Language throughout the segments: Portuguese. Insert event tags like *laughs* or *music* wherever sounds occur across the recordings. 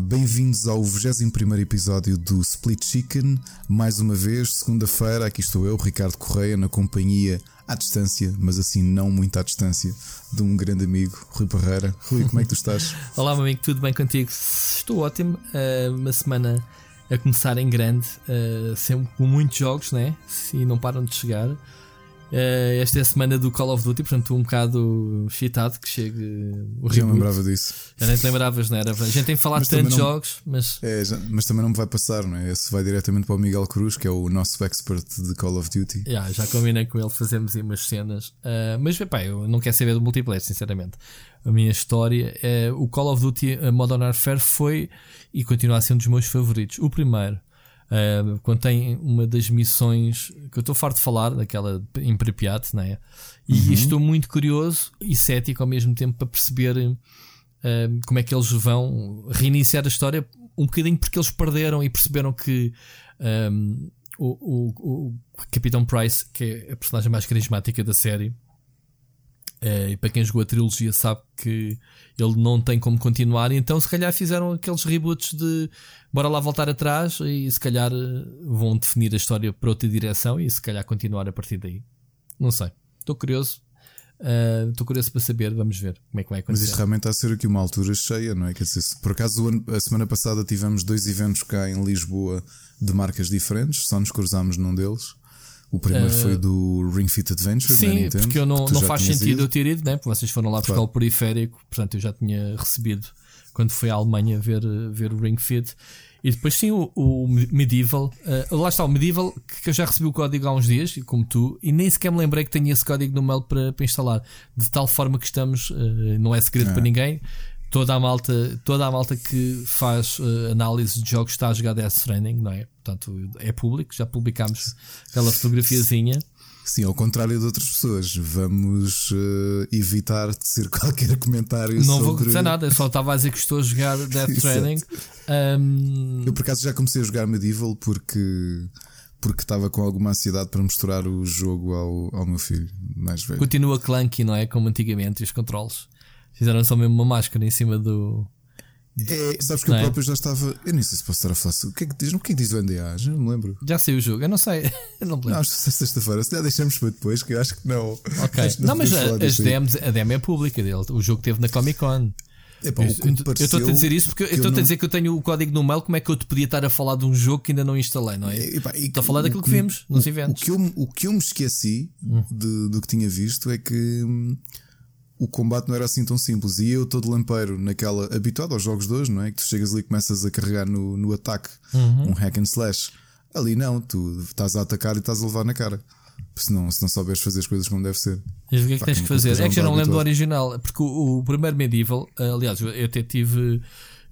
Bem-vindos ao 21 episódio do Split Chicken. Mais uma vez, segunda-feira, aqui estou eu, Ricardo Correia, na companhia à distância, mas assim não muito à distância, de um grande amigo, Rui Parreira. Rui, como é que tu estás? *laughs* Olá, meu amigo, tudo bem contigo? Estou ótimo. Uh, uma semana a começar em grande, uh, sempre com muitos jogos, né? E não param de chegar. Uh, esta é a semana do Call of Duty, portanto, um bocado excitado que chegue o Já me lembrava disso. Já nem te lembravas, não era? A gente tem falado de tantos não, jogos, mas. É, já, mas também não me vai passar, não é? Esse vai diretamente para o Miguel Cruz, que é o nosso expert de Call of Duty. Yeah, já combinei com ele, fazemos aí umas cenas. Uh, mas, pá, eu não quero saber do multiplayer, sinceramente. A minha história é. O Call of Duty Modern Warfare foi e continua a ser um dos meus favoritos. O primeiro. Uh, quando tem uma das missões que eu estou farto de falar, daquela em Pripyat, né? E uhum. estou muito curioso e cético ao mesmo tempo para perceber uh, como é que eles vão reiniciar a história, um bocadinho porque eles perderam e perceberam que um, o, o, o Capitão Price, que é a personagem mais carismática da série, e para quem jogou a trilogia sabe que ele não tem como continuar, então se calhar fizeram aqueles reboots de bora lá voltar atrás e se calhar eh, vão definir a história para outra direção e se calhar continuar a partir daí. Não sei. Estou curioso. Eh, estou uh, curioso para saber, vamos ver como é que vai acontecer. Mas isto realmente está a ser aqui uma altura cheia, não é? Quer dizer, por acaso a semana passada tivemos dois eventos cá em Lisboa de marcas diferentes, só nos cruzámos num deles. O primeiro uh, foi do Ring Fit Adventure. Sim, porque eu não, não faz sentido ido. eu ter ido, né? porque vocês foram lá buscar claro. o periférico, portanto eu já tinha recebido quando fui à Alemanha ver, ver o Ring Fit. E depois sim o, o Medieval. Uh, lá está o Medieval, que eu já recebi o código há uns dias, como tu, e nem sequer me lembrei que tinha esse código no mail para, para instalar. De tal forma que estamos, uh, não é segredo é. para ninguém. Toda a malta, toda a malta que faz uh, análise de jogos está a jogar Death Stranding, não é? Portanto, é público, já publicámos aquela fotografiazinha. Sim, ao contrário de outras pessoas, vamos uh, evitar ser *laughs* qualquer comentário não sobre... vou dizer nada, eu só estava a dizer que estou a jogar *laughs* Death Stranding. um... Eu por acaso já comecei a jogar Medieval porque porque estava com alguma ansiedade para mostrar o jogo ao, ao meu filho mais velho. Continua clunky, não é? Como antigamente, os controles. Fizeram só mesmo uma máscara em cima do, é, sabes que não eu é? próprio já estava. Eu nem sei se posso estar a falar. O que é que diz? O que é que diz o NDA? Já não me lembro. Já saiu o jogo, eu não sei. *laughs* Eu não me lembro. Não, acho que é sexta-feira. Se já deixamos para depois, que eu acho que não. Ok. Não, não mas a, as DMs, a DM é pública dele. O jogo teve na Comic Con. Epá, eu estou a dizer isso porque eu estou a dizer que eu tenho o código no mail. Como é que eu te podia estar a falar de um jogo que ainda não instalei, não é? Estou a falar daquilo que vimos nos eventos. O que eu, o que eu me esqueci hum. de, do que tinha visto é que hum, o combate não era assim tão simples. E eu, todo lampeiro, naquela. habituado aos jogos de hoje, não é? Que tu chegas ali e começas a carregar no, no ataque uhum. um hack and slash. Ali não, tu estás a atacar e estás a levar na cara. Se não, se não souberes fazer as coisas como deve ser. Mas o que é que tens que fazer? É que já não lembro do original, porque o, o primeiro Medieval, aliás, eu até tive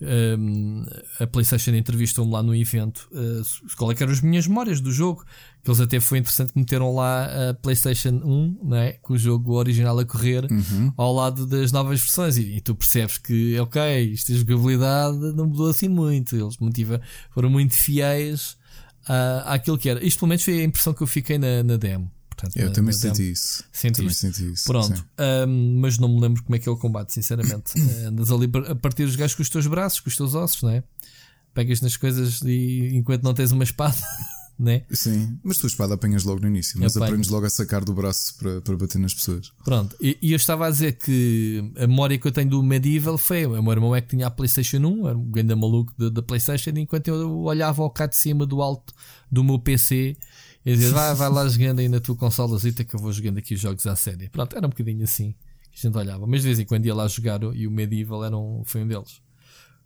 um, a PlayStation entrevistou-me lá no evento uh, qual é que eram as minhas memórias do jogo. Que eles até foi interessante que meteram lá a PlayStation 1, né, com o jogo original a correr uhum. ao lado das novas versões. E, e, tu percebes que, ok, isto jogabilidade não mudou assim muito. Eles motiva, foram muito fiéis uh, àquilo que era. Isto pelo menos foi a impressão que eu fiquei na, na demo. Portanto, eu na, também na senti isso. Também senti isso. Pronto. Um, mas não me lembro como é que é o combate, sinceramente. *coughs* Andas ali a partir dos gajos com os teus braços, com os teus ossos, não é? Pegas nas coisas e enquanto não tens uma espada. *laughs* Né? Sim, mas tu espada apanhas logo no início, mas aprendes logo a sacar do braço para, para bater nas pessoas. Pronto, e, e, eu estava a dizer que a memória que eu tenho do Medieval foi: o meu irmão é que tinha a PlayStation 1, era um grande maluco da PlayStation, enquanto eu olhava ao cá de cima do alto do meu PC e dizer, vai, vai lá jogando aí na tua consolazita que eu vou jogando aqui os jogos à série. Pronto, era um bocadinho assim que a gente olhava. Mas de vez em quando ia lá jogar e o Medieval era um, foi um deles.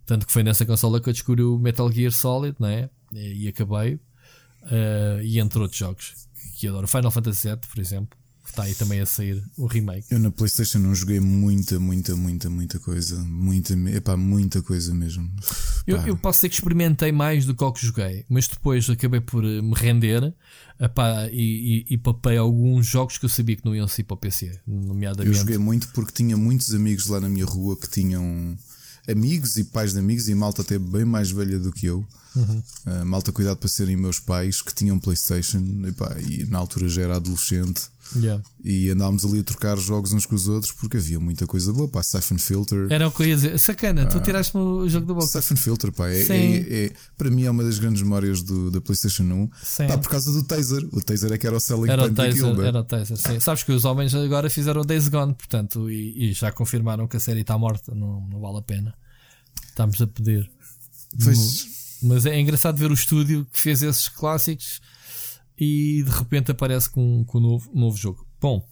Tanto que foi nessa consola que eu descobri o Metal Gear Solid, né? E, acabei. Uh, e entre outros jogos que adoro. Final Fantasy VII, por exemplo. Está aí também a sair o remake. Eu na PlayStation não joguei muita, muita, muita, muita coisa. Muita, epá, muita coisa mesmo. Eu, eu, posso dizer que experimentei mais do que o que joguei, mas depois acabei por eh, me render epá, e, e, e papei alguns jogos que eu sabia que não iam sair para o PC, nomeadamente. Eu joguei muito porque tinha muitos amigos lá na minha rua que tinham amigos e pais de amigos e malta até bem mais velha do que eu. Uhum. Uh, malta cuidado para serem meus pais que tinham Playstation epá, e na altura já era adolescente Yeah. E andávamos ali a trocar jogos uns com os outros porque havia muita coisa boa. Pá, Siphon Filter. Era o que eu ia dizer. Sacana, tu tiraste-me o jogo da boca. Siphon Filter, pá, é, é- é- para mim é uma das grandes memórias do, da PlayStation 1. Sim. Pá, por causa do Taser. O Taser é que era o selling Era o point daquilo. taser, né? era o taser, sim. Sabes que os homens agora fizeram Days Gone, portanto, e, e já confirmaram que a série está morta, não, não vale a pena. Estamos a pedir. Pois, Mas é engraçado ver o estúdio que fez esses clássicos e de repente aparece com, com um novo, novo jogo. Bom,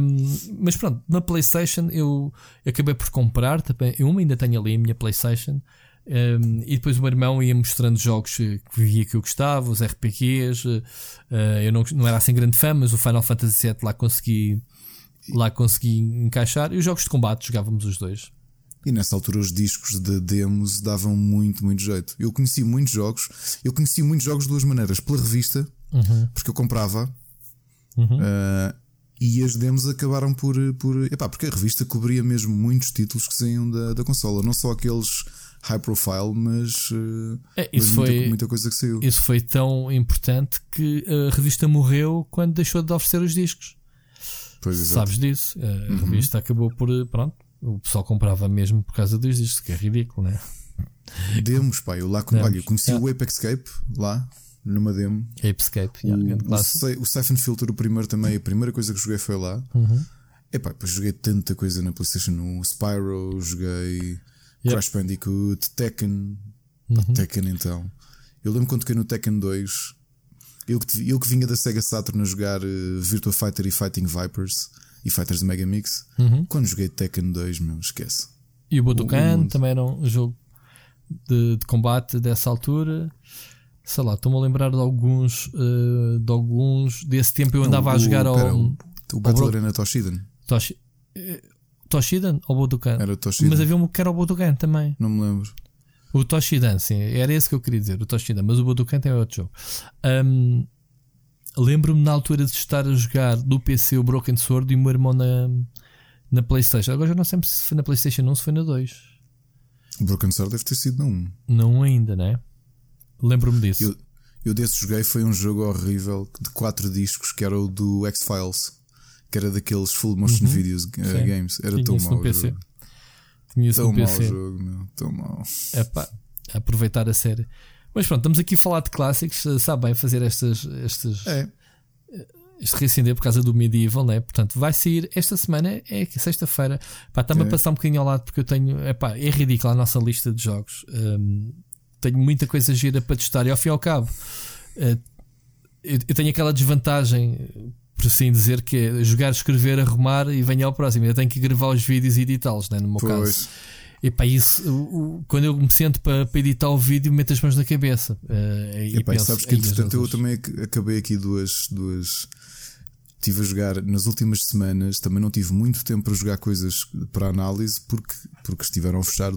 hum, mas pronto, na PlayStation eu acabei por comprar também. Eu ainda tenho ali a minha PlayStation. hum, e depois o meu irmão ia mostrando jogos que via que eu gostava, os RPGs. eh, eu não, não era assim grande fã, mas o Final Fantasy VII lá consegui, lá consegui encaixar. E os jogos de combate jogávamos os dois. E nessa altura os discos de demos davam muito, muito jeito. Eu conheci muitos jogos. Eu conheci muitos jogos de duas maneiras. Pela revista, porque eu comprava. ah, e as demos acabaram por. por epá, porque a revista cobria mesmo muitos títulos que saíam da, da consola. Não só aqueles high profile, mas, ah, É, mas isso muita, foi- muita coisa que saiu. Isso foi tão importante que a revista morreu quando deixou de oferecer os discos. Pois. Sabes disso? A revista acabou por. Pronto, o pessoal comprava mesmo por causa dos discos, que é ridículo, né? Demos, pá. Eu lá Demos, olha, eu conheci yeah. o Apex Escape lá, numa demo. Apescape, yeah, O, o, Siphon Filter, o primeiro também, a primeira coisa que joguei foi lá. Uhum. Epá, depois joguei tanta coisa na PlayStation 1. Spyro, joguei Yep. Crash Bandicoot, Tekken. Uhum. Tekken então. Eu lembro quando toquei no Tekken 2. Eu que, eu que vinha da Sega Saturn a jogar eh, Virtua Fighter e Fighting Vipers e Fighters Mega Mix. Uhum. Quando joguei Tekken 2, meu, esquece. E o Budokan também era um jogo de, de combate dessa altura. Sei lá, estou-me a lembrar de alguns, eh, de alguns. Desse tempo eu andava Não, a o- jogar pera, ao. o, o Battle Bro- Arena Toshiden. Toshi, eh, Toshidan ou Budokan? Era o Toshiden. Mas havia um que era o Budokan também. Não me lembro. O Toshidan, sim, era esse que eu queria dizer, o Toshidan, mas o Budokan é outro jogo. Ahm, Lembro-me na altura de estar a jogar do PC o Broken Sword e o meu irmão na, na PlayStation. Agora já não sei se foi na PlayStation 1 ou se foi na 2. O Broken Sword deve ter sido um. Não ainda, né? Lembro-me disso. Eu, eu desse joguei foi um jogo horrível de quatro discos que era o do X-Files, que era daqueles full motion videos uh, Uhum. Games. Era Tinha tão mau PC. jogo. Tinha Tão mau PC. o jogo, meu. Tão mau. Epá, aproveitar a série. Mas pronto, estamos aqui a falar de clássicos. eh, Sabe bem fazer estas, estas, É, este reacender por causa do Medieval, né? Portanto, vai sair esta semana, é sexta-feira. Pá, está-me É. a passar um bocadinho ao lado porque eu tenho, epá, é ridícula a nossa lista de jogos. Hum, tenho muita coisa gira para testar e ao fim e ao cabo, eh, eu, tenho aquela desvantagem, por assim dizer, que é jogar, escrever, arrumar e venha ao próximo. Eu tenho que gravar os vídeos e editá-los, né? No meu caso. pois. Epá, isso, o- o- quando eu me sento para, para editar o vídeo, meto as mãos na cabeça. eh, e e penso, sabes que "Ei, entretanto eu Jesus." também ac- acabei aqui duas. duas Estive a jogar nas últimas semanas, também não tive muito tempo para jogar coisas para análise porque, porque estiveram a fechar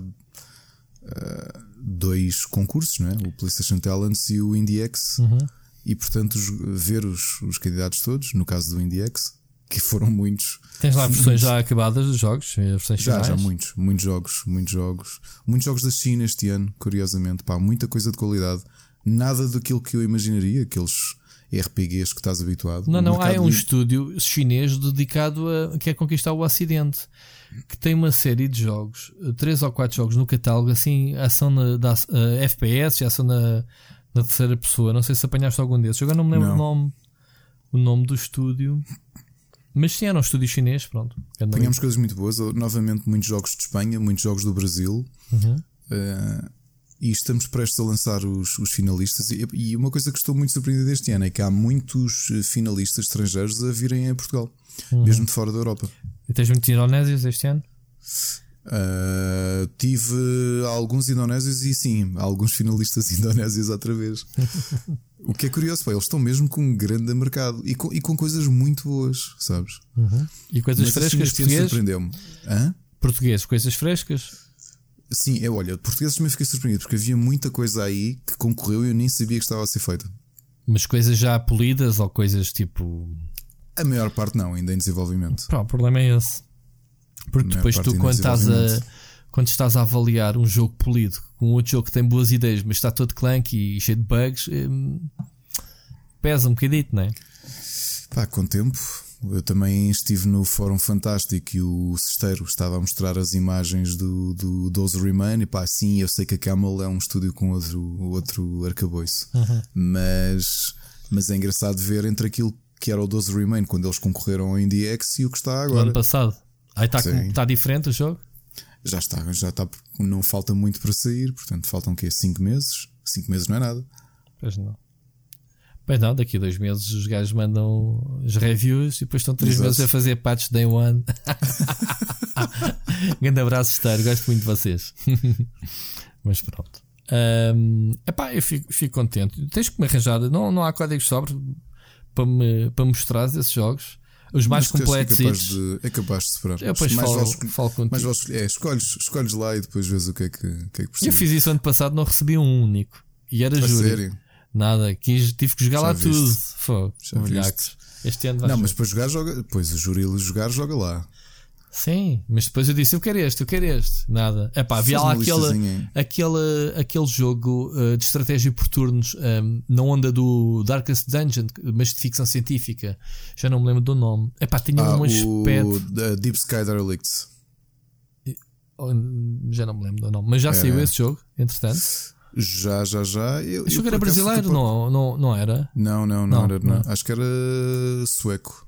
ah, dois concursos, não é? o PlayStation Talents e o IndieX. Uhum. E portanto, jo- ver os, os candidatos todos, no caso do IndieX, que foram muitos, Tens lá *laughs* versões já acabadas dos jogos, eh, versões já, finais. já muitos, muitos jogos, muitos jogos, muitos jogos da China este ano, curiosamente, pá, muita coisa de qualidade, nada daquilo que eu imaginaria, aqueles RPGs que estás habituado. Não, não, há mercado um estúdio chinês dedicado a que é conquistar o Ocidente, que tem uma série de jogos, três ou quatro jogos no catálogo, assim, ação na, da, eh, FPS, ação na, na terceira pessoa. Não sei se apanhaste algum desses. Eu agora não me lembro Não. o nome, o nome do estúdio, mas sim, era um estúdio chinês. Pronto. Anda Apanhamos coisas muito boas, novamente muitos jogos de Espanha, muitos jogos do Brasil. Uhum. eh, e estamos prestes a lançar os, os finalistas. E, e uma coisa que estou muito surpreendido este ano é que há muitos eh, finalistas estrangeiros a virem a Portugal, Uhum. mesmo de fora da Europa. E tens muitos indonésios este ano? Uh, tive alguns indonésios e sim, alguns finalistas *laughs* indonésios outra vez. *laughs* o que é curioso, pá, eles estão mesmo com um grande mercado e com, e com coisas muito boas, sabes? E coisas Mas assim, frescas, ano português? surpreendeu-me. Português, coisas frescas. Sim, eu olha, portugueses também fiquei surpreendido porque havia muita coisa aí que concorreu e eu nem sabia que estava a ser feita. Mas coisas já polidas ou coisas tipo. A maior parte não, ainda em desenvolvimento. Pá, o problema é esse. Porque depois tu, quando estás, a, quando estás a avaliar um jogo polido com outro jogo que tem boas ideias, mas está todo clunky e cheio de bugs, hum, pesa um bocadito, não é? Pá, com tempo, Eu também estive no Fórum Fantástico e o Cesteiro estava a mostrar as imagens do, do Those Remain. E pá, sim, eu sei que a Camel é um estúdio com outro, outro arcabouço, Uhum. mas, mas é engraçado ver entre aquilo que era o 12 Remain quando eles concorreram ao IndieX e o que está agora. ano passado. Aí está Sim. tá diferente o jogo? Já está, já está, não falta muito para sair, portanto, faltam o quê? 5 meses? 5 meses não é nada. Pois não. Pois não, daqui a dois meses os gajos mandam os reviews e depois estão três Exato. meses a fazer patch day one. *laughs* Grande abraço, Esteiro. Gosto muito de vocês. *laughs* Mas pronto. Ahm, epá, eu fico, fico contente. Tens que me arranjar. Não, não há códigos sobre para me, para mostrar esses jogos. Os mais Mas que completos. É capaz, de, é capaz de separar. Eu depois mais falo, vale- falo contigo. mais escolher- é, escolhes, escolhes lá e depois vês o que é que, que, é que Eu fiz isso ano passado, não recebi um único. E era júri. sério? Nada, quis, tive que jogar Já lá viste. tudo. Fogo. Este ano vai Não, ser. mas para jogar, joga. Pois o Jurilo jogar, joga lá. Sim, mas depois eu disse: Eu quero este, eu quero este. Nada. Epá, havia lá aquele, aquele, aquele jogo uh, de estratégia por turnos um, na onda do Darkest Dungeon, mas de ficção científica. Já não me lembro do nome. Epá, tinha Ah, um o aspecto. Deep Sky Derelicts. oh, Já não me lembro do nome, mas já saiu É. esse jogo, entretanto. Já, já, já. Eu, eu jogo era brasileiro, não, não, não era? Não, não, Não, não, era, não. não. Acho que era sueco.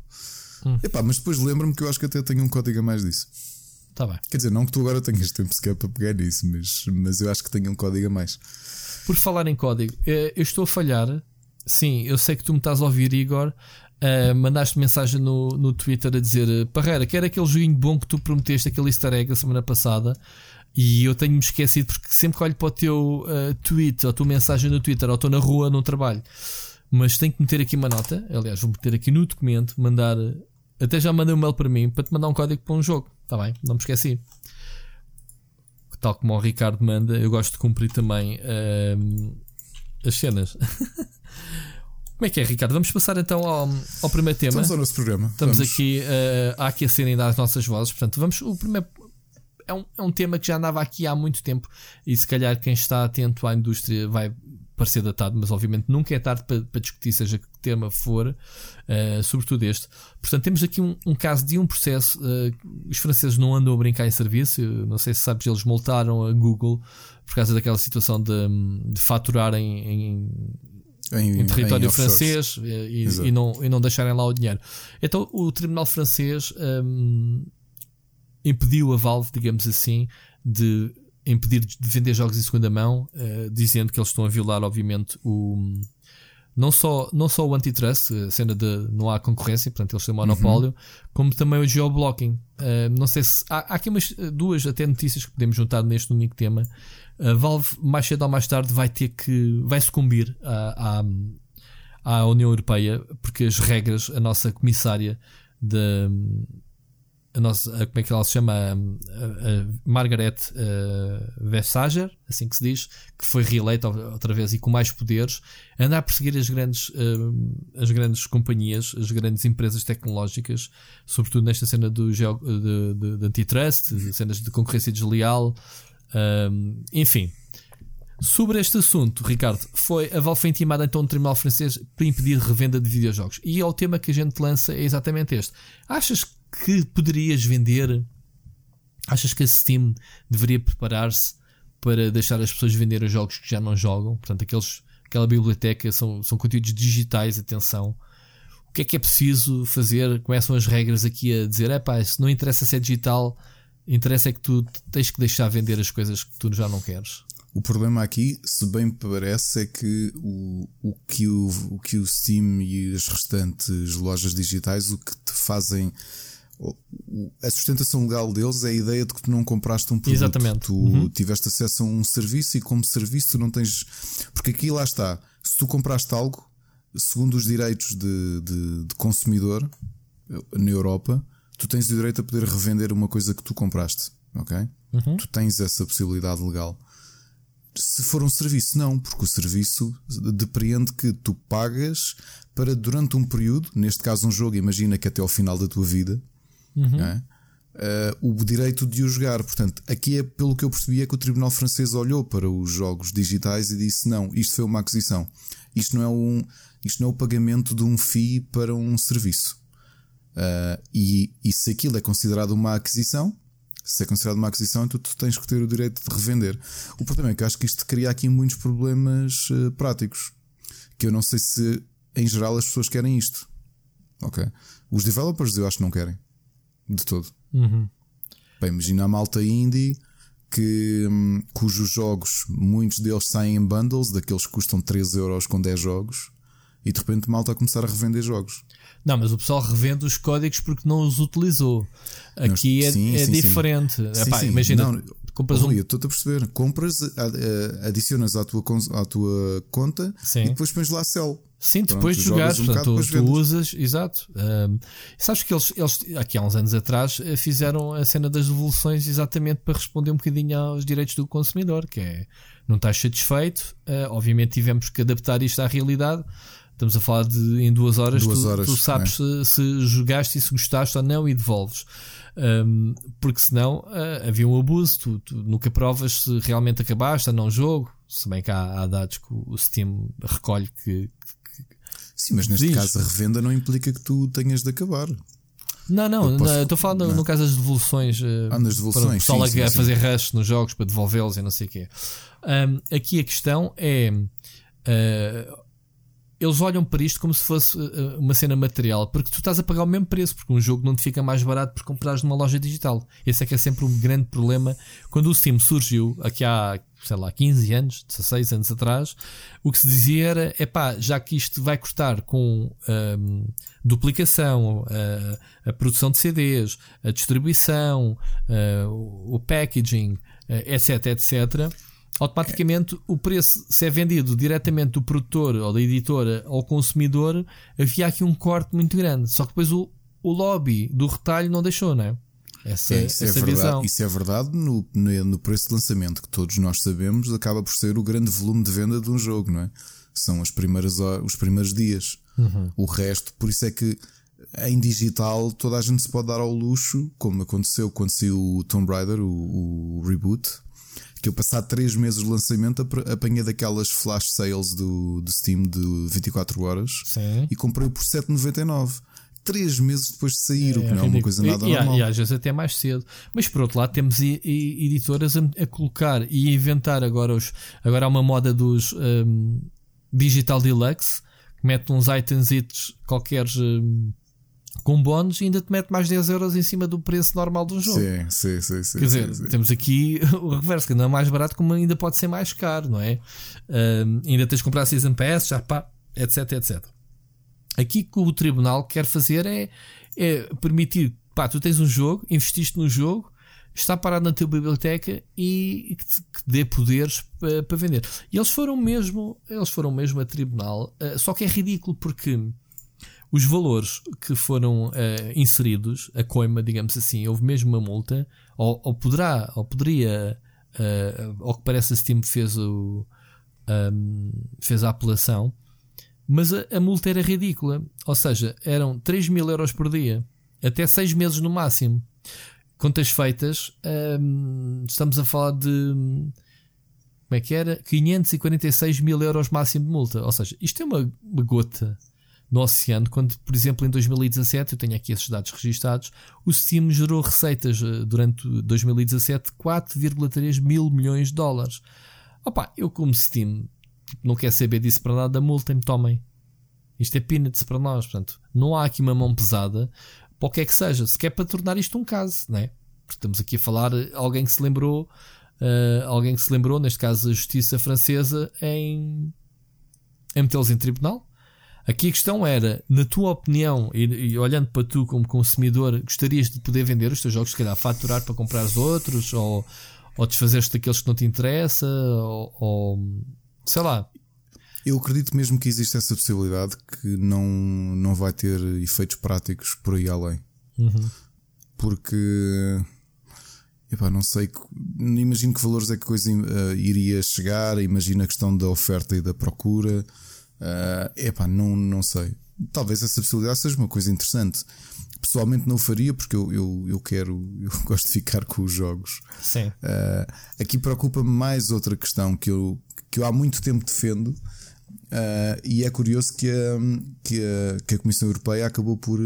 Hum. Epá, mas depois lembro-me que eu acho que até tenho um código a mais disso. Tá bem. Quer dizer, não que tu agora tenhas tempo sequer para pegar nisso, mas, mas eu acho que tenho um código a mais. Por falar em código, eh, eu estou a falhar. Sim, eu sei que tu me estás a ouvir, Igor. Eh, mandaste mensagem no, no Twitter a dizer: eh, Parreira, quer aquele joguinho bom que tu prometeste, aquele easter egg a semana passada. E eu tenho-me esquecido porque sempre que olho para o teu eh, tweet ou a tua mensagem no Twitter ou estou na rua, no trabalho, mas tenho que meter aqui uma nota. Aliás, vou meter aqui no documento, mandar. Até já mandei um mail para mim para te mandar um código para um jogo. Está bem? Não me esqueci tal como o Ricardo manda, eu gosto de cumprir também ahm, as cenas. *laughs* como é que é, Ricardo? Vamos passar então ao, ao primeiro tema. Vamos ao nosso programa. Estamos Vamos. aqui uh, a aquecer ainda as nossas vozes. Portanto, vamos. O primeiro é um, é um tema que já andava aqui há muito tempo e se calhar quem está atento à indústria vai parecer datado, mas obviamente nunca é tarde para, para discutir, seja que tema for, uh, sobretudo este. Portanto, temos aqui um, um caso de um processo. Uh, os franceses não andam a brincar em serviço. Eu não sei se sabes, eles multaram a Google por causa daquela situação de, de faturarem em, em, em território em francês e, Exato. e não, e não deixarem lá o dinheiro. Então o tribunal francês hum, impediu a Valve, digamos assim, de impedir de vender jogos em segunda mão, eh, dizendo que eles estão a violar, obviamente, o não só, não só o antitrust, a cena de não há concorrência, portanto eles têm monopólio, como também o geoblocking. Eh, não sei se há, há aqui umas duas até notícias que podemos juntar neste único tema. A Valve, mais cedo ou mais tarde, vai ter que vai sucumbir à, à, à União Europeia, porque as regras, a nossa comissária da a nossa, a- como é que ela se chama? A, Margaret Vestager, assim que se diz, que foi reeleita ou- outra vez e com mais poderes, anda a perseguir as grandes, eh, as grandes companhias, as grandes empresas tecnológicas, sobretudo nesta cena do geo, de, de, de antitrust, de cenas de concorrência desleal, um, enfim. Sobre este assunto, Ricardo, foi a Valve foi intimada então no tribunal francês para impedir revenda de videojogos. E é o tema que a gente lança é exatamente este. Achas que poderias vender? Achas que a Steam deveria preparar-se para deixar as pessoas venderem os jogos que já não jogam? Portanto, aqueles, aquela biblioteca são, são conteúdos digitais, atenção. O que é que é preciso fazer? Começam as regras aqui a dizer: é pá, se não interessa se é digital, interessa é que tu tens que deixar vender as coisas que tu já não queres. O problema aqui, se bem parece, é que o, o, que o, o que o Steam e as restantes lojas digitais o que te fazem. A sustentação legal deles é a ideia de que tu não compraste um produto. Exatamente. Tu Uhum. tiveste acesso a um serviço e, como serviço, tu não tens. Porque aqui lá está. Se tu compraste algo, segundo os direitos de, de, de consumidor na Europa, tu tens o direito a poder revender uma coisa que tu compraste. Ok? Uhum. Tu tens essa possibilidade legal. Se for um serviço, não, porque o serviço depreende que tu pagas para durante um período, neste caso um jogo, imagina que até ao final da tua vida, não é? Eh, o direito de o jogar. Portanto, aqui é pelo que eu percebi é que o Tribunal Francês olhou para os jogos digitais e disse: não, isto foi uma aquisição. Isto não é um, isto não é o pagamento de um FII para um serviço. Uh, e, e se aquilo é considerado uma aquisição, se é considerado uma aquisição, então tu tens que ter o direito de revender. O problema é que acho que isto cria aqui muitos problemas uh, práticos. Que eu não sei se em geral as pessoas querem isto. Ok. Os developers eu acho que não querem. De todo. Uhum. Bem, imagina a malta indie que, hum, cujos jogos, muitos deles saem em bundles, daqueles que custam 13 euros com 10 jogos, e de repente malta a começar a revender jogos. Não, mas o pessoal revende os códigos porque não os utilizou. Aqui é, sim, é sim, diferente. Sim. Epá, imagina, não, compras um... estou-te a perceber. Compras, adicionas à tua, à tua conta e depois pões lá Cell. Sim, Pronto, depois de jogares, um portanto, tu, tu usas, exato. Um, sabes que eles, eles, aqui há uns anos atrás, eh, fizeram a cena das devoluções exatamente para responder um bocadinho aos direitos do consumidor, que é não estás satisfeito, uh, obviamente tivemos que adaptar isto à realidade. Estamos a falar de em duas horas, duas tu, horas, tu, sabes é? se, se, jogaste e se gostaste ou não e devolves. Um, porque senão uh, havia um abuso, tu, tu, nunca provas se realmente acabaste ou não o jogo. Se bem que há, há dados que o Steam recolhe que, Sim, mas neste diz. caso a revenda não implica que tu tenhas de acabar. Não, não, posso... estou falando não. no caso das devoluções. Eh, ah, nas devoluções. Para o pessoal a fazer rush nos jogos para devolvê-los e não sei o quê. Um, aqui a questão é. Uh, eles olham para isto como se fosse uh, uma cena material, porque tu estás a pagar o mesmo preço, porque um jogo não te fica mais barato por comprares numa loja digital. Esse é que é sempre um grande problema. Quando o Steam surgiu, aqui há sei lá, 15 anos, 16 anos atrás, o que se dizia era: é pá, já que isto vai custar com um, duplicação, a, a, produção de CDs, a distribuição, uh, o packaging, etc, etc, automaticamente o preço, se é vendido diretamente do produtor ou da editora ao consumidor, havia aqui um corte muito grande. Só que depois o, o lobby do retalho não deixou, não é? essa, é, isso, é essa é verdade, visão. isso é verdade no, no, no, preço de lançamento, que todos nós sabemos, acaba por ser o grande volume de venda de um jogo, não é? São as primeiras, os primeiros dias. Uhum. O resto, por isso é que em digital toda a gente se pode dar ao luxo, como aconteceu quando saiu o Tomb Raider, o, o reboot, que eu passado 3 meses de lançamento apanhei daquelas flash sales do, do Steam de 24 horas Sim. e comprei por 7,99 três meses depois de sair, é, o que não é uma coisa nada e, normal. E, às vezes até mais cedo. Mas por outro lado, temos editoras a, a, colocar e inventar agora os. Agora há uma moda dos um, Digital Deluxe que mete uns items qualquer. Um, com bónus ainda te mete mais 10 euros em cima do preço normal do jogo. Sim, sim, sim. sim Quer dizer, sim, sim. temos aqui *laughs* o reverso, que não é mais barato, como ainda pode ser mais caro, não é? Um, ainda tens de comprar Season Pass, já pá, etc, etc. Aqui que o tribunal quer fazer é, é permitir, pá, tu tens um jogo, investiste no jogo, está parado na tua biblioteca e que te, que dê poderes para, para, vender. E eles foram mesmo, eles foram mesmo a tribunal, uh, só que é ridículo porque os valores que foram uh, inseridos, a coima, digamos assim, houve mesmo uma multa, ou, ou poderá, ou poderia, uh, ao que parece a Steam fez o um, fez a apelação, mas a, a, multa era ridícula. Ou seja, eram 3 mil euros por dia, até 6 meses no máximo. Contas feitas, hum, estamos a falar de. Como é que era? 546 mil euros máximo de multa. Ou seja, isto é uma, uma gota no oceano, quando, por exemplo, em 2017, eu tenho aqui esses dados registados, o Steam gerou receitas eh, durante 2017 4,3 mil milhões de dólares. Opa, eu como Steam não quer saber disso para nada, multem-me, tomem. Isto é peanuts para nós. Portanto, não há aqui uma mão pesada para o que é que seja, se quer para tornar isto um caso, não é? Porque estamos aqui a falar alguém que se lembrou, uh, alguém que se lembrou, neste caso a justiça francesa, em, em metê-los em tribunal. Aqui a questão era, na tua opinião, e, e, olhando para tu como consumidor, gostarias de poder vender os teus jogos, se calhar faturar para comprar os outros, ou, ou desfazer-te daqueles que não te interessa, ou, ou sei lá. Eu acredito mesmo que existe essa possibilidade que não, não vai ter efeitos práticos por aí além. Uhum. Porque epá, não sei, imagino que valores é que coisa uh, iria chegar, imagino a questão da oferta e da procura. Uh, epá, não, não sei. Talvez essa possibilidade seja uma coisa interessante. Pessoalmente não faria porque eu, eu, eu quero, *laughs* eu gosto de ficar com os jogos. Sim. Uh, aqui preocupa-me mais outra questão que eu, que eu há muito tempo defendo, uh, e é curioso que a, que a, que a Comissão Europeia acabou por,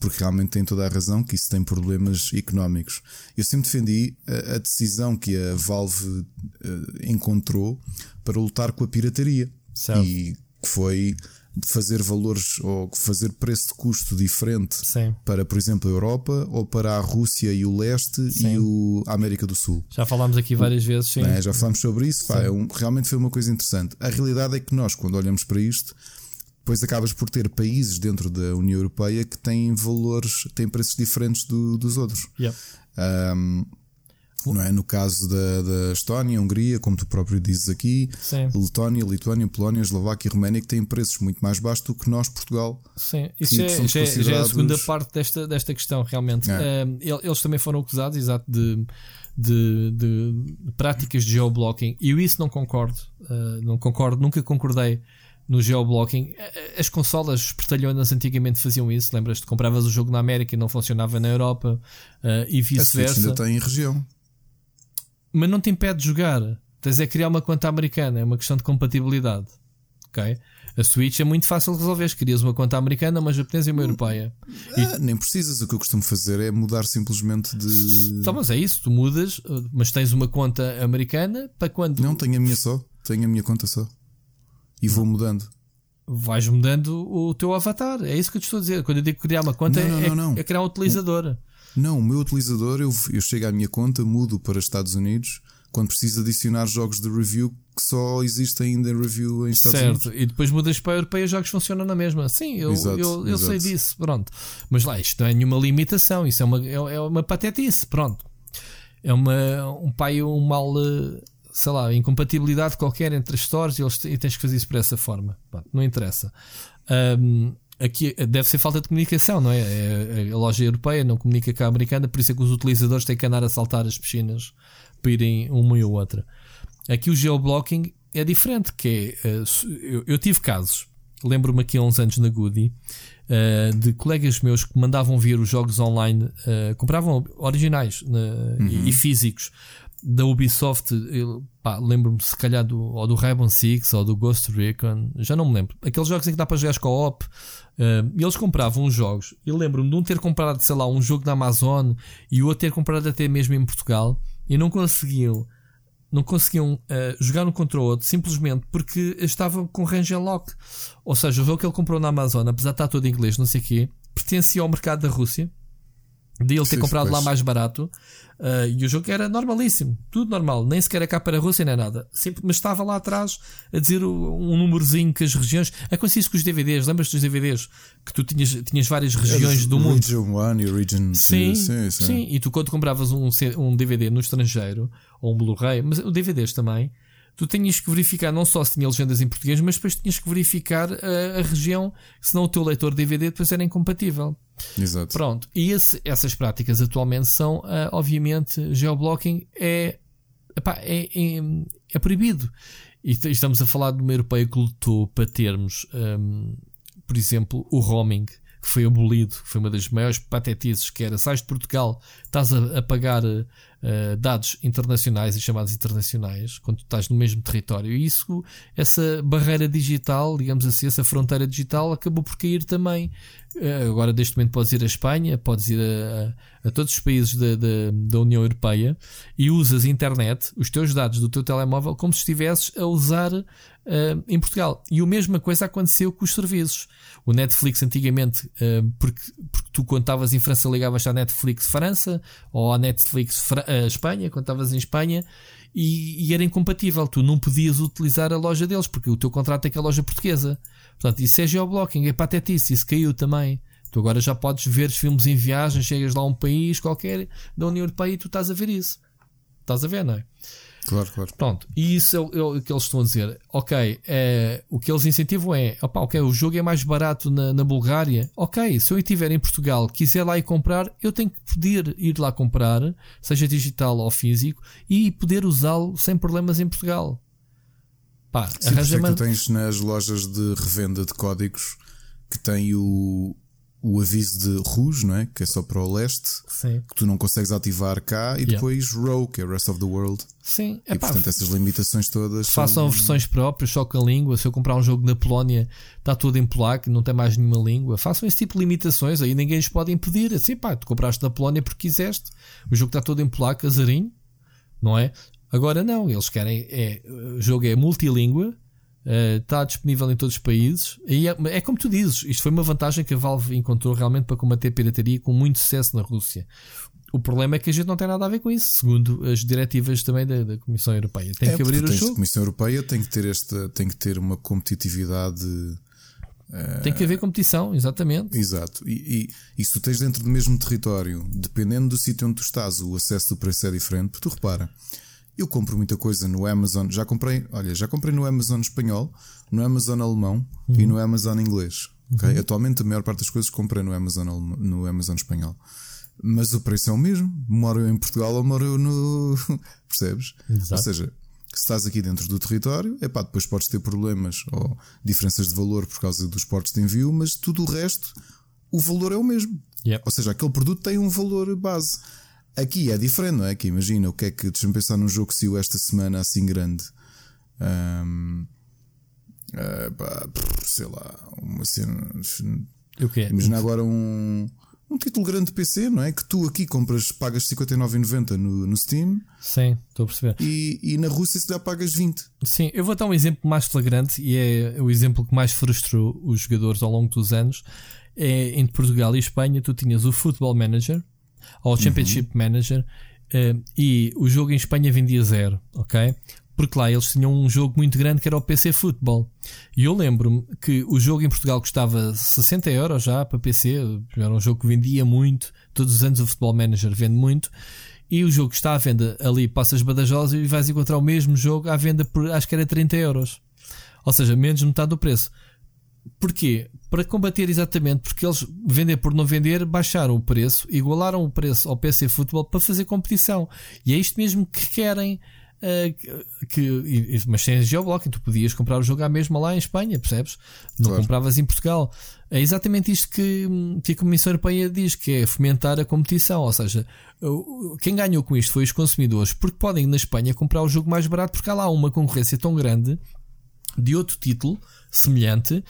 porque realmente tem toda a razão que isso tem problemas económicos. Eu sempre defendi a, a decisão que a Valve encontrou para lutar com a pirataria Certo. e que foi fazer valores ou fazer preço de custo diferente Sim. para, por exemplo, a Europa ou para a Rússia e o leste Sim. e o, a América do Sul. Já falámos aqui várias vezes, sim. Né? Já falámos sobre isso, pá, é um- realmente foi uma coisa interessante. A realidade é que nós, quando olhamos para isto, depois acabas por ter países dentro da União Europeia que têm valores, têm preços diferentes do- dos outros. Yep. Ahm, não é? No caso da, da Estónia, Hungria, como tu próprio dizes aqui, Sim. Letónia, Lituânia, Polónia, Eslováquia e Roménia, que têm preços muito mais baixos do que nós, Portugal. Sim, isso que é, já, é- já é a considerados- segunda parte desta, desta questão, realmente. É. Um, el- eles também foram acusados, exato, de, de, de práticas de geoblocking. E eu isso não concordo. Uh, não concordo, nunca concordei no geoblocking. As consolas espertalhonas antigamente faziam isso. Lembras-te? Compravas o jogo na América e não funcionava na Europa uh, e vice-versa. ainda tem região. Mas não te impede de jogar. Tens é criar uma conta americana, é uma questão de compatibilidade. Ok? A Switch é muito fácil de resolver. Crias uma conta americana, uma japonesa e uma europeia. Ah, nem precisas, o que eu costumo fazer é mudar simplesmente de. Então, mas é isso, tu mudas, mas tens uma conta americana para quando Não, tenho a minha só. Tenho a minha conta só. E vou mudando. vais mudando o teu avatar. É isso que eu te estou a dizer. Quando eu digo criar uma conta, Não, não, é, não. é criar um utilizador. Não, o meu utilizador, eu, eu chego à minha conta, mudo para Estados Unidos quando preciso adicionar jogos de review que só existem ainda em review em Estados Unidos. Certo, e depois mudas para a europeia e os jogos funcionam na mesma. Sim, eu, Exato, eu, eu sei exato. disso, pronto. Mas lá, isto não é nenhuma limitação, isso é uma, é, é uma patetice, pronto. É uma, um pai um mal, eh, sei lá, incompatibilidade qualquer entre as stores e, eles, e tens que fazer isso por essa forma. Pronto, não interessa. Ahm, aqui deve ser falta de comunicação, não é? É- A loja europeia não comunica com a americana, por isso é que os utilizadores têm que andar a saltar as piscinas para irem uma e outra. Aqui o geoblocking é diferente, que é, eh, eu, eu tive casos, lembro-me aqui há uns anos na Goody, eh, de colegas meus que mandavam vir os jogos online, eh, compravam originais e, e físicos da Ubisoft, lembro-me se calhar do, ou do Rainbow Six ou do Ghost Recon, já não me lembro. Aqueles jogos em que dá para jogar co-op, e eles compravam os jogos. Eu lembro-me de um ter comprado, sei lá, um jogo da Amazon e o outro ter comprado até mesmo em Portugal e não conseguiam não conseguiam eh, jogar um contra o outro simplesmente porque estavam com range lock. Ou seja, o jogo que ele comprou na Amazon, apesar de estar todo em inglês, não sei o quê, pertencia ao mercado da Rússia. De ele ter Sim, comprado lá pois. mais barato eh, e o jogo era normalíssimo, tudo normal, nem sequer é cá para a Rússia nem nada, Sempre, mas estava lá atrás a dizer o- um númerozinho que as regiões. Acontece isso com os DVDs, lembras dos DVDs que tu tinhas, tinhas várias regiões do mundo Region 1 e Region 2. Sim, sim, sim. E tu, quando compravas um, um DVD no estrangeiro, ou um Blu-ray, mas o DVDs também, tu tinhas que verificar não só se tinha legendas em português, mas depois tinhas que verificar a, a região, senão o teu leitor DVD depois era incompatível. Exato. Pronto. E esse- essas práticas atualmente são, ah, obviamente, geoblocking é, epá, é, é, é proibido. E estamos a falar de uma europeia que lutou para termos, hum, por exemplo, o roaming, que foi abolido, que foi uma das maiores patetices, que era, sais de Portugal, estás a, a pagar eh, dados internacionais e chamados internacionais, quando estás no mesmo território. E isso, essa barreira digital, digamos assim, essa fronteira digital, acabou por cair também. Eh, agora, neste momento, podes ir à Espanha, podes ir a, a- a todos os países da, da, da União Europeia e usas a internet, os teus dados do teu telemóvel, como se estivesses a usar eh, em Portugal. E a mesma coisa aconteceu com os serviços. O Netflix antigamente, porque, porque tu quando estavas em França ligavas à Netflix França ou à Netflix Fra- eh, Espanha, quando estavas em Espanha, e, e era incompatível. Tu não podias utilizar a loja deles, porque o teu contrato é com a loja portuguesa. Portanto, isso é geoblocking, é patetice, isso caiu também. Tu agora já podes ver os filmes em viagem, chegas lá a um país qualquer da União Europeia e tu estás a ver isso. Estás a ver, não é? Claro, claro. Pronto, e isso é o, é o que eles estão a dizer. Ok, é, o que eles incentivam é: opa, ok, o jogo é mais barato na, na Bulgária. Ok, se eu estiver em Portugal, quiser lá ir comprar, eu tenho que poder ir lá comprar, seja digital ou físico, e poder usá-lo sem problemas em Portugal. Pá, Sim, isso é que tu tens nas lojas de revenda de códigos que tem o, o aviso de Rouge, não é? Que é só para o leste, Sim. que tu não consegues ativar cá, e Yeah. depois Row, que é o Rest of the World. Sim, E epá, portanto essas limitações todas. façam são- versões próprias, só com a língua. Se eu comprar um jogo na Polónia, está tudo em polaco, não tem mais nenhuma língua. Façam esse tipo de limitações, aí ninguém lhes pode impedir. Assim, pá, tu compraste na Polónia porque quiseste, o jogo está todo em polaco, azarinho, não é? Agora não, eles querem, é, o jogo é multilíngua, eh, está disponível em todos os países. E é, é como tu dizes, isto foi uma vantagem que a Valve encontrou realmente para combater a pirataria com muito sucesso na Rússia. O problema é que a gente não tem nada a ver com isso, segundo as diretivas também da, da Comissão Europeia. Tem É, que abrir o jogo. A Comissão Europeia tem que ter esta, tem que ter uma competitividade. Tem que haver competição, exatamente. Exato. E, e, e se tu tens dentro do mesmo território, dependendo do sítio onde tu estás, o acesso do preço é diferente, porque tu repara, eu compro muita coisa no Amazon, já comprei, olha, já comprei no Amazon espanhol, no Amazon alemão e no Amazon inglês. ok? Atualmente a maior parte das coisas comprei no Amazon, no Amazon espanhol. Mas o preço é o mesmo. Moro eu em Portugal ou moro eu no. *laughs* Percebes? Exato. Ou seja, se estás aqui dentro do território, é pá, depois podes ter problemas ou diferenças de valor por causa dos portos de envio, mas tudo o resto, o valor é o mesmo. Yep. Ou seja, aquele produto tem um valor base. Aqui é diferente, não é? Que imagina o que é que. Deixa-me pensar num jogo que saiu esta semana assim grande. Ahm, ah, pá, sei lá, uma cena. O que é? Imagina agora um, um título grande de PC, não é? Que tu aqui compras, pagas 59,90 no, no Steam Sim, estou a perceber. e, e na Rússia se dá pagas 20. Sim, eu vou dar um exemplo mais flagrante e é o exemplo que mais frustrou os jogadores ao longo dos anos. É entre Portugal e Espanha, tu tinhas o Football Manager ou o Championship Manager eh, e o jogo em Espanha vendia zero, ok? Porque lá eles tinham um jogo muito grande que era o PC Football. E eu lembro-me que o jogo em Portugal custava 60 euros já para PC, era um jogo que vendia muito. Todos os anos o Football Manager vende muito. E o jogo está à venda ali, passas Badajoz e vais encontrar o mesmo jogo à venda por acho que era 30 euros. Ou seja, menos de metade do preço. Porquê? Para combater exatamente, porque eles vender por não vender, baixaram o preço, igualaram o preço ao PC Futebol para fazer competição. E é isto mesmo que querem. eh, que, mas sem geoblocking, tu podias comprar o jogo à mesma lá em Espanha, percebes? Não Claro. compravas em Portugal. É exatamente isto que, que a Comissão Europeia diz, que é fomentar a competição. Ou seja, quem ganhou com isto foi os consumidores, porque podem na Espanha comprar o jogo mais barato, porque há lá uma concorrência tão grande de outro título semelhante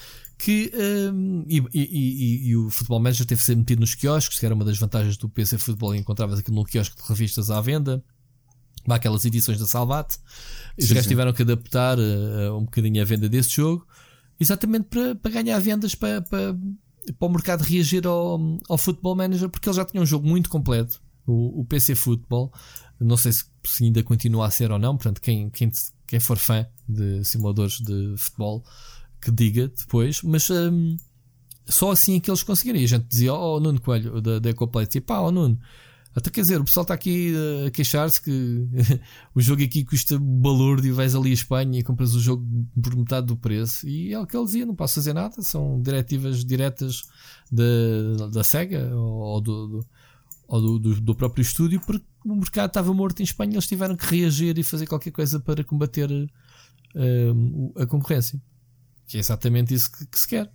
que hum, e, e- e- e o Futebol Manager teve que ser metido nos quiosques, que era uma das vantagens do PC Futebol, encontravas aquilo no quiosque de revistas à venda, aquelas edições da Salvat, os gajos tiveram que adaptar eh, um bocadinho a venda desse jogo, exatamente para, para ganhar vendas para, para, para o mercado reagir ao, ao Football Manager, porque eles já tinham um jogo muito completo, o, o PC Football. Não sei se, se ainda continua a ser ou não, portanto, quem, quem, quem for fã de simuladores de futebol que diga depois, mas hum, só assim é que eles conseguiram. E a gente dizia, oh Nuno Coelho, da, da Ecoplay, tipo, pá, oh Nuno, até quer dizer, o pessoal está aqui uh, a queixar-se que *laughs* o jogo aqui custa balúrdio e vais ali à Espanha e compras o jogo por metade do preço. E é o que ele dizia, não posso fazer nada, são diretivas diretas da, da SEGA ou do, do, ou do, do, do próprio estúdio, porque o mercado estava morto em Espanha, eles tiveram que reagir e fazer qualquer coisa para combater uh, a concorrência. Que é exatamente isso que, que se quer.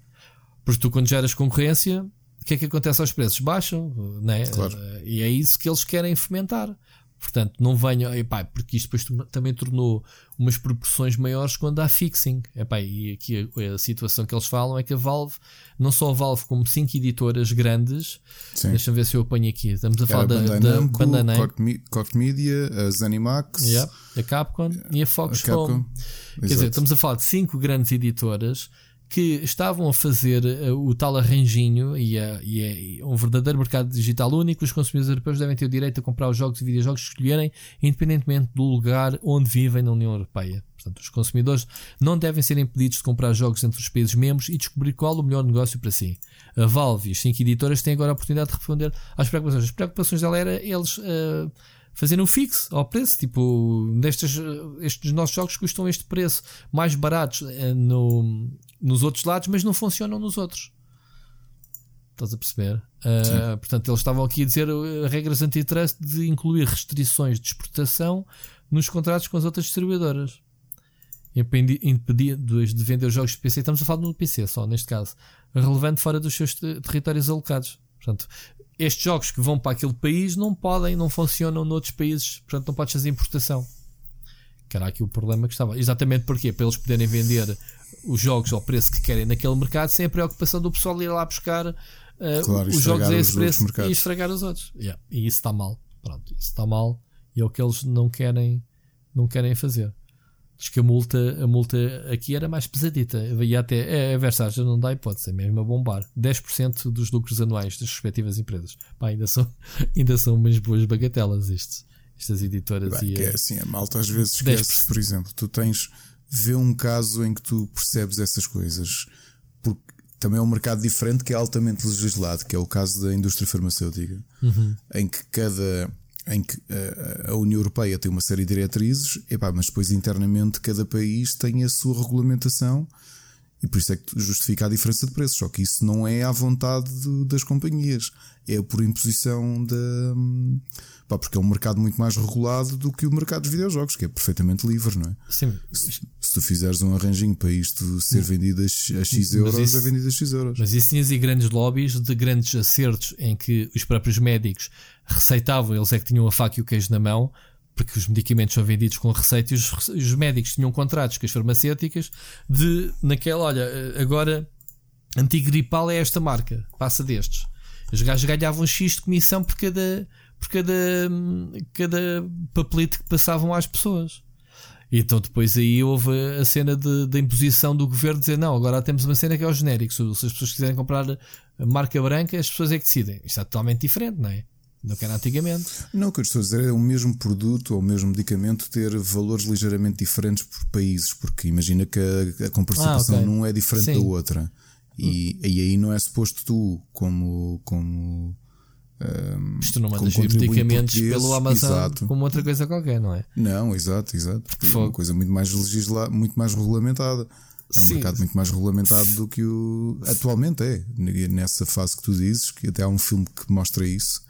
Porque tu, quando geras concorrência, o que é que acontece aos preços? Baixam, né? Claro. Uh, e é isso que eles querem fomentar. Portanto, não venham, epá, porque isto depois também tornou umas proporções maiores quando há fixing. Epá, e aqui a, a situação que eles falam é que a Valve, não só a Valve, como cinco editoras grandes, deixa-me ver se eu apanho aqui. Estamos a falar Era da, da Namco, Koch Media, a Zenimax, a Capcom e a Foxconn. Quer dizer, estamos a falar de cinco grandes editoras que estavam a fazer eh, o tal arranjinho e é, e é um verdadeiro mercado digital único. Os consumidores europeus devem ter o direito a comprar os jogos e videojogos que escolherem, independentemente do lugar onde vivem na União Europeia. Portanto, os consumidores não devem ser impedidos de comprar jogos entre os países membros e descobrir qual o melhor negócio para si. A Valve e as cinco editoras têm agora a oportunidade de responder às preocupações. As preocupações dela era eles eh, fazerem um fixo ao preço, tipo, nestes eh, estes nossos jogos custam este preço, mais baratos eh, no, nos outros lados, mas não funcionam nos outros. Estás a perceber? Uh, portanto, eles estavam aqui a dizer uh, regras antitrust de incluir restrições de exportação nos contratos com as outras distribuidoras. impedia de vender os jogos de PC. Estamos a falar no PC só, neste caso. Relevante fora dos seus territórios alocados. Portanto, estes jogos que vão para aquele país não podem, não funcionam noutros países. Portanto, não podes fazer importação. Que era aqui o problema que estava. Exatamente porque Para eles poderem vender os jogos ao preço que querem naquele mercado, sem a preocupação do pessoal ir lá buscar uh, claro, os jogos a esse preço e estragar os outros. Yeah. E isso está mal. Pronto, isso está mal e é o que eles não querem, não querem fazer. Diz que a multa, a multa aqui era mais pesadita. E até é, a Versace não dá hipótese, é mesmo a bombar. 10% dos lucros anuais das respectivas empresas. Pá, ainda são, *laughs* ainda são umas boas bagatelas estes, estas editoras. Bem, e, é assim, a malta às vezes esquece, por exemplo, tu tens vê um caso em que tu percebes essas coisas, porque também é um mercado diferente que é altamente legislado, que é o caso da indústria farmacêutica, uhum. em que cada em que a, União Europeia tem uma série de diretrizes, epá, mas depois internamente cada país tem a sua regulamentação e por isso é que justifica a diferença de preços. Só que isso não é à vontade das companhias, é por imposição da. Pá, porque é um mercado muito mais regulado do que o mercado dos videojogos, que é perfeitamente livre, não é? Sim. Se, se tu fizeres um arranjinho para isto ser vendido a X euros, isso, é vendido a X euros. Mas isso tinhas e grandes lobbies de grandes acertos em que os próprios médicos receitavam, eles é que tinham a faca e o queijo na mão, porque os medicamentos são vendidos com receita e os, os médicos tinham contratos com as farmacêuticas de naquela, olha, agora antigripal é esta marca, passa destes. Os gajos ganhavam X de comissão por cada, por cada, cada papelito que passavam às pessoas. E então depois aí houve a cena de imposição do governo dizer não, agora temos uma cena que é o genérico. Se as pessoas quiserem comprar marca branca, as pessoas é que decidem. Isto é totalmente diferente, não é? do que era antigamente. Não, o que eu estou a dizer é o mesmo produto ou o mesmo medicamento ter valores ligeiramente diferentes por países, porque imagina que a, a comparticipação ah, okay. num é diferente Sim. da outra. E, e aí não é suposto tu, como. como um, Mas tu não mandas medicamentos pelo Amazon exato. como outra coisa qualquer, não é? Não, exato, exato. É uma coisa muito mais legisla, muito mais regulamentada. É um Sim. mercado muito mais regulamentado do que o atualmente é. Nessa fase que tu dizes, que até há um filme que mostra isso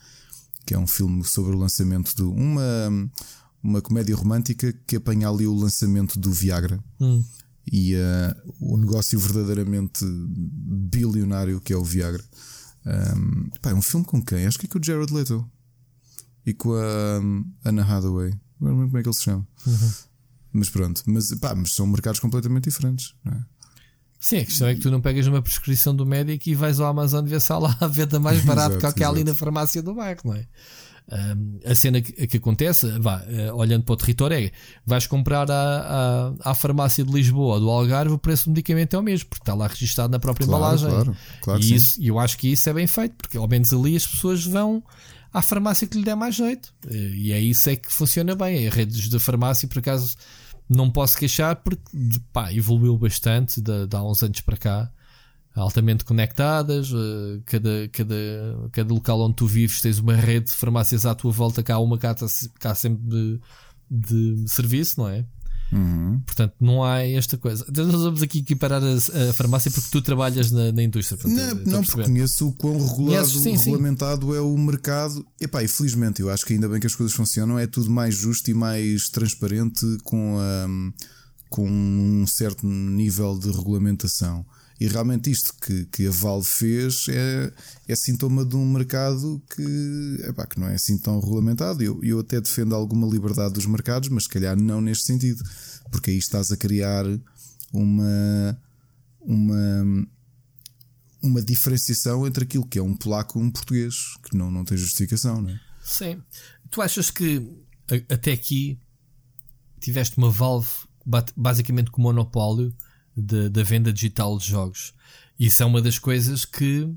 que é um filme sobre o lançamento de uma, uma comédia romântica que apanha ali o lançamento do Viagra hum. e uh, o negócio verdadeiramente bilionário que é o Viagra. Um, pá, é um filme com quem? Acho que é com o Jared Leto e com a um, Anna Hathaway. Não lembro como é que ele se chama. Uhum. Mas pronto, mas, pá, mas são mercados completamente diferentes. Não é? Sim, a questão é que tu não pegas uma prescrição do médico e vais ao Amazon ver se há lá a venda mais *laughs* barato que aquela ali na farmácia do bairro, não é? Um, a cena que, que acontece, vá, uh, olhando para o território, é vais comprar à, à, à, farmácia de Lisboa ou do Algarve, o preço do medicamento é o mesmo, porque está lá registado na própria claro, embalagem. Claro, claro e isso, eu acho que isso é bem feito, porque ao menos ali as pessoas vão à farmácia que lhe der mais jeito. E é isso é que funciona bem. A redes de farmácia, por acaso não posso queixar porque pá, evoluiu bastante de, de há uns anos para cá. Altamente conectadas, eh, cada, cada, cada local onde tu vives tens uma rede de farmácias à tua volta, cá uma cá, cá sempre de, de serviço, não é? Uhum. Portanto, não há esta coisa. Então, nós vamos aqui equiparar a, a farmácia porque tu trabalhas na, na indústria. Portanto, não, não porque conheço o quão regulado, sim, regulamentado sim. é o mercado. Epá, e felizmente, eu acho que ainda bem que as coisas funcionam, é tudo mais justo e mais transparente com, a, com um certo nível de regulamentação. E realmente isto que, que a Valve fez é, é sintoma de um mercado que, epá, que não é assim tão regulamentado. Eu, eu até defendo alguma liberdade dos mercados, mas se calhar não neste sentido, porque aí estás a criar uma, uma, uma diferenciação entre aquilo que é um polaco e um português, que não, não tem justificação, não é? Sim. Tu achas que até aqui tiveste uma Valve basicamente com monopólio? Da venda digital de jogos. Isso é uma das coisas que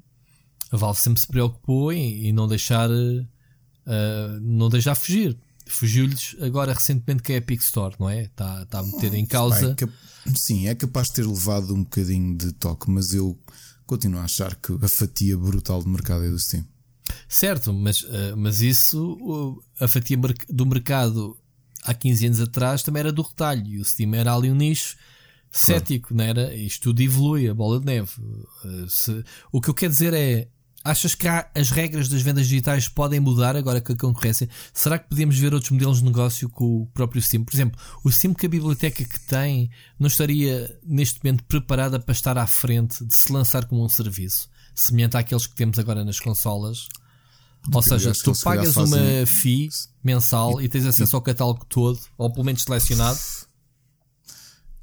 a Valve sempre se preocupou em, em não deixar uh, não deixar fugir. Fugiu-lhes agora recentemente que é a Epic Store, não é? Está, está a meter em causa. É sim, é capaz de ter levado um bocadinho de toque, mas eu continuo a achar que a fatia brutal do mercado é do Steam. Certo, mas, uh, mas isso, a fatia do mercado há 15 anos atrás também era do retalho e o Steam era ali um nicho cético, não era? Isto tudo evolui, a bola de neve. Eh, se, o que eu quero dizer é Achas que há, as regras das vendas digitais podem mudar agora com a concorrência? Será que podemos ver outros modelos de negócio com o próprio Sim? Por exemplo, o Sim que a biblioteca que tem não estaria neste momento preparada para estar à frente de se lançar como um serviço, semelhante àqueles que temos agora nas consolas? Ou seja, tu pagas uma fee mensal e tens acesso ao catálogo todo, ou pelo menos selecionado.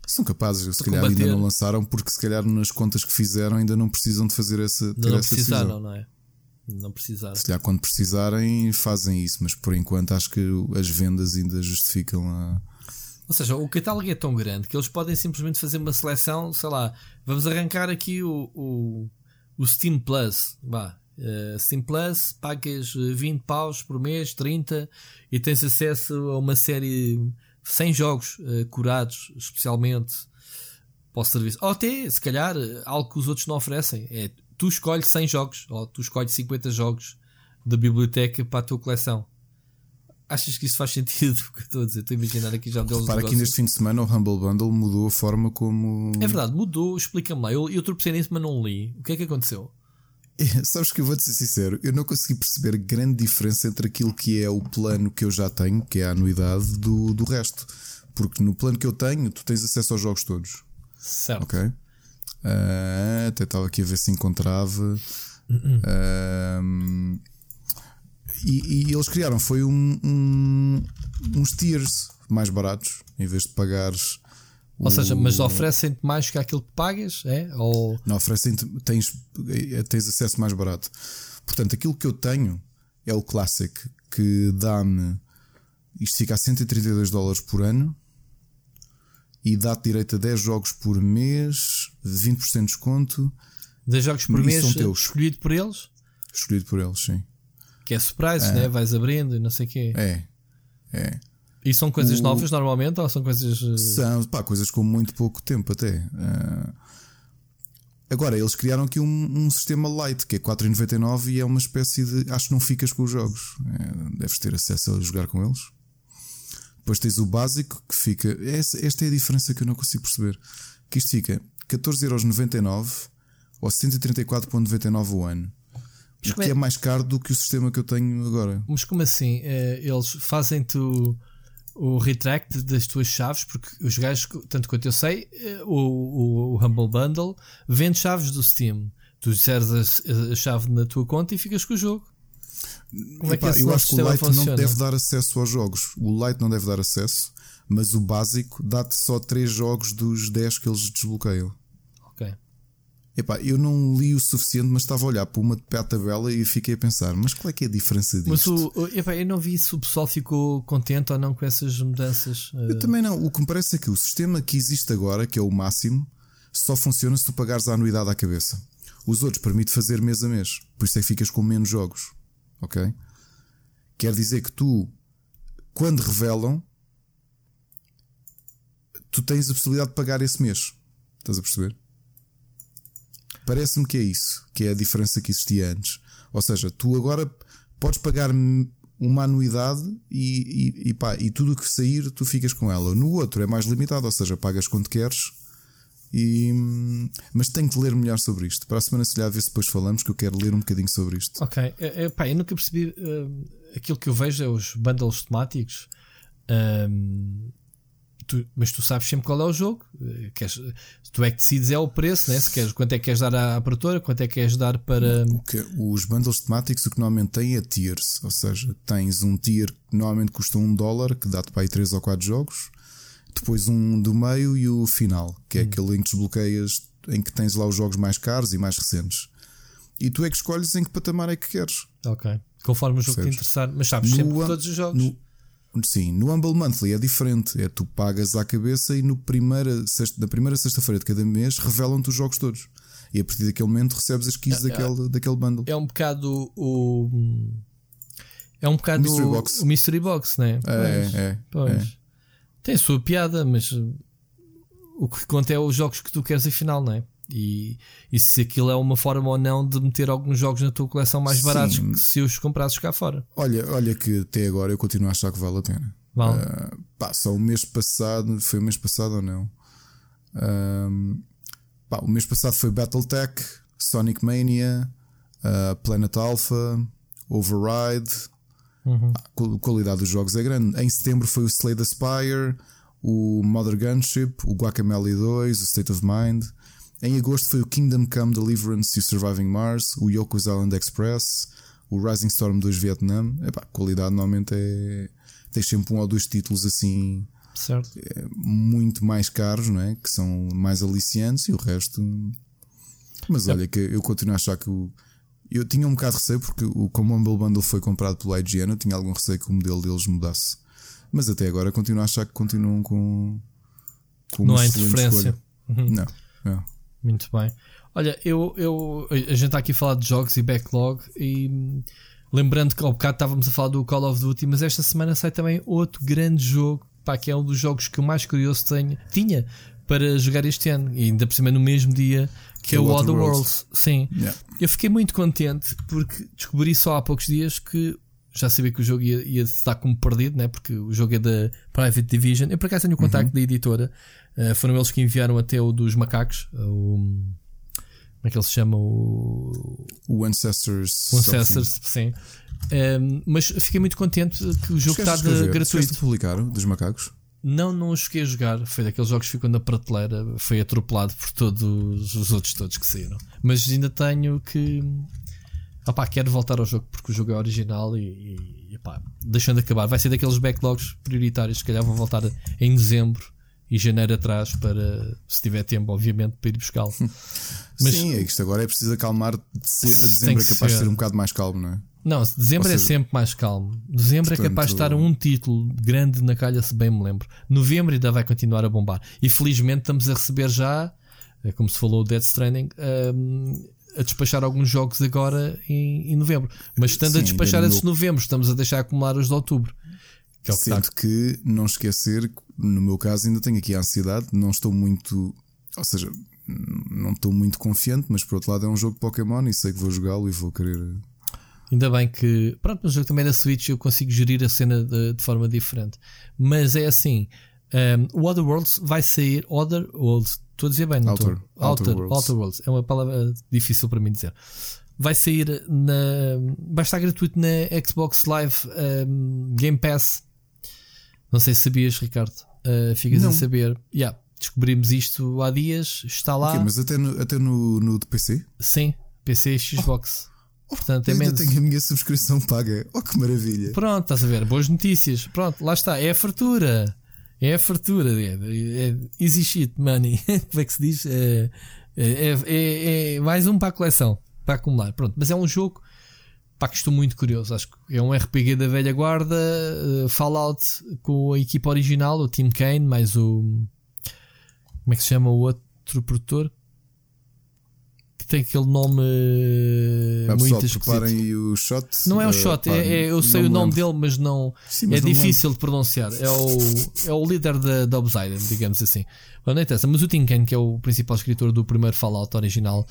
São capazes, se calhar ainda não lançaram, porque se calhar nas contas que fizeram ainda não precisam de fazer essa. Ter não essa precisaram, decisão. não é? Não precisaram. Se calhar quando precisarem fazem isso, mas por enquanto acho que as vendas ainda justificam a. Ou seja, o catálogo é tão grande que eles podem simplesmente fazer uma seleção, sei lá, vamos arrancar aqui o, o, o Steam Plus. Bah, uh, Steam Plus, pagas 20 paus por mês, 30, e tens acesso a uma série 100 jogos uh, curados especialmente para o serviço. Ou até, se calhar, algo que os outros não oferecem. É, tu escolhes 100 jogos, ou tu escolhes 50 jogos da biblioteca para a tua coleção. Achas que isso faz sentido? *laughs* O que estou a dizer? Estou a imaginar aqui já modelos Para aqui neste fim de semana o Humble Bundle mudou a forma como. É verdade, mudou. Explica-me lá. Eu, eu tropecei nisso, mas não li. O que é que aconteceu? *laughs* Sabes que eu vou-te ser sincero, eu não consegui perceber grande diferença entre aquilo que é o plano que eu já tenho, que é a anuidade, do, do resto. Porque no plano que eu tenho, tu tens acesso aos jogos todos. Certo. Ok? Uh, até estava aqui a ver se encontrava. Uh, e, e, eles criaram foi um, um, uns tiers mais baratos, em vez de pagares ou seja, mas oferecem-te mais que aquilo que pagas? É? Ou... Não, oferecem-te, tens, eh, tens acesso mais barato. Portanto, aquilo que eu tenho é o Classic, que dá-me. Isto fica a 132 dólares por ano e dá-te direito a 10 jogos por mês, 20% de desconto. 10 jogos por mês escolhido por eles? Escolhido por eles, sim. Que é surprise, é. né? Vais abrindo e não sei o quê. É, é. E são coisas o... novas normalmente ou são coisas. Eh, são, pá, coisas com muito pouco tempo até. Uh... Agora, eles criaram aqui um, um sistema light que é 4,99 e é uma espécie de. Acho que não ficas com os jogos. É, deves ter acesso a jogar com eles. Depois tens o básico que fica. Esta, esta é a diferença que eu não consigo perceber. Que isto fica 14,99€ ou 134,99€ o ano. Mas o que é... é mais caro do que o sistema que eu tenho agora. Mas como assim? Eles fazem-te o retract das tuas chaves, porque os gajos, tanto quanto eu sei, eh, o, o, o Humble Bundle vende chaves do Steam. Tu inseres a, a, chave na tua conta e ficas com o jogo. Como Epá, é que esse eu acho que o Lite funciona? não deve dar acesso aos jogos. O Lite não deve dar acesso, mas o básico dá-te só 3 jogos dos 10 que eles desbloqueiam. Epá, eu não li o suficiente, mas estava a olhar para uma para a tabela e fiquei a pensar, mas qual é que é a diferença disto? Mas o, epá, eu não vi se o pessoal ficou contente ou não com essas mudanças. Eu uh... também não. O que me parece é que o sistema que existe agora, que é o máximo, só funciona se tu pagares a anuidade à cabeça. Os outros permitem fazer mês a mês, por isso é que ficas com menos jogos. Ok? Quer dizer que tu, quando revelam, tu tens a possibilidade de pagar esse mês. Estás a perceber? Parece-me que é isso, que é a diferença que existia antes. Ou seja, tu agora podes pagar uma anuidade e, e, e, pá, e tudo o que sair tu ficas com ela. No outro é mais limitado, ou seja, pagas quando queres. E, mas tenho que ler melhor sobre isto. Para a semana, se calhar, ver se depois falamos, que eu quero ler um bocadinho sobre isto. Ok, eu, é, é, pá, eu nunca percebi. Uh, aquilo que eu vejo é os bundles temáticos. Um, tu, mas tu sabes sempre qual é o jogo. Eh, queres, tu é que decides é o preço, né? Se queres, quanto é que queres dar à, produtora, quanto é que queres dar para. Que, os bundles temáticos o que normalmente têm é tiers, ou seja, tens um tier que normalmente custa um dólar, que dá-te para aí 3 ou 4 jogos, depois um do meio e o final, que é hum. aquele em que desbloqueias, em que tens lá os jogos mais caros e mais recentes. E tu é que escolhes em que patamar é que queres. Ok. Conforme o jogo te interessar. Mas sabes, no, sempre todos os jogos. No, Sim, no Humble Monthly é diferente. É tu pagas à cabeça e no primeira, sexta, na primeira sexta-feira de cada mês revelam-te os jogos todos. E a partir daquele momento recebes as keys é, daquele, é, daquele bundle. É um bocado o. É um bocado o Mystery Box, o mystery box né? É, pois, é, pois. é. Tem a sua piada, mas o que conta é os jogos que tu queres afinal, não é? E, e se aquilo é uma forma ou não de meter alguns jogos na tua coleção mais baratos Sim. que se os comprasses cá fora. Olha, olha que até agora eu continuo a achar que vale a pena. Vale. Uh, pá, só o mês passado, foi o mês passado ou não? Uh, pá, o mês passado foi Battletech, Sonic Mania, uh, Planet Alpha, Override. Uhum. A qualidade dos jogos é grande. Em setembro foi o Slay the Spire, o Mother Gunship, o Guacamole 2, o State of Mind. Em agosto foi o Kingdom Come Deliverance e o Surviving Mars, o Yoko's Island Express, o Rising Storm 2 Vietnam. Epá, a qualidade normalmente é. Tens sempre um ou dois títulos assim. Certo. É, muito mais caros, não é? Que são mais aliciantes e o resto. Mas olha, que eu continuo a achar que o. Eu tinha um bocado de receio porque o, como o Humble Bundle foi comprado pelo IGN, eu tinha algum receio que o modelo deles mudasse. Mas até agora continuo a achar que continuam com. com não há interferência. Uhum. Não, não. Muito bem. Olha, eu, eu, a gente está aqui a falar de jogos e backlog e lembrando que ao bocado estávamos a falar do Call of Duty, mas esta semana sai também outro grande jogo, pá, que é um dos jogos que eu mais curioso tenho, tinha para jogar este ano, e ainda por cima no mesmo dia que é o Other Worlds. Worlds. Sim, yeah. eu fiquei muito contente porque descobri só há poucos dias que já sabia que o jogo ia, ia estar como perdido, né? porque o jogo é da Private Division. Eu por acaso tenho o contacto uhum. da editora, uh, foram eles que enviaram até o dos macacos, o como é que ele se chama? O, o Ancestors. O Ancestors, sim. Um, mas fiquei muito contente que o jogo está de gratuito. publicar dos macacos? Não, não o cheguei a jogar. Foi daqueles jogos que ficou na prateleira, foi atropelado por todos os outros todos que saíram. Mas ainda tenho que. Opá, quero voltar ao jogo porque o jogo é original e, e opá, deixando acabar. Vai ser daqueles backlogs prioritários, se calhar vou voltar em dezembro e janeiro atrás para, se tiver tempo, obviamente, para ir buscá-lo. Mas, Sim, é isto agora é preciso acalmar. Dezembro é capaz ser. de ser um bocado mais calmo, não é? Não, dezembro é seja, é sempre mais calmo. Dezembro portanto, é capaz de estar um título grande na calha, se bem me lembro. Novembro ainda vai continuar a bombar. E felizmente estamos a receber já, é como se falou, o Dead Stranding, um, a despachar alguns jogos agora em, em novembro. Mas estando Sim, a despachar esses de novembro, estamos a deixar acumular os de outubro. Que é Sendo que, que não esquecer, no meu caso, ainda tenho aqui a ansiedade, não estou muito. Ou seja, não estou muito confiante, mas por outro lado é um jogo de Pokémon e sei que vou jogá-lo e vou querer. Ainda bem que. Pronto, no jogo também da Switch eu consigo gerir a cena de, de forma diferente. Mas é assim: um, o Other Worlds vai sair. Other Worlds, estou a dizer bem, não Outer, estou? Outer, Outer, Worlds. Outer Worlds. É uma palavra difícil para mim dizer. Vai sair na. Vai estar gratuito na Xbox Live um, Game Pass. Não sei se sabias, Ricardo. Uh, ficas não. a saber. Yeah. Descobrimos isto há dias, está lá. Okay, mas até no, até no, no de PC? Sim, PC e Xbox. Oh, Portanto, é ainda menos... tenho a minha subscrição paga. Oh, que maravilha! Pronto, estás a ver? Boas notícias. Pronto, lá está. É a fartura. É a fartura. É, é, easy shit money. *laughs* Como é que se diz? É, é, é, é, mais um para a coleção. Para acumular. Pronto, mas é um jogo. Pá, que estou muito curioso. Acho que é um RPG da velha guarda. Uh, Fallout com a equipa original, o Team Kane, mais o como é que se chama o outro produtor? Que tem aquele nome ah, muito esquisito. preparem o shot. Não é o uh, shot, pá, é, é, eu sei o nome dele, mas não Sim, mas é não difícil de pronunciar. É o, é o líder da, da Obsidian, digamos assim. Mas não interessa. Mas o Tim Kaine, que é o principal escritor do primeiro Fallout original,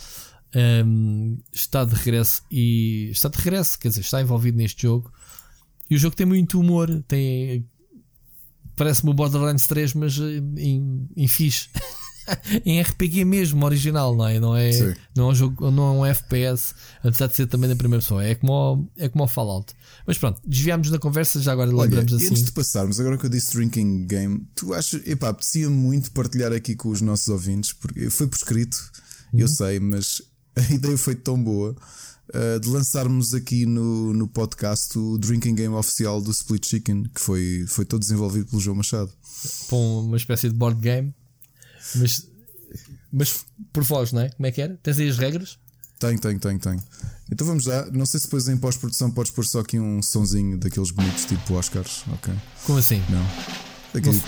um, está de regresso e está de regresso, quer dizer, está envolvido neste jogo. E o jogo tem muito humor, tem Parece-me o Borderlands 3, mas eh, em, em fixe. *laughs* em RPG mesmo, original, não é? Não é, não é, um jogo, não é um FPS, apesar de ser também na primeira pessoa. É como, é como o Fallout. Mas pronto, desviámos da conversa, já agora lembramos assim. Antes de passarmos, agora que eu disse Drinking Game, tu achas, epá, apetecia muito partilhar aqui com os nossos ouvintes, porque foi por escrito, uhum. eu sei, mas *laughs* a ideia foi tão boa uh, de lançarmos aqui no, no podcast o Drinking Game oficial do Split Chicken, que foi, foi todo desenvolvido pelo João Machado. Com uma espécie de board game, mas, mas por voz, não é? Como é que era? Tens aí as regras? Tenho, tenho, tenho, tenho. Então vamos lá. Não sei se depois em pós-produção podes pôr só aqui um sonzinho daqueles bonitos tipo Oscars, ok? Como assim? Não. Daquele.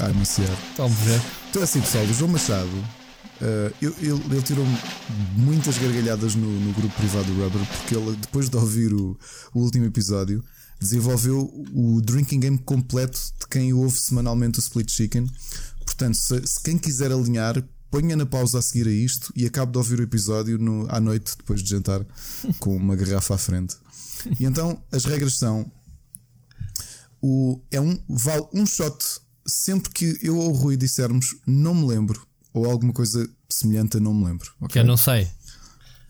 A anunciar. Vamos ver. Então é assim, pessoal, o João Machado Uh, ele, ele, tirou muitas gargalhadas no, no, grupo privado do Rubber porque ele, depois de ouvir o, o, último episódio, desenvolveu o drinking game completo de quem ouve semanalmente o Split Chicken. Portanto, se, se quem quiser alinhar, ponha na pausa a seguir a isto e acabe de ouvir o episódio no, à noite, depois de jantar, *laughs* com uma garrafa à frente. E então as regras são: o, é um, vale um shot sempre que eu ou o Rui dissermos não me lembro ou alguma coisa semelhante, eu não me lembro. Okay? Eu não sei.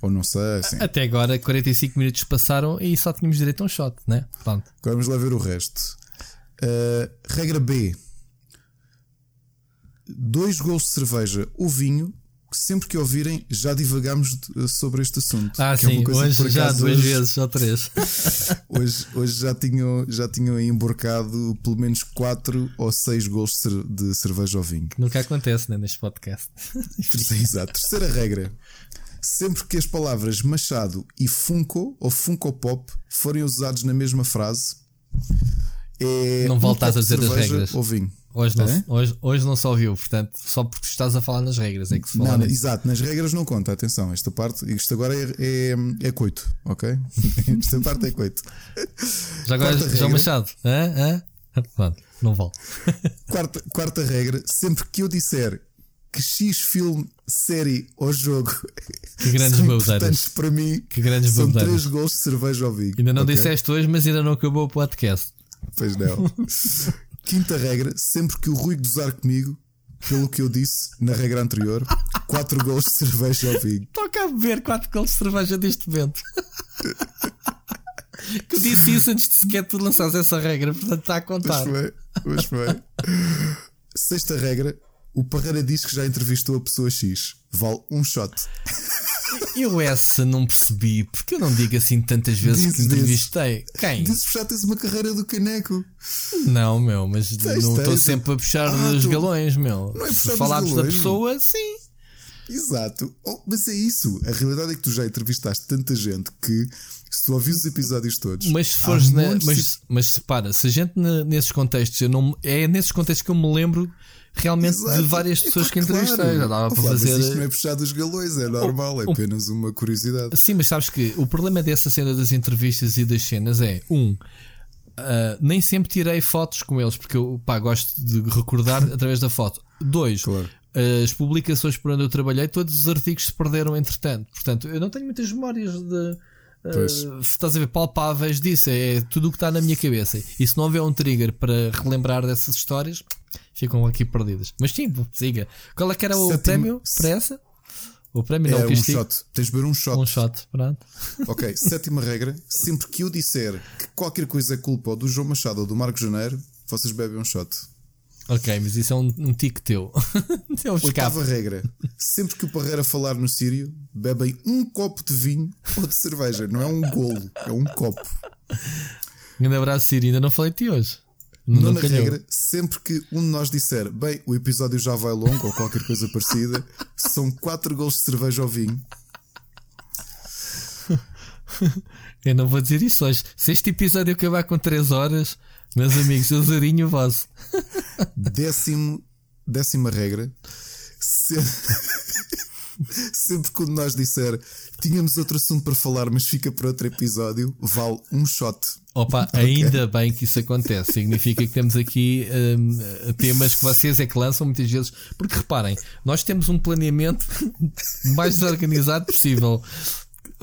Ou não sei, sim. Até agora 45 minutos passaram e só tínhamos direito a um shot, né? Pronto. Agora vamos lá ver o resto. Uh, regra B: dois gols de cerveja ou vinho. Sempre que ouvirem, já divagamos sobre este assunto. Ah, é sim, hoje já duas hoje, vezes ou três. *laughs* hoje, hoje já tinham, já tinham emborcado pelo menos quatro ou seis gols de cerveja ou vinho. Nunca acontece né, neste podcast. *laughs* Exato. Terceira regra: sempre que as palavras Machado e Funko ou Funko Pop forem usados na mesma frase, é não voltas um a dizer as regras. Ou vinho. Hoje não, é? hoje, hoje não se ouviu, portanto, só porque estás a falar nas regras é que se fala. Não, exato, nas regras não conta, atenção, esta parte, isto agora é, é, é coito, ok? *laughs* esta parte é coito. Já agora, João regra, Machado, hã? Hã? Pronto, não vale. *laughs* quarta, quarta regra: sempre que eu disser que X filme, série ou jogo *laughs* que grandes são importantes para mim, que grandes são três gols de cerveja ao vinho. Ainda não okay? disseste hoje, mas ainda não acabou o podcast. Pois não. Quinta regra: sempre que o Rui gozar comigo, pelo que eu disse na regra anterior, 4 gols de cerveja ao vinho. Toca a beber 4 gols de cerveja neste momento. que disse isso antes de sequer tu lançares essa regra, portanto está a contar. Pois foi, pois foi. Sexta regra: o Parreira diz que já entrevistou a pessoa X. Vale um shot. Eu essa não percebi, porque eu não digo assim tantas vezes que entrevistei. Disse. Quem? Disse que já tens uma carreira do caneco. Não, meu, mas tens, não estou sempre a puxar ah, os tu... galões, meu. Não é Se falarmos da pessoa, sim. Exato. Oh, mas é isso. A realidade é que tu já entrevistaste tanta gente que se tu ouvires os episódios todos. Mas se fores na, mas, mas repara, se a gente nesses contextos, eu não, é nesses contextos que eu me lembro realmente Exato. de várias pessoas que entrevistei. Claro. Já dava para fazer. Mas isto não é puxar dos galões, é normal, é apenas uma curiosidade. Sim, mas sabes que o problema dessa cena das entrevistas e das cenas é: um, uh, nem sempre tirei fotos com eles, porque eu pá, gosto de recordar *laughs* através da foto. Dois, claro. as publicações por onde eu trabalhei, todos os artigos se perderam entretanto. Portanto, eu não tenho muitas memórias de. Uh, estás a ver palpáveis disso, é tudo o que está na minha cabeça. E se não houver um trigger para relembrar dessas histórias, ficam aqui perdidas. Mas sim, siga. Qual é que era o Sétimo... prémio para essa? O prémio não, é um shot. Tens de beber um shot. Um shot, pronto. *laughs* Ok, sétima regra: sempre que eu disser que qualquer coisa é culpa do João Machado ou do Marco Janeiro, vocês bebem um shot. Ok, mas isso é um, um tique teu. é um Oitava regra: sempre que o Parreira falar no Sírio, bebem um copo de vinho *laughs* ou de cerveja. Não é um golo, é um copo. Um grande abraço, Sírio. Ainda não falei de ti hoje. Nona regra, sempre que um de nós disser bem, o episódio já vai longo ou qualquer coisa parecida, são 4 gols de cerveja ao vinho. *laughs* Eu não vou dizer isso hoje. Se este episódio acabar com 3 horas, meus amigos, usarinho vosso. Décimo, décima regra. Se... *laughs* Sempre quando nós disser tínhamos outro assunto para falar, mas fica para outro episódio, vale um shot. Opa, okay. ainda bem que isso acontece. Significa que temos aqui um, temas que vocês é que lançam muitas vezes. Porque reparem, nós temos um planeamento *laughs* mais desorganizado possível.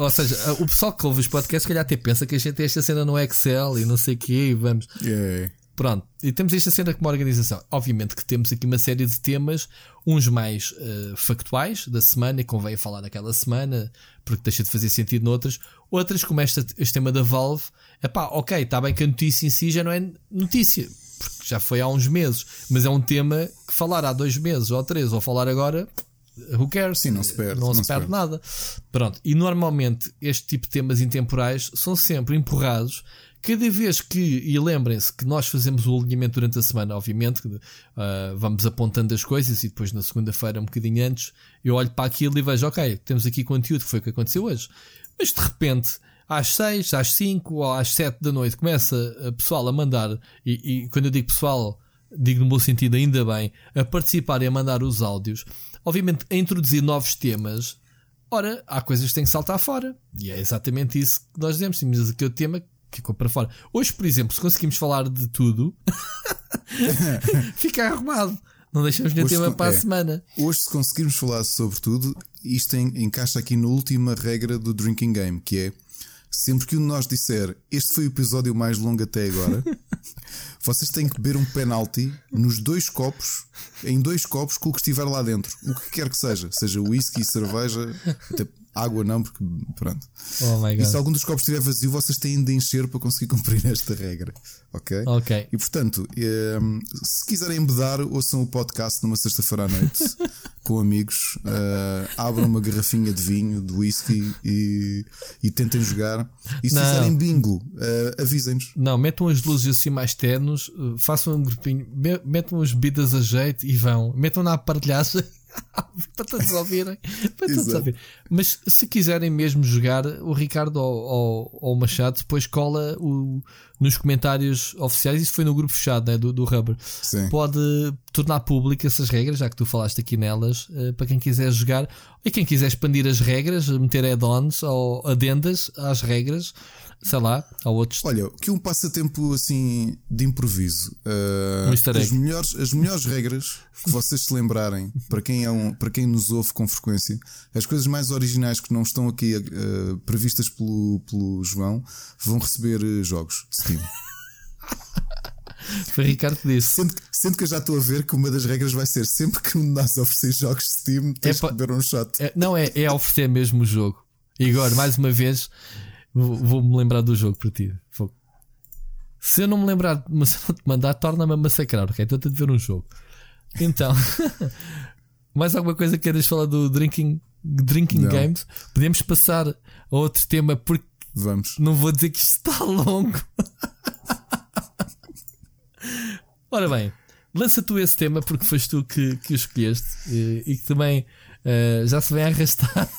Ou seja, o pessoal que ouve os podcasts, se calhar até pensa que a gente tem esta cena no Excel e não sei o quê, e vamos. Yeah. Pronto, e temos esta cena como organização. Obviamente que temos aqui uma série de temas, uns mais uh, factuais da semana, e convém falar naquela semana, porque deixa de fazer sentido noutras. Outras, como esta, este tema da Valve, é pá, ok, está bem que a notícia em si já não é notícia, porque já foi há uns meses, mas é um tema que falar há dois meses ou três, ou falar agora, who cares? Sim, não se perde, não, não se, se perde, perde nada. Pronto, e normalmente este tipo de temas intemporais são sempre empurrados cada vez que, e lembrem-se que nós fazemos o alinhamento durante a semana, obviamente, uh, vamos apontando as coisas e depois na segunda-feira, um bocadinho antes, eu olho para aquilo e vejo, ok, temos aqui conteúdo, foi o que aconteceu hoje. Mas de repente, às 6, às 5 ou às 7 da noite, começa a pessoal a mandar, e, e quando eu digo pessoal, digo no bom sentido ainda bem, a participar e a mandar os áudios, obviamente a introduzir novos temas. Ora, há coisas que têm que saltar fora. E é exatamente isso que nós dizemos. Temos aqui o tema ficou para fora. Hoje, por exemplo, se conseguimos falar de tudo, *laughs* fica arrumado. Não deixamos nenhum tema para é, a semana. Hoje, se conseguirmos falar sobre tudo, isto encaixa aqui na última regra do Drinking Game, que é sempre que um de nós disser este foi o episódio mais longo até agora, *laughs* vocês têm que beber um penalty nos dois copos, em dois copos, com o que estiver lá dentro. O que quer que seja, seja whisky, cerveja, até Água não, porque pronto. Oh. E se algum dos copos estiver vazio, vocês têm de encher para conseguir *laughs* cumprir esta regra. Ok? Ok. E portanto, um, se quiserem embedar, ouçam o podcast numa sexta-feira à noite *laughs* com amigos, uh, abram uma garrafinha de vinho, de whisky e, e tentem jogar. E se Não. fizerem bingo, uh, avisem-nos. Não, metam as luzes assim mais ternos, uh, façam um grupinho, me- metam as bebidas a jeito e vão. Metam na aparelhagem *laughs* para todos ouvirem. Para todos Exato. ouvirem. Mas se quiserem mesmo jogar, o Ricardo ou, ou, o Machado depois cola o, nos comentários oficiais. Isso foi no grupo fechado né, do, do Rubber. Sim. Pode tornar público essas regras, já que tu falaste aqui nelas, uh, para quem quiser jogar. E quem quiser expandir as regras, meter add-ons ou adendas às regras, sei lá, ou outros. Olha, que um passatempo assim de improviso. Uh, Um as, melhores, as melhores regras que vocês se lembrarem, para quem, é um, para quem nos ouve com frequência, as coisas mais originais que não estão aqui uh, previstas pelo, pelo João, vão receber uh, jogos de Steam. *laughs* Foi Ricardo que disse. Sendo que, sendo que eu já estou a ver que uma das regras vai ser sempre que um nós oferecer jogos de Steam, tens Epá. que beber um shot. É, não, é, é oferecer mesmo o jogo. E agora, mais uma vez, vou-me lembrar do jogo para ti. Fogo. Se eu não me lembrar, mas eu não te mandar, torna-me a massacrar, ok? Estou a ver um jogo. Então, *laughs* mais alguma coisa que queiras falar do Drinking, drinking Não. Games? Podemos passar a outro tema, porque Vamos. não vou dizer que isto está longo. Ora bem, lança tu esse tema porque foste tu que, que o escolheste e, e que também eh, já se vem a arrastar.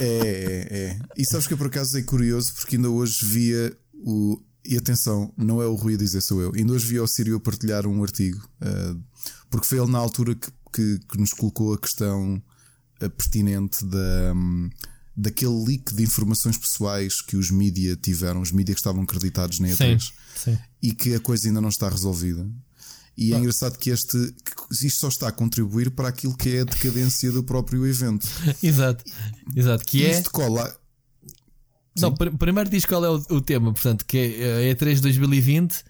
É, é, é. E sabes que eu por acaso é curioso porque ainda hoje via o. E atenção, não é o Rui a dizer, sou eu. Ainda hoje via o Sírio a partilhar um artigo. ah, porque foi ele na altura que, que, que nos colocou a questão ah, pertinente da, hum, daquele leak de informações pessoais que os mídia tiveram, os mídia que estavam acreditados na E3 sim. e que a coisa ainda não está resolvida. E é engraçado que este isto só está a contribuir para aquilo que é a decadência do próprio evento. *laughs* Exato, exato. Que é. Isto cola. Não, pr- primeiro diz qual é o, o tema, portanto, que é a E3 2020.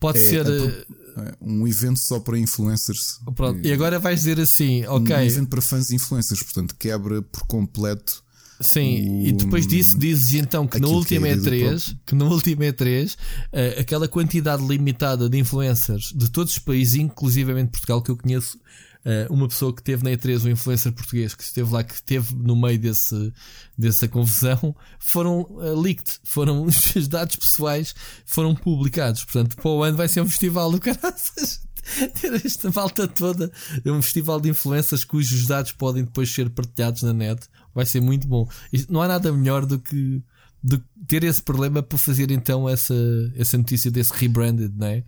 Pode É, ser. a eh, É, um evento só para influencers. pronto. E agora vais dizer assim, Um ok. evento para fãs e influencers, portanto, quebra por completo. Sim, e depois disso dizes então que que é último a ideia do E3, que no último E3, eh, aquela quantidade limitada de influencers de todos os países, inclusivamente Portugal, que eu conheço eh, uma pessoa que teve na E3, um influencer português que esteve lá, que esteve no meio desse, dessa confusão, foram eh, leaked, foram *laughs* os dados pessoais foram publicados. Portanto, para o ano vai ser um festival do caraças. *laughs* Ter esta malta toda, é um festival de influências cujos dados podem depois ser partilhados na net. Vai ser muito bom. Isto- não há nada melhor do que, que ter esse problema para fazer então essa, essa notícia desse rebranded, não é?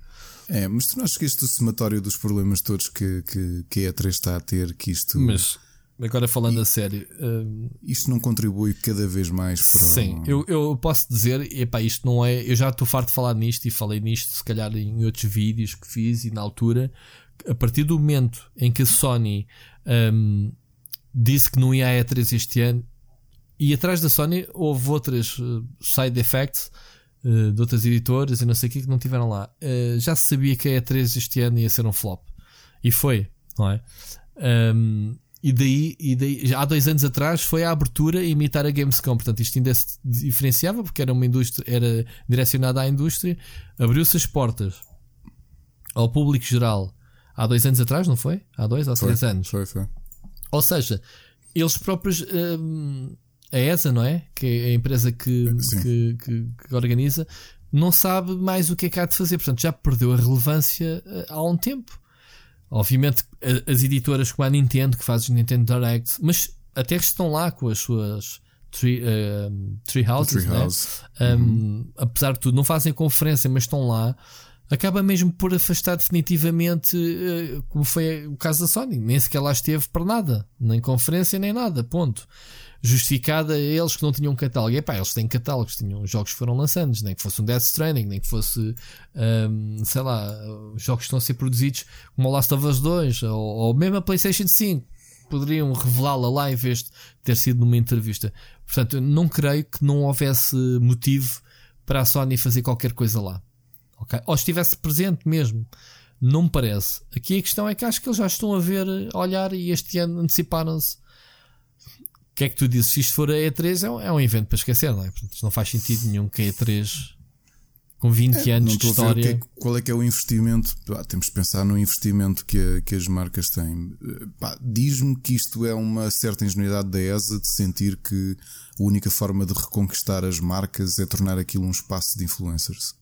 É, mas tu não achas que este é o somatório dos problemas todos que, que, que a E3 está a ter, que isto, Mas agora falando a sério, hum, isto não contribui cada vez mais para. sim, eu, eu posso dizer, epá, isto não é. Eu já estou farto de falar nisto e falei nisto, se calhar, em outros vídeos que fiz e na altura. A partir do momento em que a Sony hum, disse que não ia à E3 este ano, e atrás da Sony houve outras eh, side effects eh, de outras editoras e não sei o que que não tiveram lá. Eh, já se sabia que a E3 este ano ia ser um flop. E foi, não é? Um, e daí, e daí, há dois anos atrás, foi a abertura a imitar a Gamescom. Portanto, isto ainda se diferenciava porque era uma indústria, era direcionada à indústria. Abriu-se as portas ao público geral há dois anos atrás, não foi? Há dois ou Foi, três anos. Foi, foi. Ou seja, eles próprios, hum, a ESA, não é? Que é a empresa que, que, que- que organiza, não sabe mais o que é que há de fazer. Portanto, já perdeu a relevância eh, há um tempo. Obviamente, as editoras como a Nintendo, que faz os Nintendo Direct, mas até que estão lá com as suas tree, hum, tree houses, não é? Treehouse. Um, apesar de tudo, não fazem conferência, mas estão lá. Acaba mesmo por afastar definitivamente, eh, como foi o caso da Sony. Nem sequer lá esteve para nada, nem conferência, nem nada. Ponto. Justificada a eles que não tinham catálogo. E pá, eles têm catálogos, tinham jogos que foram lançados, nem que fosse um Death Stranding, nem que fosse, um, sei lá, jogos que estão a ser produzidos como o Last of Us 2 ou, ou mesmo a PlayStation 5 poderiam revelá-la lá em vez de ter sido numa entrevista. Portanto, não creio que não houvesse motivo para a Sony fazer qualquer coisa lá. Ok? Ou estivesse presente mesmo. Não me parece. Aqui a questão é que acho que eles já estão a ver, a olhar e este ano anteciparam-se que é que tu dizes? Se isto for a E3, é um, é um evento para esquecer, não é? Portanto, não faz sentido nenhum que a E3 com 20 é, anos de história. É, qual é que é o investimento? Pá, temos de pensar no investimento que, a, que as marcas têm. Diz-me que isto é uma certa ingenuidade da ESA de sentir que a única forma de reconquistar as marcas é tornar aquilo um espaço de influencers.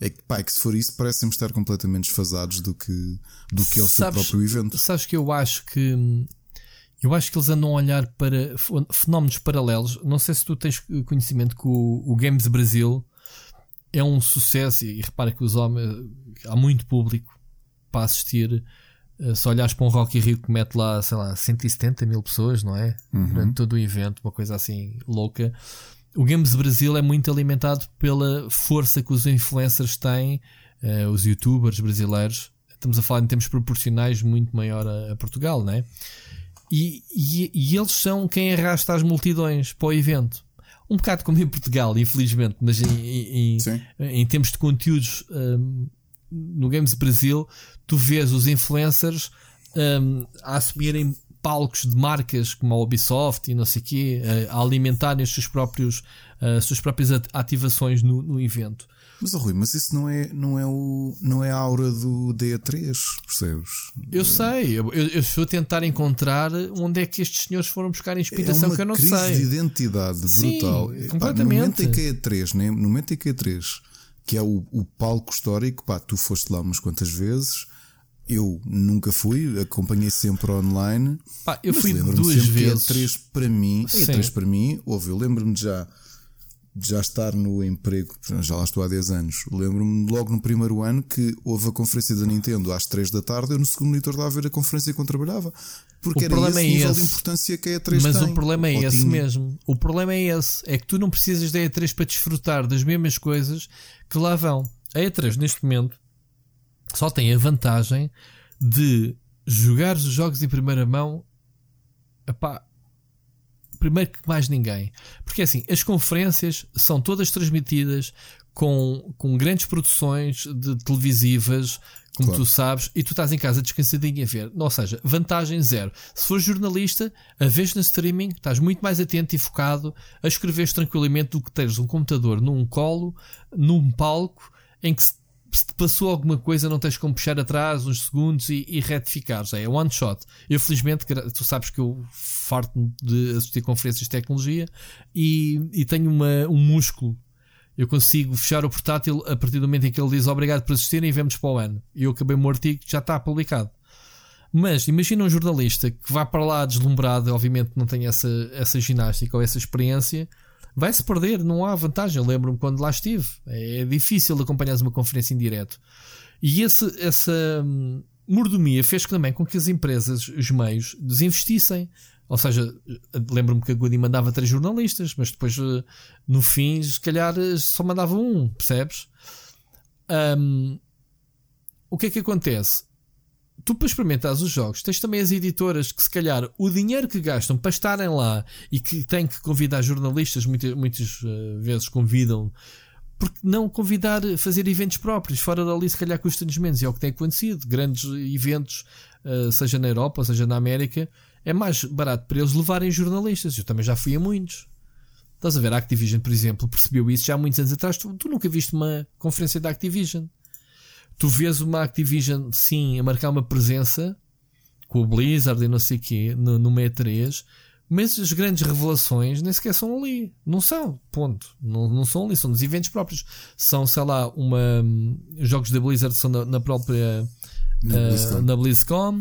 É que, pá, é que se for isso, parecem estar completamente desfasados do que, do que é o sabes, seu próprio evento. Sabes que eu acho que eu acho que eles andam a olhar para fenómenos paralelos. Não sei se tu tens conhecimento que o, o Games Brasil é um sucesso e repara que os homens há muito público para assistir. Eh, se olhares para um Rock Rio que mete lá, sei lá, 170 mil pessoas, não é? Uhum. Durante todo o evento, uma coisa assim louca. O Games Brasil é muito alimentado pela força que os influencers têm, uh, os youtubers brasileiros. Estamos a falar em termos proporcionais muito maior a, a Portugal, não é? E, e, e, eles são quem arrasta as multidões para o evento. Um bocado como em Portugal, infelizmente, mas em, em, em termos de conteúdos um, no Games Brasil, tu vês os influencers um, a assumirem palcos de marcas como a Ubisoft e não sei o quê, a, a alimentarem os seus próprios, as suas próprias ativações no, no evento. Mas, oh, Rui, mas isso não é, não é, o, não é a aura do D3, percebes? Eu sei, eu, eu estou a tentar encontrar onde é que estes senhores foram buscar inspiração é que eu não sei. É uma crise de identidade brutal. Sim, completamente. Pá, no momento em que é E3, né? no momento em que é E3, que é o, o palco histórico, pá, tu foste lá umas quantas vezes. Eu nunca fui, acompanhei sempre online. Pá, eu fui duas vezes. Que E3 para mim, E3 para mim, houve, eu lembro-me já de já estar no emprego, já lá estou há 10 anos. Lembro-me logo no primeiro ano que houve a conferência da Nintendo às 3 da tarde, eu no segundo monitor estava a ver a conferência com trabalhava. Porque o era problema esse é nível esse. de importância que a E3 Mas tem. o problema é esse mesmo. O problema é esse. É que tu não precisas da E3 para desfrutar das mesmas coisas que lá vão. A E3 neste momento só tem a vantagem de jogar os jogos em primeira mão epá, primeiro que mais ninguém. Porque assim, as conferências são todas transmitidas com, com grandes produções de televisivas, como claro. tu sabes, e tu estás em casa descansadinho a ver. Ou seja, vantagem zero. Se fores jornalista, a vez no streaming, estás muito mais atento e focado a escreveres tranquilamente do que teres um computador num colo, num palco, em que se te passou alguma coisa, não tens como puxar atrás uns segundos e, e retificar. Já é one shot. Eu, felizmente, tu sabes que eu farto de assistir conferências de tecnologia e, e tenho uma, um músculo. Eu consigo fechar o portátil a partir do momento em que ele diz obrigado por assistirem e vemos para o ano. E eu acabei meu artigo que já está publicado. Mas imagina um jornalista que vá para lá deslumbrado, obviamente não tem essa, essa ginástica ou essa experiência vai-se perder, não há vantagem. Eu lembro-me quando lá estive. É difícil acompanhar uma conferência em direto. E esse, essa hum, mordomia fez também com que as empresas, os meios, desinvestissem. Ou seja, lembro-me que a Goody mandava três jornalistas, mas depois eh, no fim, se calhar eh, só mandava um, percebes? Um, o que é que acontece? Tu para experimentares os jogos tens também as editoras que se calhar o dinheiro que gastam para estarem lá e que têm que convidar jornalistas muitas, muitas uh, vezes convidam porque não convidar fazer eventos próprios. Fora dali se calhar custa-nos menos. E é o que tem acontecido. Grandes eventos uh, seja na Europa seja na América é mais barato para eles levarem jornalistas. Eu também já fui a muitos. Estás a ver? A Activision por exemplo percebeu isso já há muitos anos atrás. Tu, tu nunca viste uma conferência da Activision tu vês uma Activision, sim, a marcar uma presença com o Blizzard e não sei o quê, no, no E3, mas as grandes revelações nem sequer são ali. Não são, ponto. Não, não são ali, são nos eventos próprios. São, sei lá, uma, jogos da Blizzard são na, na própria. Na, uh, BlizzCon. na BlizzCon.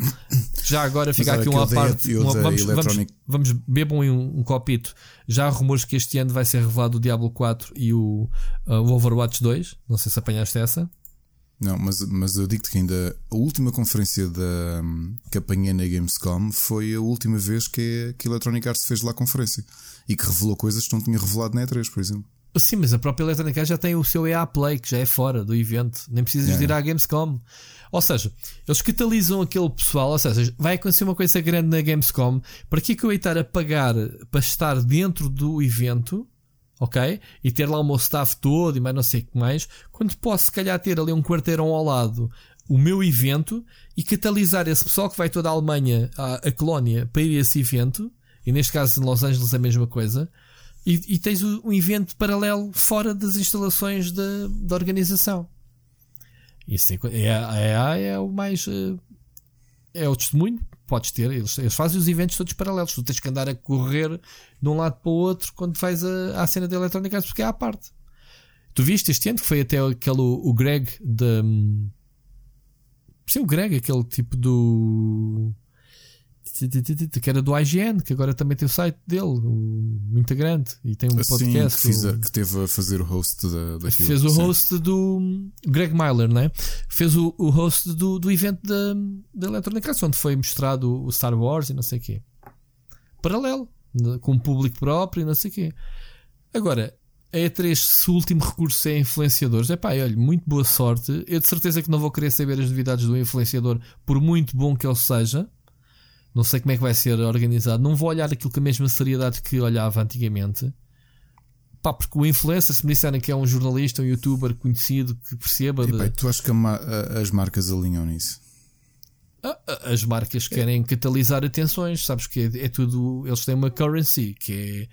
Já agora fica aqui uma parte. Uma, vamos, vamos, vamos bebam um, um copito. Já há rumores que este ano vai ser revelado o Diablo 4 e o, uh, o Overwatch 2. Não sei se apanhaste essa. Não, mas, mas eu digo-te que ainda a última conferência da, que apanhei na Gamescom foi a última vez que, que a Electronic Arts fez lá conferência e que revelou coisas que não tinha revelado na E3, por exemplo. Sim, mas a própria Electronic Arts já tem o seu EA Play, que já é fora do evento, nem precisas é. de ir à Gamescom. Ou seja, eles catalisam aquele pessoal, ou seja, vai acontecer uma coisa grande na Gamescom, para que é que eu ia estar a pagar para estar dentro do evento? Ok? E ter lá o meu staff todo e mais não sei o que mais, quando posso, se calhar, ter ali um quarteirão ao lado o meu evento e catalisar esse pessoal que vai toda a Alemanha, a, a colónia, para ir a esse evento e neste caso em Los Angeles é a mesma coisa, e, e tens um evento paralelo fora das instalações da, da organização. Isso é, é, é o mais. Eh, é o testemunho podes ter. Eles, eles, fazem os eventos todos paralelos. Tu tens que andar a correr de um lado para o outro quando vais a, cena de Electronic Arts, porque é à parte. Tu viste este ano que foi até aquele o Greg da. Sim, o Greg, aquele tipo do que era do IGN, que agora também tem o site dele, muito grande, e tem um assim, podcast. Que, fiz a, que teve a fazer o host da, daquilo. Fez o sim. host do Greg Myler, né? Fez o, o host do, do evento da, da Electronic Arts, onde foi mostrado o Star Wars e não sei o quê. Paralelo, com um público próprio e não sei o quê. Agora, a E3, se o último recurso é influenciadores, é pá, olha, muito boa sorte. Eu de certeza que não vou querer saber as novidades do influenciador, por muito bom que ele seja. Não sei como é que vai ser organizado. Não vou olhar aquilo com a mesma seriedade que olhava antigamente. Pá, porque o influencer, se me disserem que é um jornalista, um youtuber conhecido que perceba. E, de... tu achas que a, as marcas alinham nisso? As marcas querem catalisar atenções, sabes que é, é, tudo. Eles têm uma currency que é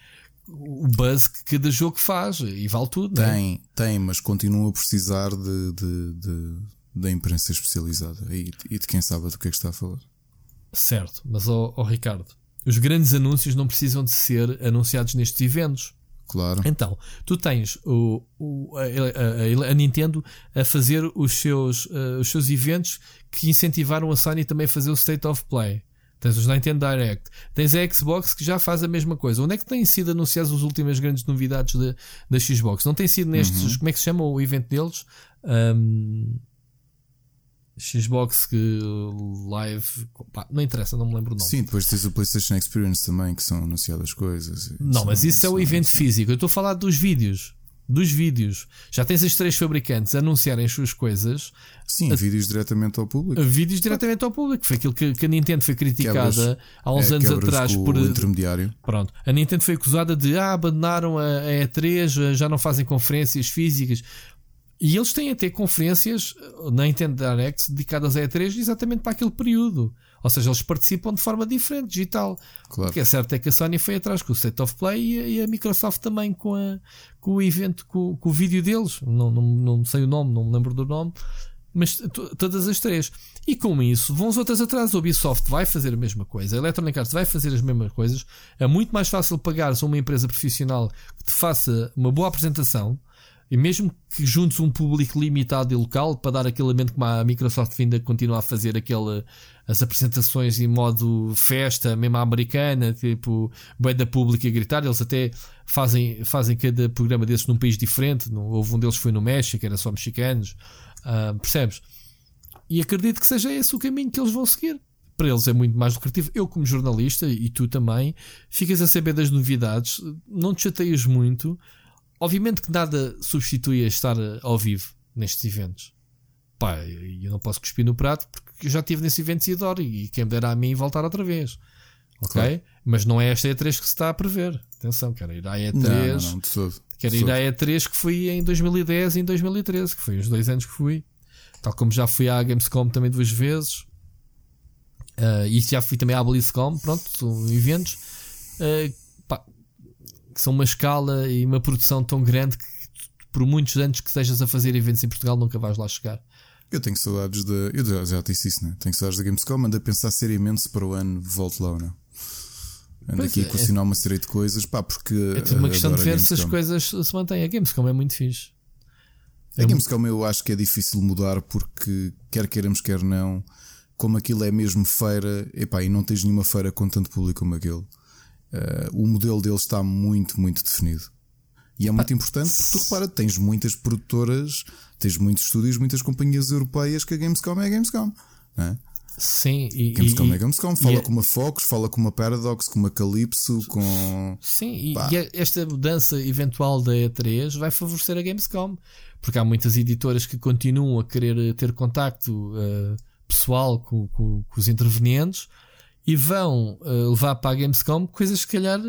o buzz que cada jogo faz e vale tudo. Tem, é? tem, mas continua a precisar de, de, de da imprensa especializada e, e de quem sabe do que é que está a falar. Certo, mas ó oh, oh, Ricardo, os grandes anúncios não precisam de ser anunciados nestes eventos. Claro. Então, tu tens o, o a, a, a, Nintendo a fazer os seus, uh, os seus eventos que incentivaram a Sony também a fazer o State of Play. Tens os Nintendo Direct. Tens a Xbox que já faz a mesma coisa. Onde é que têm sido anunciadas as últimas grandes novidades da Xbox? Não tem sido nestes. Uhum. Como é que se chama o evento deles? Um, Xbox Live, pá, não interessa, não me lembro o nome. Sim, depois tens o PlayStation Experience também, que são anunciadas coisas. Não, mas isso é o evento físico. Eu estou a falar dos vídeos. Dos vídeos. Já tens as três fabricantes a anunciarem as suas coisas. Sim, a, vídeos diretamente ao público. Vídeos diretamente ao público. Foi aquilo que, que a Nintendo foi criticada quebras, há uns é, anos atrás por. Intermediário. Pronto. A Nintendo foi acusada de ah, abandonaram a, a E3, já não fazem conferências físicas. E eles têm até conferências eh, na Nintendo Direct dedicadas a E3 exatamente para aquele período. Ou seja, eles participam de forma diferente, digital. Claro. O que é certo é que a Sony foi atrás com o State of Play e a, e a Microsoft também com, a, com o evento, com, com, o vídeo deles. Não, não, não sei o nome, não me lembro do nome. Mas todas as três. E com isso vão as outras atrás. A Ubisoft vai fazer a mesma coisa. A Electronic Arts vai fazer as mesmas coisas. É muito mais fácil pagares a uma empresa profissional que te faça uma boa apresentação e mesmo que juntes um público limitado e local para dar aquele elemento como a Microsoft ainda continua a fazer aquele, as apresentações em modo festa, mesmo americana, tipo bem da pública a gritar, eles até fazem, fazem cada programa desses num país diferente. Houve um deles foi no México, era só mexicanos, uh, percebes? E acredito que seja esse o caminho que eles vão seguir. Para eles é muito mais lucrativo. Eu, como jornalista, e tu também, ficas a saber das novidades, não te chateias muito Obviamente que nada substitui a estar ao vivo nestes eventos. Pá, eu não posso cuspir no prato porque eu já estive nesse evento e adoro. E quem me dera a mim voltar outra vez. Ok? Claro. Mas não é esta E3 que se está a prever. Atenção, quero ir à E3. Não, não, não, de todo. Quero ir à E3 que fui em 2010 e em 2013, que foi os dois anos que fui. Tal como já fui à Gamescom também duas vezes. Uh, e já fui também à BlizzCon, pronto, eventos. Uh, que são uma escala e uma produção tão grande que por muitos anos que estejas a fazer eventos em Portugal nunca vais lá chegar. Eu tenho saudades da. Eu já, disse isso, né? Tenho saudades da Gamescom, ando a pensar seriamente se para o ano volto lá ou não. Ando pois aqui é, a questionar é, uma série de coisas, pá, porque. É tudo uma questão de ver se as coisas se mantêm. A Gamescom é muito fixe. É a Gamescom eu acho que é difícil mudar porque, quer queiramos, quer não, como aquilo é mesmo feira, epá, e não tens nenhuma feira com tanto público como aquele uh, o modelo deles está muito, muito definido. E é muito importante porque tu repara, tens muitas produtoras, tens muitos estúdios, muitas companhias europeias que a Gamescom é a Gamescom. Não é? Sim, e, Gamescom e, é Gamescom, fala e, com uma Fox, fala com uma Paradox, com uma Calypso, com. Sim, e, e, esta mudança eventual da E3 vai favorecer a Gamescom, porque há muitas editoras que continuam a querer ter contacto uh, pessoal com, com, com, os intervenientes e vão uh, levar para a Gamescom coisas que, se calhar,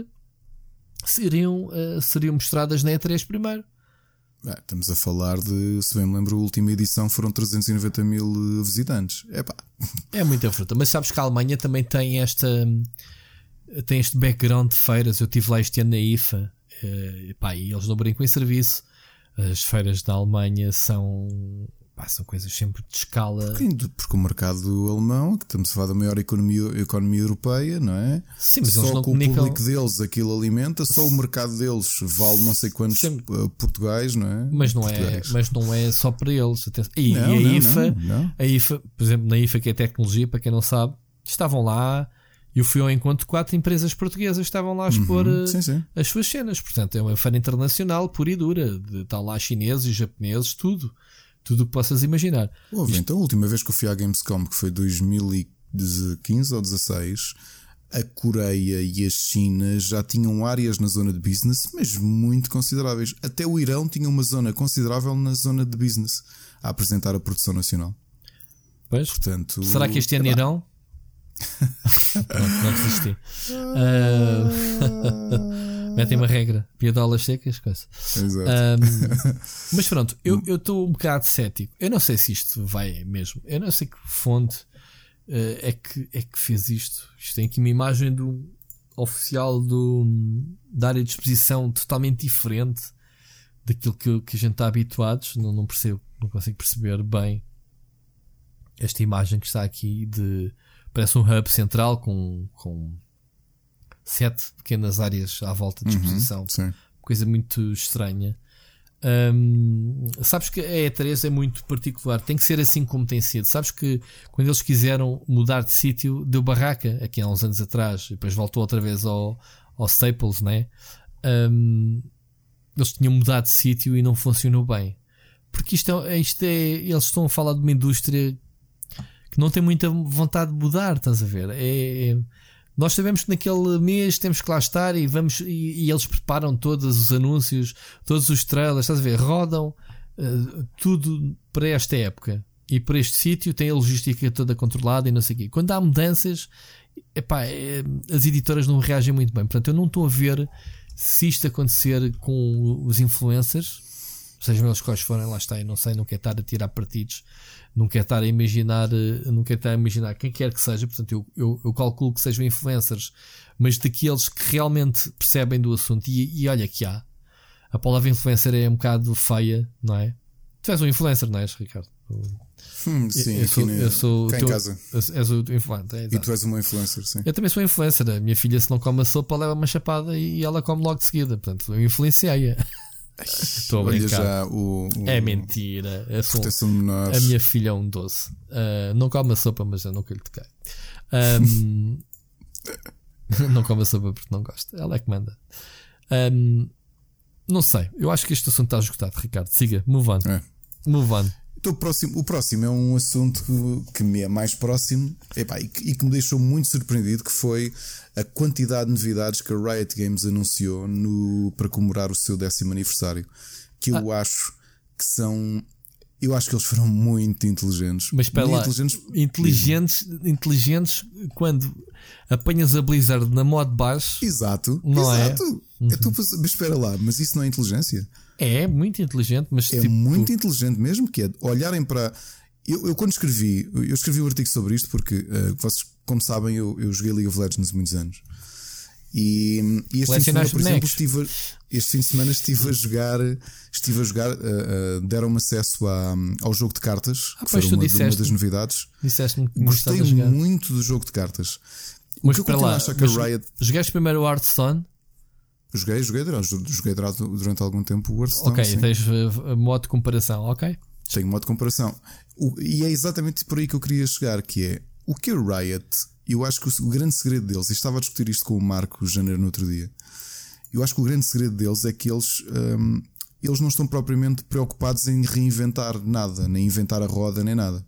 seriam, uh, seriam mostradas na E3 primeiro. É, estamos a falar de, se bem me lembro, a última edição foram 390 mil eh, visitantes. Epá. É muita fruta, mas sabes que a Alemanha também tem esta. tem este background de feiras. Eu estive lá este ano na IFA uh, pá, e eles não brincam em serviço. As feiras da Alemanha são Pá, são coisas sempre de escala. Porque, porque o mercado alemão, que estamos a falar da maior economia, economia europeia, não é? Sim, mas só eles não com comunicam... o público deles aquilo alimenta, só o mercado deles vale não sei quantos sempre... Eh, portugais, não é? Mas não é, mas não é só para eles. E, não, e a, não, IFA, não, a IFA, por exemplo, na IFA que é tecnologia, para quem não sabe, estavam lá. Eu fui ao encontro de quatro empresas portuguesas estavam lá a expor uhum, sim, sim. as suas cenas. Portanto, é uma feira internacional pura e dura. De, está lá chineses, japoneses, tudo tudo o que possas imaginar. Isto... então a última vez que eu fui à Gamescom, que foi 2015 ou 16, a Coreia e a China já tinham áreas na zona de business, mas muito consideráveis. Até o Irão tinha uma zona considerável na zona de business a apresentar a produção nacional. Pois. Portanto, Será que este ano é irão? *laughs* Pronto, não desisti. Uh... *laughs* *laughs* Metem uma regra, piadolas secas, coisa. Exato. Um, *laughs* mas pronto, eu estou um bocado cético. Eu não sei se isto vai mesmo. Eu não sei que fonte uh, é, que, é que fez isto. Isto tem aqui uma imagem do oficial do, da área de exposição totalmente diferente daquilo que, que a gente está habituados. Não, não percebo, não consigo perceber bem esta imagem que está aqui de parece um hub central com, com sete pequenas áreas à volta de uhum, exposição. Uhum, coisa muito estranha. Um, sabes que a E3 é muito particular, tem que ser assim como tem sido. Sabes que quando eles quiseram mudar de sítio, deu barraca aqui há uns anos atrás, e depois voltou outra vez ao, ao Staples, né? Um, eles tinham mudado de sítio e não funcionou bem. Porque isto é, isto é, eles estão a falar de uma indústria que não tem muita vontade de mudar, estás a ver? É, é nós sabemos que naquele mês temos que lá estar e vamos e, e eles preparam todos os anúncios, todos os trailers, estás a ver? Rodam uh, tudo para esta época e para este sítio tem a logística toda controlada e não sei o quê. Quando há mudanças, epá, é, as editoras não reagem muito bem. Portanto, eu não estou a ver se isto acontecer com os influencers, sejam eles quais forem, lá está, eu não sei, não quero estar a tirar partidos não quero estar a imaginar, eh, não quero estar a imaginar quem quer que seja, portanto, eu, eu, eu calculo que sejam influencers, mas daqueles que realmente percebem do assunto. E, e olha que há. A palavra influencer é um bocado feia, não é? Tu és um influencer, não és, Ricardo? Hum, sim, eu sou, eu sou cá teu, em casa. És o influencer. É, e tu és uma influencer, sim. Eu também sou influencer. A minha filha, se não come a sopa, leva uma chapada e ela come logo de seguida. Portanto, eu influenciei-a. *laughs* Estou a brincar. já o, o, é mentira. É só, a minha filha é um doce. Uh, não come a sopa, mas eu nunca lhe toquei. Um, *laughs* não come a sopa porque não gosta. Ela é que manda. Um, não sei. Eu acho que este assunto está esgotado, Ricardo. Siga, move on. É. Move on. Então, o, próximo, o próximo é um assunto que, que me é mais próximo epá, e, que, e, que, me deixou muito surpreendido, que foi a quantidade de novidades que a Riot Games anunciou no, para comemorar o seu décimo aniversário. Que eu ah. acho que são. Eu acho que eles foram muito inteligentes. Mas para lá, inteligentes, inteligentes, inteligentes quando apanhas a Blizzard na modo baixo. Exato, não exato. É? Uhum. mas espera lá, mas isso não é inteligência? É, muito inteligente, mas é tipo... muito inteligente mesmo, que é olharem para. Eu, eu, quando escrevi, eu escrevi um artigo sobre isto porque uh, vocês, como sabem, eu, eu joguei League of Legends muitos anos. E, e este fim de semana, por exemplo, estive, este fim de semana estive a jogar, estive a jogar, uh, uh, deram-me acesso ao jogo de cartas, ah, que foi uma, uma, das novidades. Gostei muito do jogo de cartas. Mas o que eu lá, a achar que a Riot. Jogaste primeiro o Hearthstone? Joguei, joguei, joguei durante algum tempo o Hearthstone. Ok, sim. tens uh, modo de comparação, ok? Tenho modo de comparação. O, e é exatamente por aí que eu queria chegar, que é o que a Riot, eu acho que o, o grande segredo deles, e estava a discutir isto com o Marco Janeiro no outro dia, eu acho que o grande segredo deles é que eles, um, eles não estão propriamente preocupados em reinventar nada, nem inventar a roda, nem nada.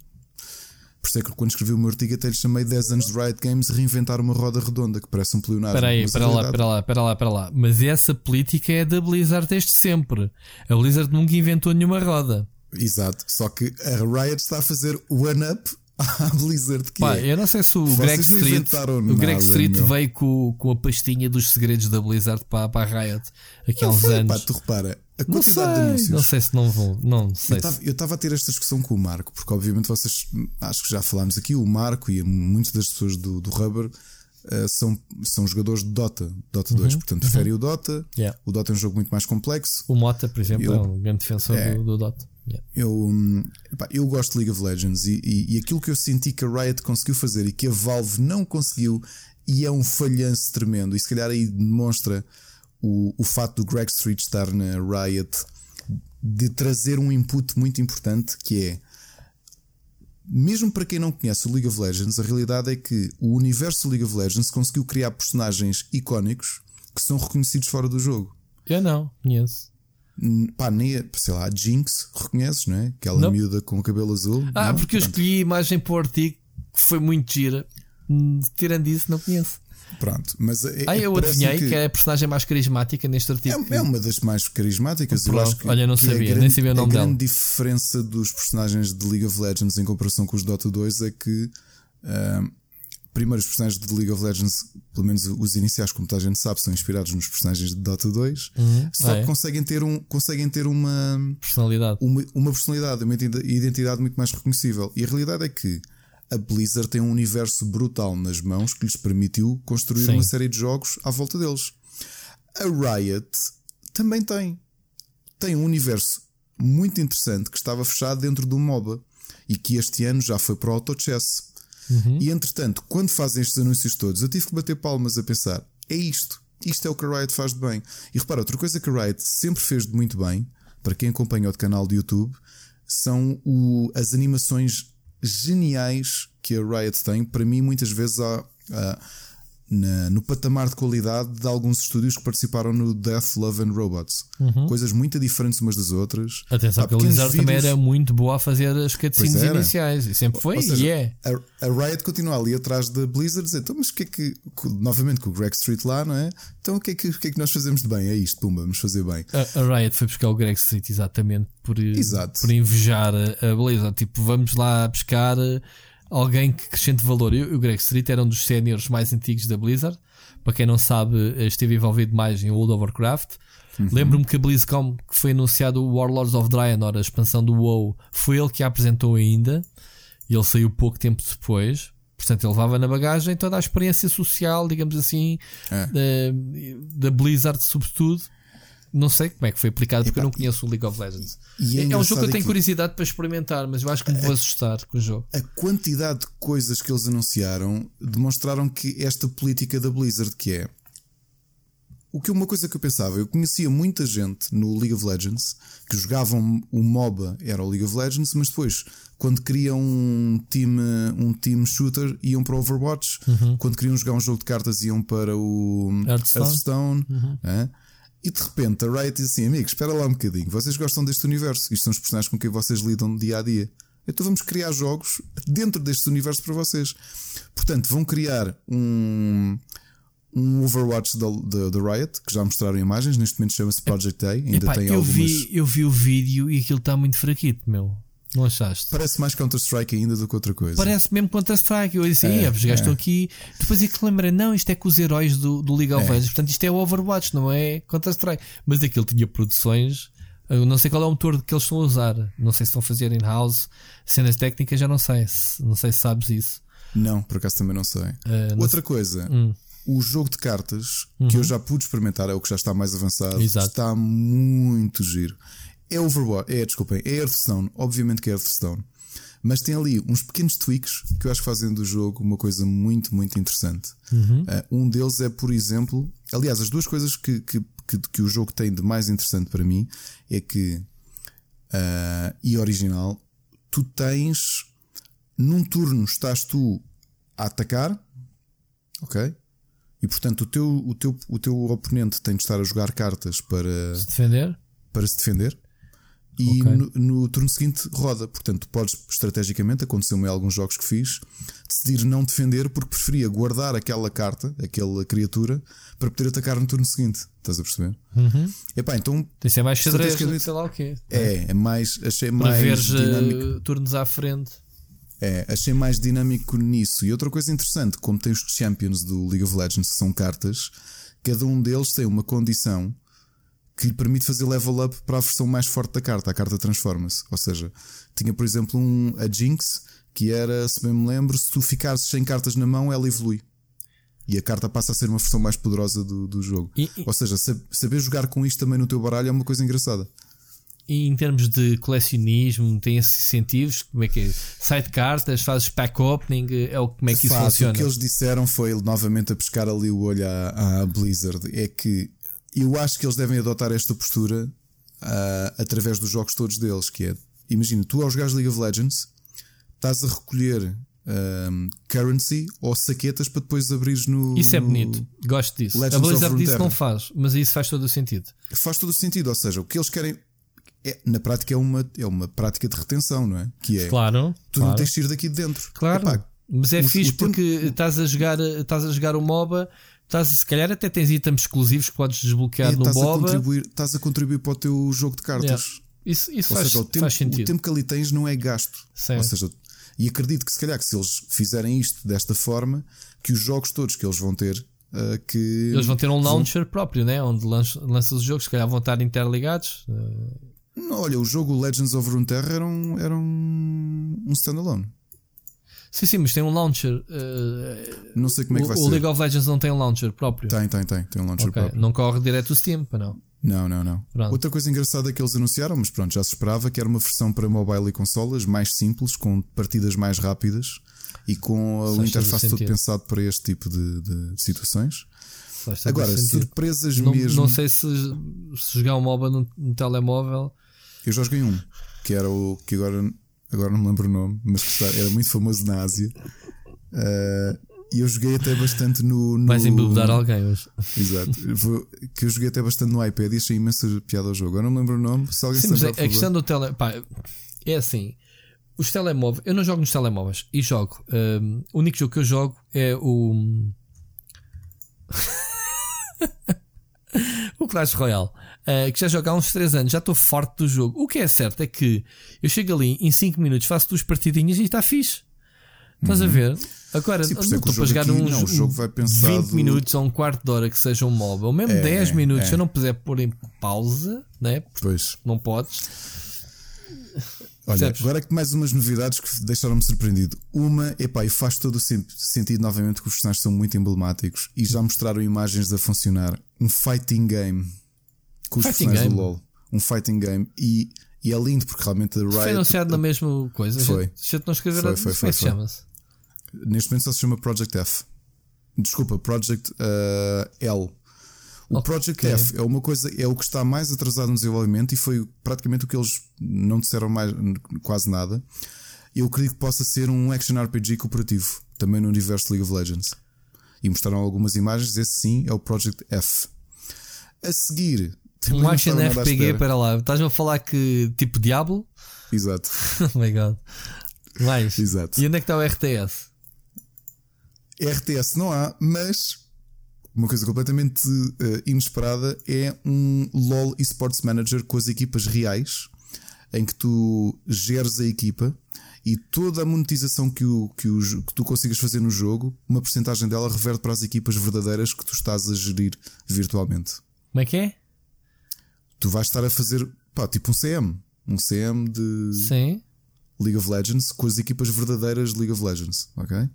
Por isso é que quando escrevi o meu artigo até lhe chamei 10 anos de Riot Games reinventar uma roda redonda que parece um pleonário. Espera aí, espera lá, espera lá, espera lá, espera lá. Mas essa política é da Blizzard desde sempre. A Blizzard nunca inventou nenhuma roda. Exato, só que a Riot está a fazer one-up à Blizzard. Que Pá, é. eu não sei se o Greg Street, o Greg Street veio com, com a pastinha dos segredos da Blizzard para, para a Riot aqui há uns anos. Pá, tu repara, a não sei, de anúncios. Não sei se não vou. Não sei. Eu estava a ter esta discussão com o Marco, porque obviamente vocês acho que já falámos aqui, o Marco e muitas das pessoas do, do Rubber uh, são, são jogadores de Dota, Dota 2, portanto preferem o Dota. Uhum. Yeah. O Dota é um jogo muito mais complexo. O Mota, por exemplo, Eu- é um grande defensor É. do, do Dota. Yeah. Eu, hum, epá, eu gosto de League of Legends e, e- e aquilo que eu senti que a Riot conseguiu fazer e que a Valve não conseguiu, e é um falhanço tremendo, e se calhar aí demonstra o, o fato do Greg Street estar na Riot de trazer um input muito importante que é. Mesmo para quem não conhece o League of Legends, a realidade é que o universo League of Legends conseguiu criar personagens icónicos que são reconhecidos fora do jogo. Eu não, conheço. Pá, nem a, sei lá, a Jinx, reconheces, não é? Aquela Não. miúda com o cabelo azul. Ah, Não? porque eu Pronto. escolhi a imagem para o artigo que foi muito gira. Tirando isso, não conheço. Pronto, mas é, Ah, é- eu parece-me adivinhei que... é a personagem mais carismática neste artigo. é, é uma das mais carismáticas. Eu acho que, olha, não que é sabia, grande, nem sabia o nome A grande dela. diferença dos personagens de League of Legends em comparação com os Dota 2 é que, ah, primeiro, os personagens de League of Legends, pelo menos os iniciais, como toda a gente sabe, são inspirados nos personagens de Dota 2, só Ah, que é? conseguem ter, um, conseguem ter uma. Personalidade. uma, uma personalidade, uma identi- identidade muito mais reconhecível. E a realidade é que a Blizzard tem um universo brutal nas mãos que lhes permitiu construir Sim. uma série de jogos à volta deles. A Riot também tem. Tem um universo muito interessante que estava fechado dentro do MOBA e que este ano já foi para o Auto Chess. E entretanto, quando fazem estes anúncios todos, eu tive que bater palmas a pensar: é isto. Isto é o que a Riot faz de bem. E repara, outra coisa que a Riot sempre fez de muito bem, para quem acompanha o canal de YouTube, são o- as animações geniais que a Riot tem. Para mim, muitas vezes há. há- na- no patamar de qualidade de alguns estúdios que participaram no Death, Love and Robots. Coisas muito diferentes umas das outras. Atenção, que a Blizzard também vídeos- era muito boa a fazer as cutscenes iniciais. E sempre foi seja, e é. a, a Riot continua ali atrás da Blizzard a dizer, então, mas o que é que, novamente com o Greg Street lá, não é? Então o que é que, o que, é que nós fazemos de bem? É isto, pumba, vamos fazer bem. A, a Riot foi buscar o Greg Street exatamente por, Exato. por invejar a, a Blizzard. Tipo, vamos lá buscar eh, alguém que acrescente valor. Eu, o Greg Street era um dos séniores mais antigos da Blizzard. Para quem não sabe, esteve envolvido mais em World of Warcraft. Uhum. Lembro-me que a BlizzCon, que foi anunciado o Warlords of Draenor, a expansão do WoW, foi ele que a apresentou ainda. E ele saiu pouco tempo depois. Portanto, ele levava na bagagem toda a experiência social, digamos assim, É. da, da Blizzard, sobretudo. Não sei como é que foi aplicado, porque eu não conheço o League of Legends. E é É, um jogo que eu tenho aqui. curiosidade para experimentar, mas eu acho que me vou assustar com o jogo. A quantidade de coisas que eles anunciaram demonstraram que esta política da Blizzard que é o que uma coisa que eu pensava, eu conhecia muita gente no League of Legends que jogavam o MOBA era o League of Legends, mas depois quando queriam um team, um team shooter iam para o Overwatch, quando queriam jogar um jogo de cartas iam para o Hearthstone. Hearthstone, né? E de repente a Riot diz assim: amigos, espera lá um bocadinho, vocês gostam deste universo, isto são os personagens com quem vocês lidam dia a dia. Então vamos criar jogos dentro deste universo para vocês. Portanto, vão criar um, um Overwatch da, Riot, que já mostraram imagens, neste momento chama-se Project A, ainda Epá, tem eu, algumas. vi, eu vi o vídeo e aquilo está muito fraquito, meu. Não achaste? Parece mais Counter-Strike ainda do que outra coisa. Parece mesmo Counter-Strike. Eu disse, É, é, os gajos é. aqui. Depois é que lembrei, não, isto é com os heróis do, do League of Legends. Portanto, isto é o Overwatch, não é Counter-Strike. Mas aquilo tinha produções. Eu não sei qual é o motor que eles estão a usar. Não sei se estão a fazer in-house. Cenas técnicas, já não sei. Se- Não sei se sabes isso. Não, por acaso também não sei. Não Hum. Outra coisa, o jogo de cartas que eu já pude experimentar, é o que já está mais avançado, Uhum. Exato. está muito giro. É Overwatch, é, desculpem, é Hearthstone, obviamente que é Hearthstone. Mas tem ali uns pequenos tweaks que eu acho que fazem do jogo uma coisa muito, muito interessante. Uhum. Eh, um deles é, por exemplo, aliás, as duas coisas que, que, que, que o jogo tem de mais interessante para mim é que, ah, e original, tu tens num turno estás tu a atacar, ok? E portanto o teu, o teu, o teu oponente tem de estar a jogar cartas para, Se defender. para se defender. E Ok. no, no turno seguinte roda. Portanto, podes estrategicamente, aconteceu-me em alguns jogos que fiz, decidir não defender porque preferia guardar aquela carta, aquela criatura, para poder atacar no turno seguinte. Estás a perceber? Uhum. Epá, então que ser mais xadrez, sei lá o quê. é, é mais, achei Para mais veres dinâmico. eh, turnos à frente. É, achei mais dinâmico nisso. E outra coisa interessante, como tem os Champions do League of Legends, que são cartas, cada um deles tem uma condição que lhe permite fazer level up para a versão mais forte da carta. A carta transforma-se. Ou seja, tinha, por exemplo, um, a Jinx, que era, se bem me lembro, se tu ficares sem cartas na mão, ela evolui. E a carta passa a ser uma versão mais poderosa do, do jogo. E, e, Ou seja, saber jogar com isto também no teu baralho é uma coisa engraçada. E em termos de colecionismo, tem esses incentivos? Como é que é? Sai de cartas, fazes pack opening? É o, como é que isso Faz. funciona? O que eles disseram foi novamente a pescar ali o olho à, à Blizzard. É que eu acho que eles devem adotar esta postura uh, através dos jogos todos deles. Que é, imagina, tu ao jogares League of Legends estás a recolher um, currency ou saquetas para depois abrires no. Isso é no bonito, gosto disso. Legends a Blizzard disso não faz, mas isso faz todo o sentido. Faz todo o sentido, ou seja, o que eles querem é, na prática é uma, é uma prática de retenção, não é? Que é Claro, tu claro. não tens de ir daqui de dentro. Claro. Epá, Mas é o- fixe o tempo- porque estás a jogar, estás a jogar o MOBA, estás, se calhar até tens itens exclusivos que podes desbloquear é, no estás, a MOBA. contribuir, estás a contribuir para o teu jogo de cartas. Yeah. Isso, isso Ou faz, seja, o tempo, faz o sentido. tempo que ali tens não é gasto. Certo. Ou seja, e acredito que se calhar que se eles fizerem isto desta forma, que os jogos todos que eles vão ter, uh, que Eles vão ter um launcher próprio, né? onde lança- lanças os jogos, se calhar vão estar interligados. Uh, Não, olha, o jogo Legends of Runeterra era um, era um, um standalone. Sim, sim, mas tem um launcher. uh, Não sei como é que vai o, o ser. League of Legends não tem um launcher próprio. Tem, tem, tem. Tem um launcher Ok, próprio. Não corre direto o Steam, para não. Não, não, não. Pronto. Outra coisa engraçada que eles anunciaram, mas pronto, já se esperava, que era uma versão para mobile e consolas mais simples, com partidas mais rápidas e com Faz o todo interface todo pensado para este tipo de, de situações. Faz Agora, surpresas não, mesmo. não sei se, se jogar um MOBA no, no telemóvel. Eu já joguei um, que era o que agora, agora não me lembro o nome, mas era muito famoso na Ásia. Ah, E eu joguei até bastante no. no Vais embebedar alguém hoje. Exato. Que eu joguei até bastante no iPad e achei imensa piada ao jogo. Agora não me lembro o nome. Se alguém Sim, se mas a, a questão do tele. Pá, é assim. Os telemóveis. Eu não jogo nos telemóveis. E jogo. hum, o único jogo que eu jogo é o. *laughs* o Clash Royale. Uh, que já jogo há uns 3 anos. Já estou forte do jogo. O que é certo é que eu chego ali em 5 minutos, faço duas partidinhas e está fixe. Estás a ver? Agora, Uhum. Sim, não é estou para jogar uns não, o jogo vai pensado- 20 minutos ou um quarto de hora que seja um MOBA, ou mesmo É, 10 minutos, é. se eu não puder pôr em pausa, né? Pois. não podes. Olha, agora que mais umas novidades que deixaram-me surpreendido. Uma, epá, e faz todo o sen- sentido novamente que os personagens são muito emblemáticos e já mostraram imagens a funcionar. Um fighting game com os Fighting personagens game? do LoL. Um fighting game e, e é lindo porque realmente a Foi Riot anunciado na mesma coisa. Foi. Gente, não escrever Foi, foi, foi, é foi. chama-se? neste momento só se chama Project F. Desculpa, Project uh, L. O Ok. Project F é uma coisa, é o que está mais atrasado no desenvolvimento e foi praticamente o que eles não disseram mais, quase nada. Eu acredito que possa ser um action RPG cooperativo, também no universo League of Legends. E mostraram algumas imagens, esse sim é o Project F. A seguir, Um action RPG, para lá. Estás-me a falar que tipo Diablo? Exato, *laughs* oh my god. Mais. exato. E onde é que está o RTS? RTS não há, mas uma coisa completamente eh, inesperada é um LOL Esports Manager com as equipas reais, em que tu geres a equipa e toda a monetização que, o, que, o, que tu consigas fazer no jogo, uma porcentagem dela reverte para as equipas verdadeiras que tu estás a gerir virtualmente. Como é que é? Tu vais estar a fazer pá, tipo um CM, um CM de Sim. League of Legends com as equipas verdadeiras de League of Legends, ok?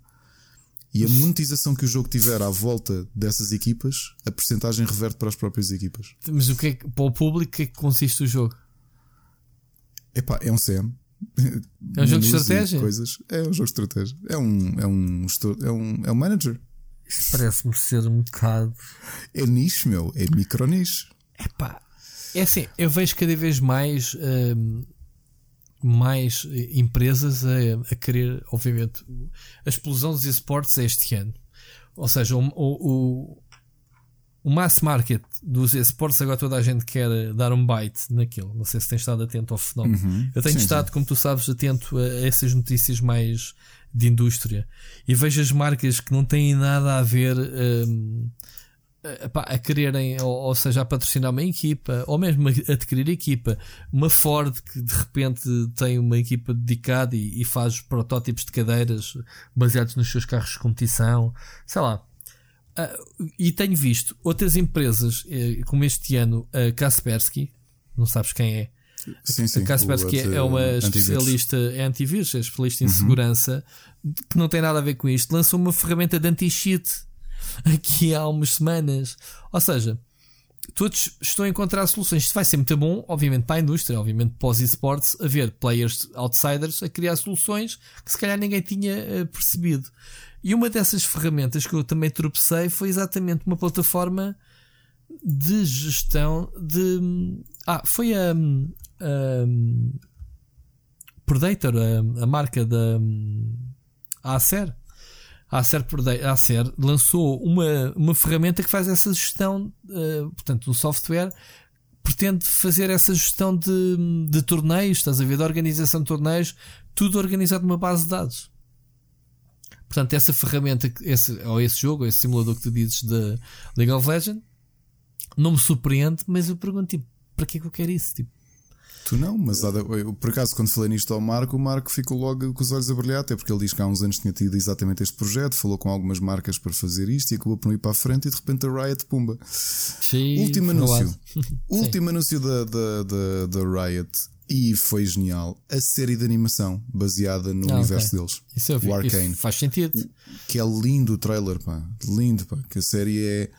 E a monetização que o jogo tiver à volta dessas equipas, a percentagem reverte para as próprias equipas. Mas o que é que, para o público, o que é que consiste o jogo? Epá, é um CM. É um jogo de estratégia? Coisas. É um jogo de estratégia. É um, é um, é um, é um manager. Isto parece-me ser um bocado. É nicho, meu. É micro nicho. Epá, é assim, eu vejo cada vez mais hum, mais eh, empresas a, a querer, obviamente, a explosão dos esportes é este ano. Ou seja, o, o, o, mass market dos esportes agora toda a gente quer dar um bite naquilo. Não sei se tens estado atento ao fenómeno. Eu tenho Sim, estado, como tu sabes, atento a essas notícias mais de indústria e vejo as marcas que não têm nada a ver hum, a, pá, a quererem, ou, ou seja, a patrocinar uma equipa, ou mesmo a adquirir equipa. Uma Ford que de repente tem uma equipa dedicada e, e faz protótipos de cadeiras baseados nos seus carros de competição, sei lá. Ah, e tenho visto outras empresas, eh, como este ano, a Kaspersky, não sabes quem é, Sim, sim. a Kaspersky O, é uma antivírus. especialista é antivírus, é especialista em Uhum. segurança, que não tem nada a ver com isto. Lançou uma ferramenta de anti-cheat *laughs* aqui há umas semanas. Ou seja, todos estão a encontrar soluções. Isto vai ser muito bom, obviamente, para a indústria, obviamente, para os esportes, haver players outsiders a criar soluções que se calhar ninguém tinha uh, percebido. E uma dessas ferramentas que eu também tropecei foi exatamente uma plataforma de gestão de. Ah, foi a. a Predator, a, a marca da. A Acer. A Acer, a lançou uma, uma ferramenta que faz essa gestão, uh, portanto, o software pretende fazer essa gestão de, de torneios, estás a ver, de organização de torneios, tudo organizado numa base de dados. Portanto, essa ferramenta, esse, ou esse jogo, esse simulador que tu dizes de League of Legends, não me surpreende, mas eu pergunto, tipo, para que é que eu quero isso? Tipo, Tu não, mas eu, por acaso, quando falei nisto ao Marco, o Marco ficou logo com os olhos a brilhar, até porque ele diz que há uns anos tinha tido exatamente este projeto, falou com algumas marcas para fazer isto e acabou por não ir para a frente e de repente a Riot pumba. Sim, último anúncio. *laughs* último anúncio da, da, da, da Riot e foi genial. A série de animação baseada no ah, universo okay. deles. Isso eu vi. o Arcane. Faz sentido. Que é lindo o trailer, pá. Lindo, pá. Que a série é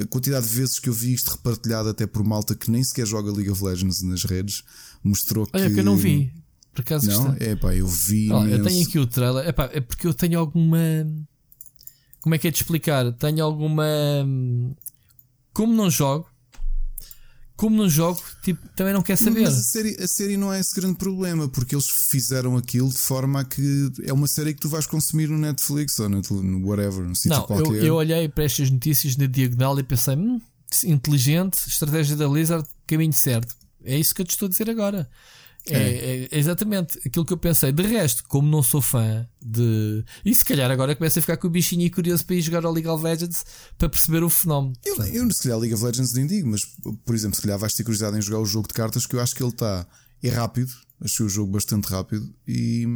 a quantidade de vezes que eu vi isto repartilhado até por malta que nem sequer joga League of Legends nas redes mostrou que. Olha, que eu não vi. Por acaso Não, é pá, eu vi. Oh, eu tenho aqui o trailer. É, pá, é porque eu tenho alguma. Como é que é de explicar? Tenho alguma. Como não jogo, como não jogo, tipo, também não quer saber. Mas a série, a série não é esse grande problema, porque eles fizeram aquilo de forma a que é uma série que tu vais consumir no Netflix ou no, whatever, no sítio não, qualquer. Eu, eu olhei para estas notícias na diagonal e pensei, hum, inteligente, estratégia da Blizzard, caminho certo. É isso que eu te estou a dizer agora. É, é. é, exatamente aquilo que eu pensei. De resto, como não sou fã de. E se calhar agora começa a ficar com o bichinho e curioso para ir jogar ao League of Legends para perceber o fenómeno. Eu, eu se calhar League of Legends nem digo, mas por exemplo, se calhar vais ter curiosidade em jogar o jogo de cartas que eu acho que ele está. É rápido, achei o jogo bastante rápido e,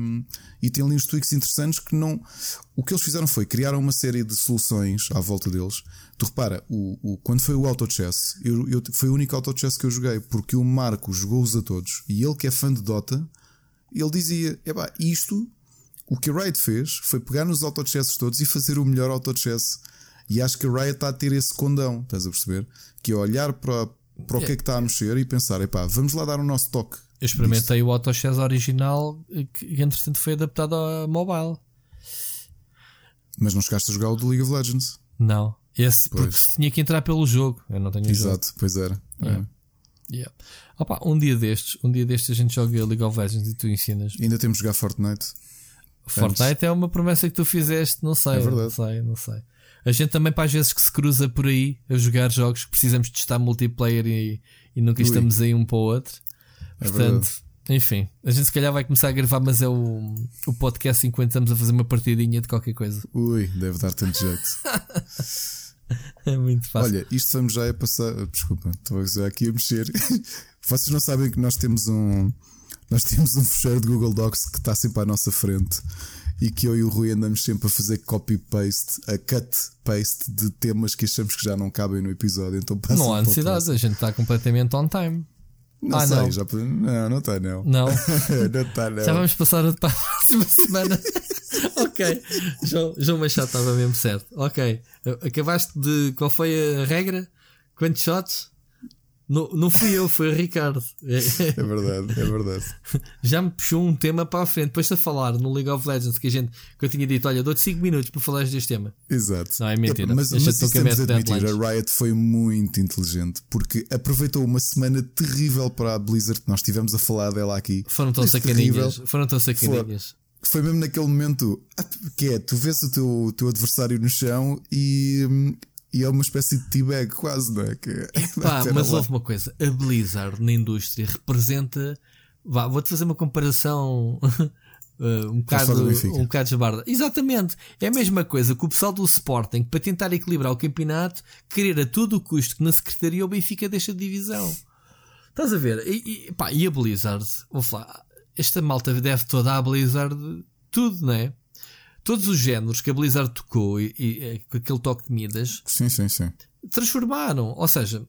e tem ali uns tweaks interessantes que não. O que eles fizeram foi criar uma série de soluções à volta deles. Tu repara, o, o, quando foi o Auto Chess, eu, eu, foi o único Auto Chess que eu joguei, porque o Marco jogou-os a todos e ele, que é fã de Dota, ele dizia: Epá, isto, o que a Riot fez foi pegar nos Auto Chess todos e fazer o melhor Auto Chess. E acho que a Riot está a ter esse condão, estás a perceber? Que é olhar para, para o que é que está a mexer e pensar: epá, vamos lá dar o nosso toque eu experimentei Isto. o AutoChess original que entretanto foi adaptado a mobile. Mas não chegaste a jogar o do League of Legends? Não. Esse pois. porque tinha que entrar pelo jogo. Eu não tenho Exato, jogo. pois era. Yeah. É. Yeah. Opa, um dia destes, um dia destes a gente joga League of Legends e tu ensinas. ainda temos de jogar Fortnite. Fortnite Antes. é uma promessa que tu fizeste, não sei, é verdade. não sei, não sei. A gente também para às vezes que se cruza por aí a jogar jogos que precisamos testar multiplayer e, e nunca Ui. estamos aí um para o outro. É Portanto, enfim, a gente se calhar vai começar a gravar, mas é o, o podcast enquanto estamos a fazer uma partidinha de qualquer coisa. Ui, deve dar tanto jeito. *laughs* é muito fácil. Olha, isto vamos já a passar. Desculpa, estou já aqui a mexer. *laughs* Vocês não sabem que nós temos um. Nós temos um fecheiro de Google Docs que está sempre à nossa frente e que eu e o Rui andamos sempre a fazer copy-paste, a cut-paste de temas que achamos que já não cabem no episódio. Então não há necessidade, a gente está completamente on time. Não ah, sei, não. já Não, não está, não. Não. *laughs* não está, não. Já vamos passar para *laughs* a próxima semana. *laughs* ok. João, João Machado estava mesmo certo. Ok. Acabaste de. Qual foi a regra? Quantos shots? Não, não fui eu, foi o Ricardo. *laughs* É verdade, é verdade. Já me puxou um tema para a frente. Depois a falar no League of Legends que a gente que eu tinha dito, olha, dou-te 5 minutos para falar deste tema. Exato. Não, é mentira. Mas, mas isso temos a admitir, a Riot foi muito inteligente porque aproveitou uma semana terrível para a Blizzard. Nós estivemos a falar dela aqui. Foram tão sacaninhas. Foram tão sacaninhas. Foi, foi mesmo naquele momento ah, que é, tu vês o teu, teu adversário no chão e, hum, e é uma espécie de teabag quase, não é? Que, Epá, *laughs* mas lá. houve uma coisa: a Blizzard na indústria representa. Vá, vou-te fazer uma comparação. *laughs* Uh, um bocado, um bocado jabarda. Exatamente. É a mesma coisa que o pessoal do Sporting, para tentar equilibrar o campeonato, querer a todo o custo que na Secretaria o Benfica deixa de divisão. Estás a ver? E, e, pá, e a Blizzard? Vou falar. Esta malta deve toda à Blizzard tudo, não é? Todos os géneros que a Blizzard tocou e, e com aquele toque de Midas sim, sim, sim. transformaram. Ou seja,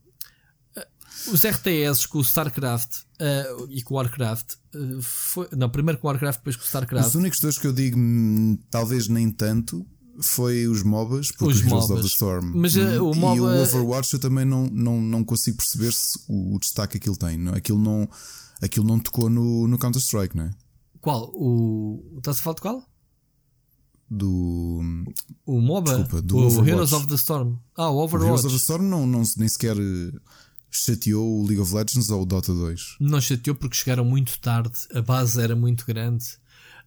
eh, os RTS com o StarCraft uh, e com o Warcraft uh, foi, não, primeiro com o Warcraft, depois com o StarCraft. Os únicos dois que eu digo, hum, talvez nem tanto, foi os MOBAs, porque Os os MOBAs. of the Storm. Mas, eh, o e MOBA- o Overwatch eu também não, não, não consigo perceber se o, destaque que aquilo tem. Não? é? Aquilo, não, aquilo não tocou no, no Counter-Strike, não é? Qual? O. Estás a falar de qual? Do O MOBA? Desculpa, do o Overwatch. Heroes of the Storm. Ah, o o Overwatch. Heroes of the Storm não, não, nem sequer eh, chateou o League of Legends ou o Dota 2. Não chateou porque chegaram muito tarde, a base era muito grande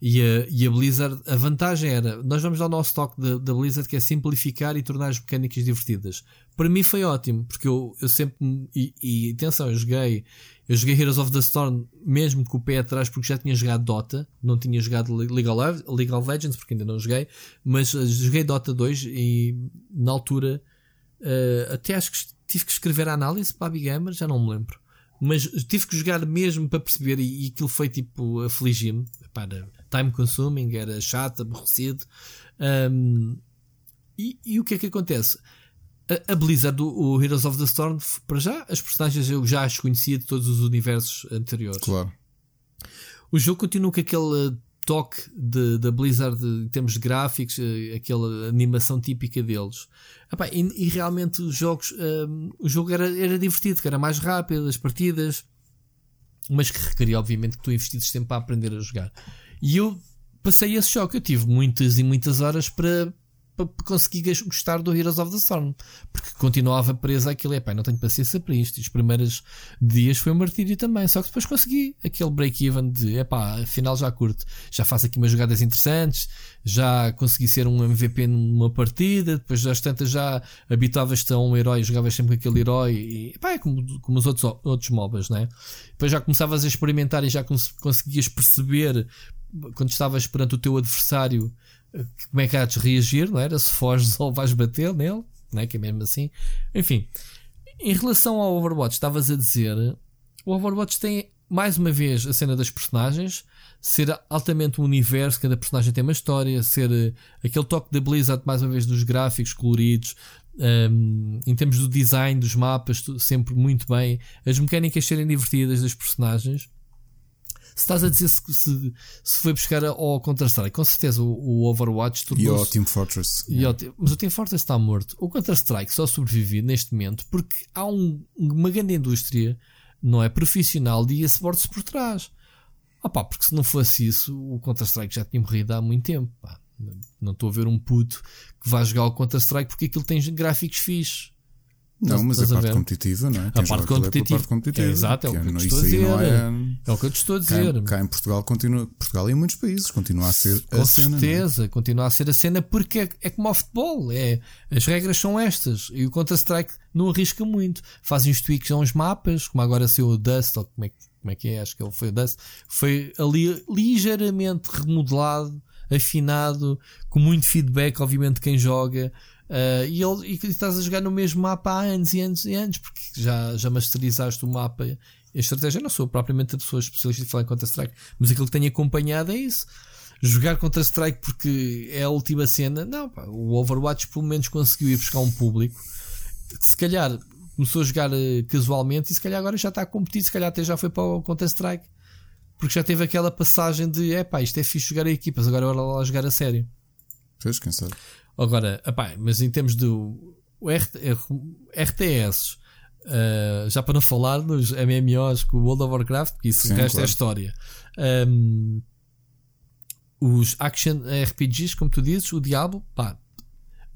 e a, e a Blizzard, a vantagem era, nós vamos ao nosso toque da Blizzard que é simplificar e tornar as mecânicas divertidas. Para mim foi ótimo, porque eu, eu sempre, e, e atenção, eu joguei, eu joguei Heroes of the Storm mesmo com o pé atrás porque já tinha jogado Dota, não tinha jogado League of, Legends porque ainda não joguei, mas eh, joguei Dota 2 e na altura Uh, até acho que tive que escrever a análise para a Big Gamer, já não me lembro. Mas tive que jogar mesmo para perceber, e, e aquilo foi tipo afligir-me. Para time consuming, era chato, aborrecido. Um, e, e o que é que acontece? A, a Blizzard, o, o Heroes of the Storm, para já, as personagens eu já as conhecia de todos os universos anteriores. Claro. O jogo continua com aquele toque de- da Blizzard em termos de gráficos, eh, aquela animação típica deles. Epá, e, e realmente os jogos, um, o jogo era, era divertido, que era mais rápido, as partidas, mas que requeria, obviamente, que tu investisses tempo para aprender a jogar. E eu passei esse choque, eu tive muitas e muitas horas para, para conseguir gostar do Heroes of the Storm, porque continuava preso àquilo, epá, não tenho paciência para isto. E os primeiros dias foi um martírio também, só que depois consegui aquele break-even de, epá, afinal já curto, já faço aqui umas jogadas interessantes, já consegui ser um MVP numa partida, depois das tantas já habituavas-te a um herói, jogavas sempre com aquele herói, e epá, é como, como os outros, outros MOBAs, né? Depois já começavas a experimentar e já cons- conseguias perceber quando estavas perante o teu adversário como é que há de reagir, não era? Se foges *laughs* ou vais bater nele, não é? Que é mesmo assim. Enfim, em relação ao Overwatch, estavas a dizer, o Overwatch tem mais uma vez a cena das personagens, ser altamente um universo, cada personagem tem uma história, ser eh, aquele toque da Blizzard, mais uma vez, dos gráficos coloridos, um, em termos do design dos mapas, sempre muito bem, as mecânicas serem divertidas das personagens. Se estás a dizer se, se, se foi buscar ao Counter-Strike, com certeza o, o Overwatch E tornou-se ao Team Fortress. e ao mas o Team Fortress está morto. O Counter-Strike só sobrevive neste momento porque há um- uma grande indústria, não é? Profissional de esportes por trás. Ah pá, porque se não fosse isso, o Counter-Strike já tinha morrido há muito tempo. pá. Não estou a ver um puto que vá jogar o Counter-Strike porque aquilo tem gráficos fixes. Não, mas a parte ver? competitiva, não é? A parte aquilo é competitiva. parte competitiva. É, exato, é o que eu não- te estou a dizer. é. É o que eu te estou a Cá, dizer. em- cá em Portugal continua. Portugal e em muitos países continua a ser Com a cena. não é? certeza, continua a ser a cena porque é, é como ao futebol. É, as regras são estas. E o Counter-Strike não arrisca muito. Fazem os tweaks a uns mapas, como agora saiu o Dust, ou como é, que- como é que é? Acho que ele foi o Dust. Foi ali ligeiramente remodelado, afinado, com muito feedback, obviamente, de quem joga. Ah, e, ele, e estás a jogar no mesmo mapa há anos e anos e anos, porque já, já masterizaste o mapa. A estratégia, eu não sou propriamente a pessoa especialista de falar em Counter-Strike, mas aquilo que tenho acompanhado é isso jogar contra Strike porque é a última cena. Não, pá, o Overwatch pelo menos conseguiu ir buscar um público que se calhar começou a jogar eh, casualmente e se calhar agora já está a competir, se calhar até já foi para o Counter Strike porque já teve aquela passagem de é pá, isto é fixe jogar a equipas, agora é hora lá jogar a sério. Pois, quem sabe? Agora, epá, mas em termos do RT, RTS, eh, já para não falar nos MMOs com o World of Warcraft, porque isso Sim, o resto é claro. história. Um, os action RPGs, como tu dizes, o Diablo, pá,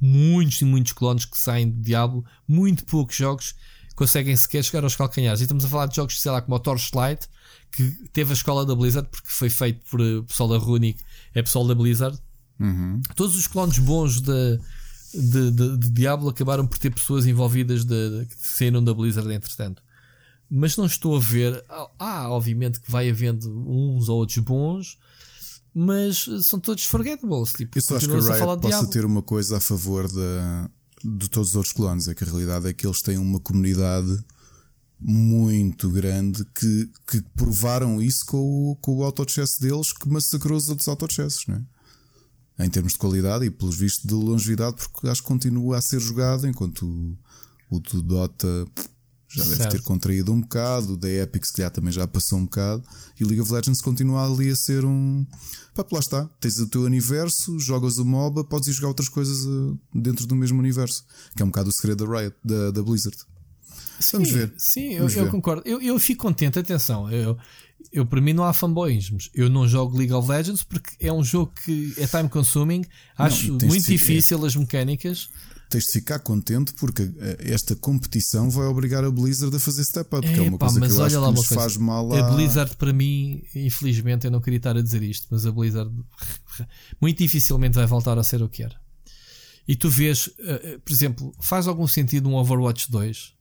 muitos e muitos clones que saem do Diablo, muito poucos jogos conseguem sequer chegar aos calcanhares. E estamos a falar de jogos, sei lá, como o Torchlight, que teve a escola da Blizzard, porque foi feito por eh, pessoal da Runic, é pessoal da Blizzard. Uhum. Todos os clones bons de, de, de- de Diablo acabaram por ter pessoas envolvidas de, de- que saíram da Blizzard, entretanto. Mas não estou a ver. Ah, obviamente que vai havendo uns ou outros bons, mas são todos forgettables. Tipo, Eu só acho que a a Riot de possa Diablo. ter uma coisa a favor da, de todos os outros clones. É que a realidade é que eles têm uma comunidade muito grande que, que provaram isso com o, com o auto-chess deles que massacrou os outros auto-chesses, não é? Em termos de qualidade e pelos vistos de longevidade, porque acho que continua a ser jogado enquanto o, o do Dota já deve certo. ter contraído um bocado, da Epic se calhar também já passou um bocado, e League of Legends continua ali a ser um. Pá, lá está, tens o teu universo, jogas o MOBA, podes ir jogar outras coisas uh, dentro do mesmo universo, que é um bocado o segredo da Riot, da, da Blizzard. Sim, Vamos ver. Sim, Vamos eu, ver. eu, concordo. Eu, eu fico contente, atenção, eu, eu para mim não há fanboyismos. Eu não jogo League of Legends porque é um jogo que é time consuming, acho não, muito difícil é. as mecânicas tens de ficar contente porque eh, esta competição vai obrigar a Blizzard a fazer step up, é, que é uma pá, coisa que eu acho que nos faz mal A Blizzard, para mim, infelizmente, eu não queria estar a dizer isto, mas a Blizzard *laughs* muito dificilmente vai voltar a ser o que era. E tu vês, eh, eh, por exemplo, faz algum sentido um Overwatch 2?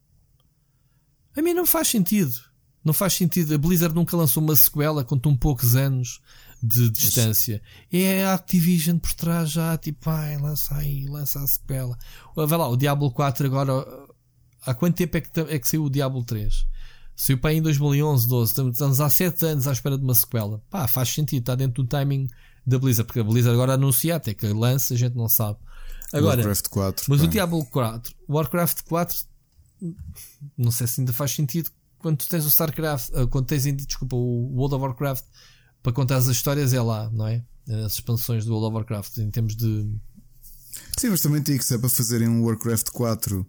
A mim não faz sentido. Não faz sentido. A Blizzard nunca lançou uma sequela com tão poucos anos de distância. É a Activision por trás já, tipo, ai, lança aí, lança a sequela. Vai lá, o Diablo 4 agora. Há quanto tempo é que, é que saiu o Diablo 3? Saiu para aí em 2011, 12. Estamos há 7 anos à espera de uma sequela. Pá, faz sentido, está dentro do timing da Blizzard, porque a Blizzard agora anuncia até que lança, a gente não sabe. Agora, Warcraft 4. Mas o Diablo 4, Warcraft 4, não sei se ainda faz sentido quando tu tens o StarCraft, eh, quando tens, desculpa, o World of Warcraft para contar as histórias é lá, não é? As expansões do World of Warcraft em termos de. Sim, mas também tinha que ser para fazerem um Warcraft 4 uh,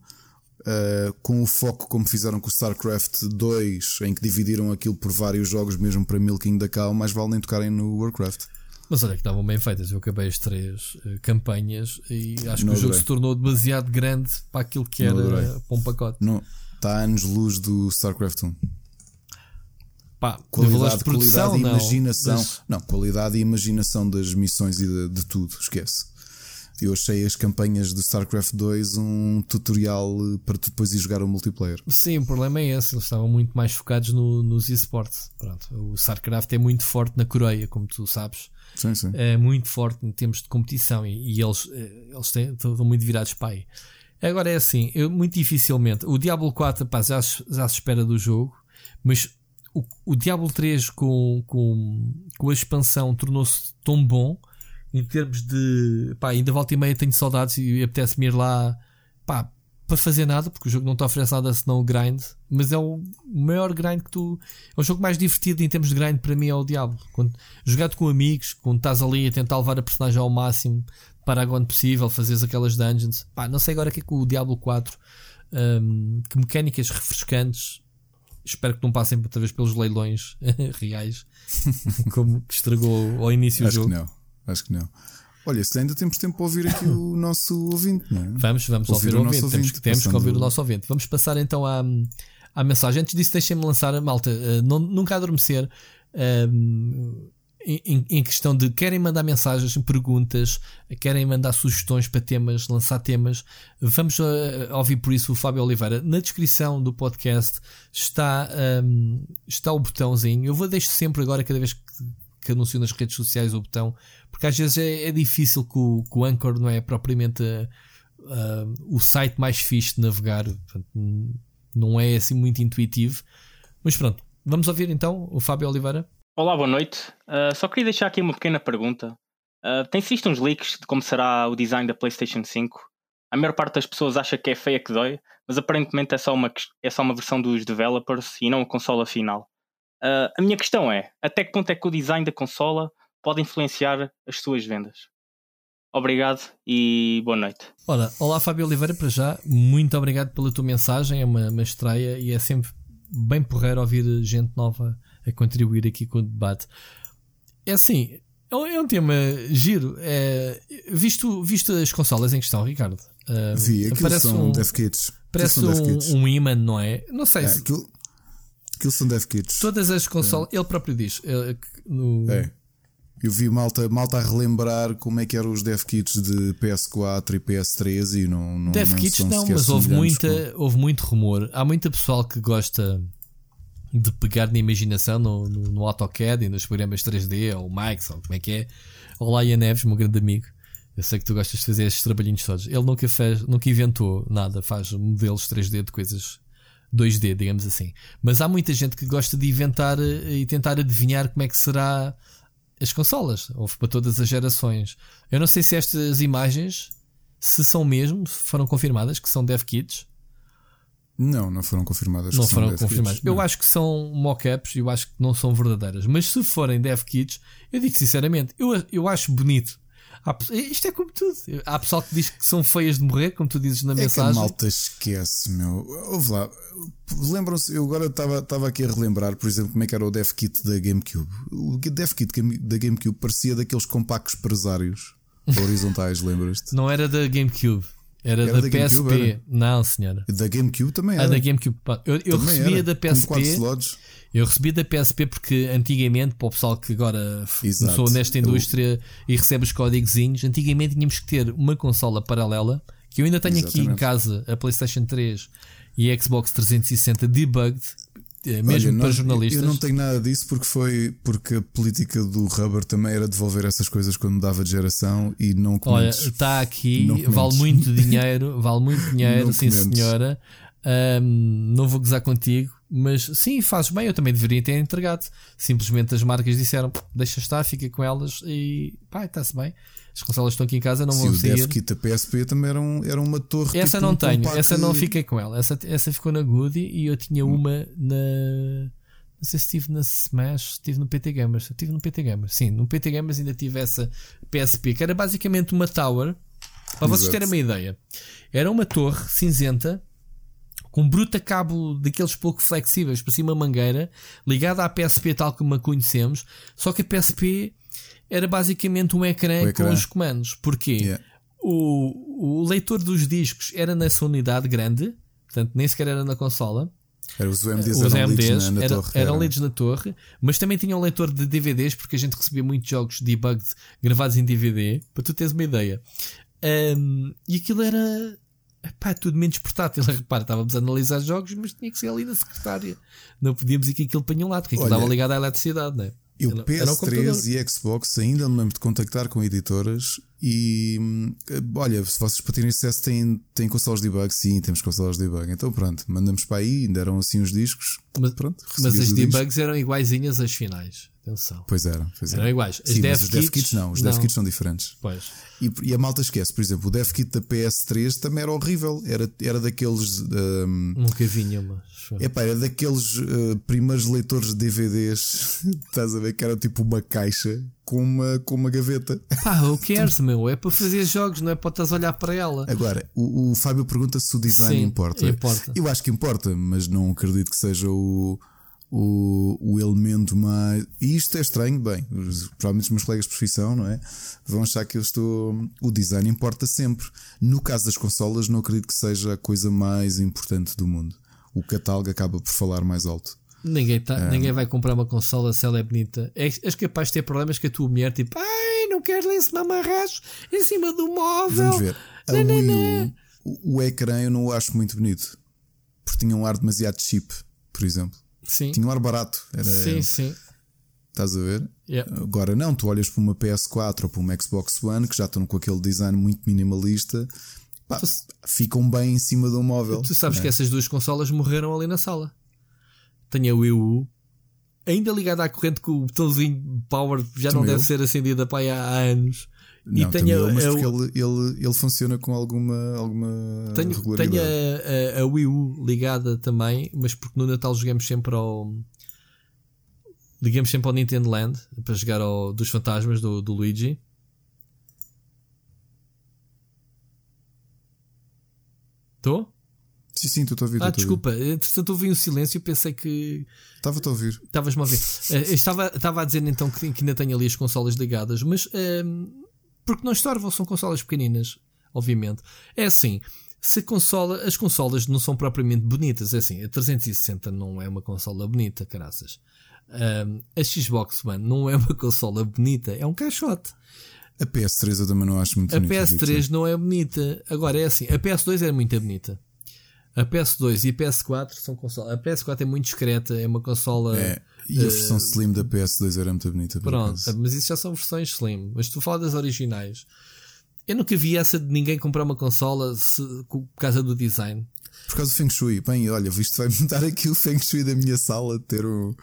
eh, com o foco como fizeram com o StarCraft 2, em que dividiram aquilo por vários jogos, mesmo para Milking da Cow, mais vale nem tocarem no Warcraft. Mas olha que estavam bem feitas. Eu acabei as três uh, campanhas e acho não que o jogo se tornou demasiado grande para aquilo que era para um pacote. Não, está a anos-luz do StarCraft 1. Pá, qualidade, de produção, qualidade e imaginação. Não, mas... não, qualidade e imaginação das missões e de, de, tudo, esquece. Eu achei as campanhas do StarCraft 2 um tutorial eh, para tu depois ir jogar o multiplayer. Sim, o problema é esse, eles estavam muito mais focados no, nos esportes. Pronto, o StarCraft é muito forte na Coreia, como tu sabes. Sim, sim. É muito forte em termos de competição e, e eles, eh, eles têm, estão muito virados para aí. Agora é assim, eu, muito dificilmente. O Diablo 4 pá, já, já se espera do jogo, mas o, o Diablo 3 com, com, com a expansão tornou-se tão bom em termos de pá, ainda volta e meia tenho saudades e apetece-me ir lá pá, para fazer nada, porque o jogo não te oferece nada senão o grind, mas é o maior grind que tu. É o jogo mais divertido em termos de grind para mim é o Diablo. Quando, jogado com amigos, quando estás ali a tentar levar a personagem ao máximo para onde possível, fazes aquelas dungeons. Pá, não sei agora o que é que o Diablo 4, um, que mecânicas refrescantes espero que não passem outra vez pelos leilões *laughs* reais, *laughs* como que estragou ao início Acho do jogo. Acho que não, acho que não. Olha, se ainda temos tempo para ouvir aqui o *laughs* nosso ouvinte, não é? Vamos, vamos ouvir, ouvir o, ouvinte. Temos, que, temos que ouvir o nosso ouvinte. Vamos passar então à, à mensagem. Antes disso, deixem-me lançar a malta. Uh, não, nunca adormecer. Uh, em, em, questão de querem mandar mensagens, perguntas, querem mandar sugestões para temas, lançar temas, vamos uh, ouvir por isso o Fábio Oliveira. Na descrição do podcast está, um, está o botãozinho. Eu vou deixar sempre agora, cada vez que, que anuncio nas redes sociais, o botão, porque às vezes é, é difícil que o, que o Anchor não é propriamente uh, o site mais fixe de navegar, portanto, não é assim muito intuitivo. Mas pronto, vamos ouvir então o Fábio Oliveira. Olá, boa noite. Uh, só queria deixar aqui uma pequena pergunta. Uh, tem visto uns leaks de como será o design da PlayStation 5? A maior parte das pessoas acha que é feia que dói, mas aparentemente é só uma, é só uma versão dos developers e não a consola final. Uh, a minha questão é: até que ponto é que o design da consola pode influenciar as suas vendas? Obrigado e boa noite. Ora, olá Fábio Oliveira, para já, muito obrigado pela tua mensagem, é uma, uma estreia e é sempre bem porreiro ouvir gente nova a contribuir aqui com o debate. É assim, é um é tema giro. É, visto, visto as consolas em questão, Ricardo. Uh, Vi, aquilo são um, dev kits. Parece um, um imã, não é? Não sei é, se. Aquilo, aquilo são dev kits. Todas as consolas, é. ele próprio diz. É, no... É. Eu vi malta, malta a relembrar como é que eram os dev kits de PS4 e PS3 e não. não dev não kits não, mas houve, muita, houve muito rumor. Há muita pessoal que gosta de pegar na imaginação no, no, no, AutoCAD e nos programas 3D, ou Max, ou como é que é. Olá, Ian Neves, meu grande amigo. Eu sei que tu gostas de fazer estes trabalhinhos todos. Ele nunca fez, nunca inventou nada, faz modelos 3D de coisas 2D, digamos assim. Mas há muita gente que gosta de inventar eh, e tentar adivinhar como é que será as consolas. Houve para todas as gerações. Eu não sei se estas imagens, se são mesmo, foram confirmadas, que são dev kits Não, não foram confirmadas. Não foram confirmadas. Eu Não. acho que são mock-ups eu acho que não são verdadeiras. Mas se forem dev kits, eu digo sinceramente, eu, eu acho bonito. Há isto é como tudo. Há pessoal que diz que são feias de morrer, como tu dizes na É que a mensagem. malta esquece, meu. Ouve lá. Lembram-se, eu agora estava aqui a relembrar, por exemplo, como é que era o Dev Kit da GameCube. O Dev Kit da GameCube parecia daqueles compactos presários *laughs* horizontais, lembras-te? Não era da GameCube. Era, Era da, da PSP. era? Não, senhora. Da GameCube também A era. da GameCube. Eu, eu recebia da PSP. Eu recebi da PSP porque antigamente, para o pessoal que agora Exato. começou nesta Eu- indústria e recebe os códigozinhos, antigamente tínhamos que ter uma consola paralela, que eu ainda tenho aqui em Exatamente. casa, a PlayStation 3 e a Xbox 360 debugged, eh, mesmo Olha, para nós- jornalistas. Eu não tenho nada disso porque foi porque a política do Rubber também era devolver essas coisas quando mudava de geração e não Olha, comentes. está aqui, Não vale muito *laughs* dinheiro, vale muito dinheiro, Não sim comentes. senhora. Ahm, não vou gozar contigo, mas sim, fazes bem. Eu também deveria ter entregado. Simplesmente as marcas disseram: deixa estar, fica com elas e pá, está-se bem. As consolas estão aqui em casa, não Se vão o Dev sair. Kit da PSP também era, um, era uma torre. Essa tipo não um tenho, compact- essa não fiquei com ela. Essa, essa ficou na Goody e eu tinha Hum. uma na. Não sei se estive na Smash, estive no PT Gamers. Estive no PT Gamers, sim, no PT Gamers ainda tive essa PSP, que era basicamente uma tower. Para vocês Exato. terem uma ideia, era uma torre cinzenta com bruta cabo daqueles pouco flexíveis, por cima mangueira, ligada à PSP tal como a conhecemos, só que a PSP era basicamente um ecrã, ecrã. com os comandos. Porquê? Yeah. O, o leitor dos discos era nessa unidade grande, portanto nem sequer era na consola. Era os UMDs, Os eram leads MDs na, na era- torre. eram era. leads na torre, mas também tinham um leitor de DVDs, porque a gente recebia muitos jogos debugged gravados em DVD, para tu teres uma ideia. Ahm, e aquilo era pá, tudo menos portátil. *laughs* Repara, estávamos a analisar jogos, mas tinha que ser ali na secretária. Não podíamos ir que aquilo para nenhum lado, porque aquilo Olha, estava ligado à eletricidade, não é? Um computador. PS3 e Xbox ainda me lembro de contactar com editoras e hum, olha, se vocês para terem acesso têm, têm consoles de debug, sim, temos consoles de debug. Então pronto, mandamos para aí, ainda eram assim os discos. Mas, pronto, mas as o disco. debugs eram iguaizinhas às finais. Atenção. Pois era, pois era. Eram iguais. As Sim, dev mas os dev kits, não, os não. dev kits são diferentes. Pois. E, e a malta esquece, por exemplo, o dev kit da PS3 também era horrível. Era, era daqueles. hum, Nunca vi nenhuma. Epá, era daqueles uh, primeiros leitores de DVDs, *laughs* estás a ver, que era tipo uma caixa com uma, com uma gaveta. Pá, o que queres, meu? É para fazer jogos, não é para estás a olhar para ela. Agora, o, o Fábio pergunta se o design Sim, importa. importa. Eu acho que importa, mas não acredito que seja o, o, o elemento mais. E isto é estranho, bem, provavelmente os meus colegas de profissão, não é? Vão achar que eu estou. O design importa sempre. No caso das consolas, não acredito que seja a coisa mais importante do mundo. O catálogo acaba por falar mais alto. Ninguém, tá, ninguém vai comprar uma consola se ela é bonita. És, és capaz de ter problemas que a tua mulher, tipo, ai, não quero ler esse mamarracho em cima do móvel. Vamos ver. A Não, Wii. U, o, o ecrã eu não o acho muito bonito. Porque tinha um ar demasiado cheap, por exemplo. Sim, Tinha um ar barato. Era, sim, sim. Estás a ver? Yeah. Agora não, tu olhas para uma PS4 ou para uma Xbox One que já estão com aquele design muito minimalista, pá, ficam bem em cima de um móvel. Tu sabes não que é? essas duas consolas morreram ali na sala. Tenho a Wii U, ainda ligada à corrente com o botãozinho power já não deve eu. ser acendida para aí há anos. Não, e tenho, ele, mas a, porque ele, ele, ele funciona com alguma, alguma tenho, regularidade. tenho a, a, a Wii U ligada também, mas porque no Natal jogamos sempre ao. Ligamos sempre ao Nintendo Land para jogar ao dos fantasmas do, do Luigi. Estou? Sim, sim, estou a ouvir. Ah, desculpa. Entretanto, ouvi um silêncio e pensei que Estava-te a ouvir. Estavas-me a ouvir. Eh, estava, estava a dizer então que, que ainda tenho ali as consolas ligadas, mas ehm, porque não estorvam, são consolas pequeninas, obviamente. É assim, se a consola, as consolas não são propriamente bonitas, é assim, a 360 não é uma consola bonita, caraças. Ehm, a Xbox One não é uma *laughs* consola bonita, é um caixote. A PS3 eu também não acho muito A bonita, PS3 não é bonita. Agora é assim, a PS2 é muito bonita. A PS2 e a PS4 são consolas. A PS4 é muito discreta, é uma consola. É, e a versão Slim da PS2 era muito bonita. Eh, Pronto, mas isso já são versões slim. Mas tu falas das originais. Eu nunca vi essa de ninguém comprar uma consola se- por causa do design. Por causa do Feng Shui. Bem, olha, isto vai *laughs* mudar aqui o Feng Shui da minha sala, ter um.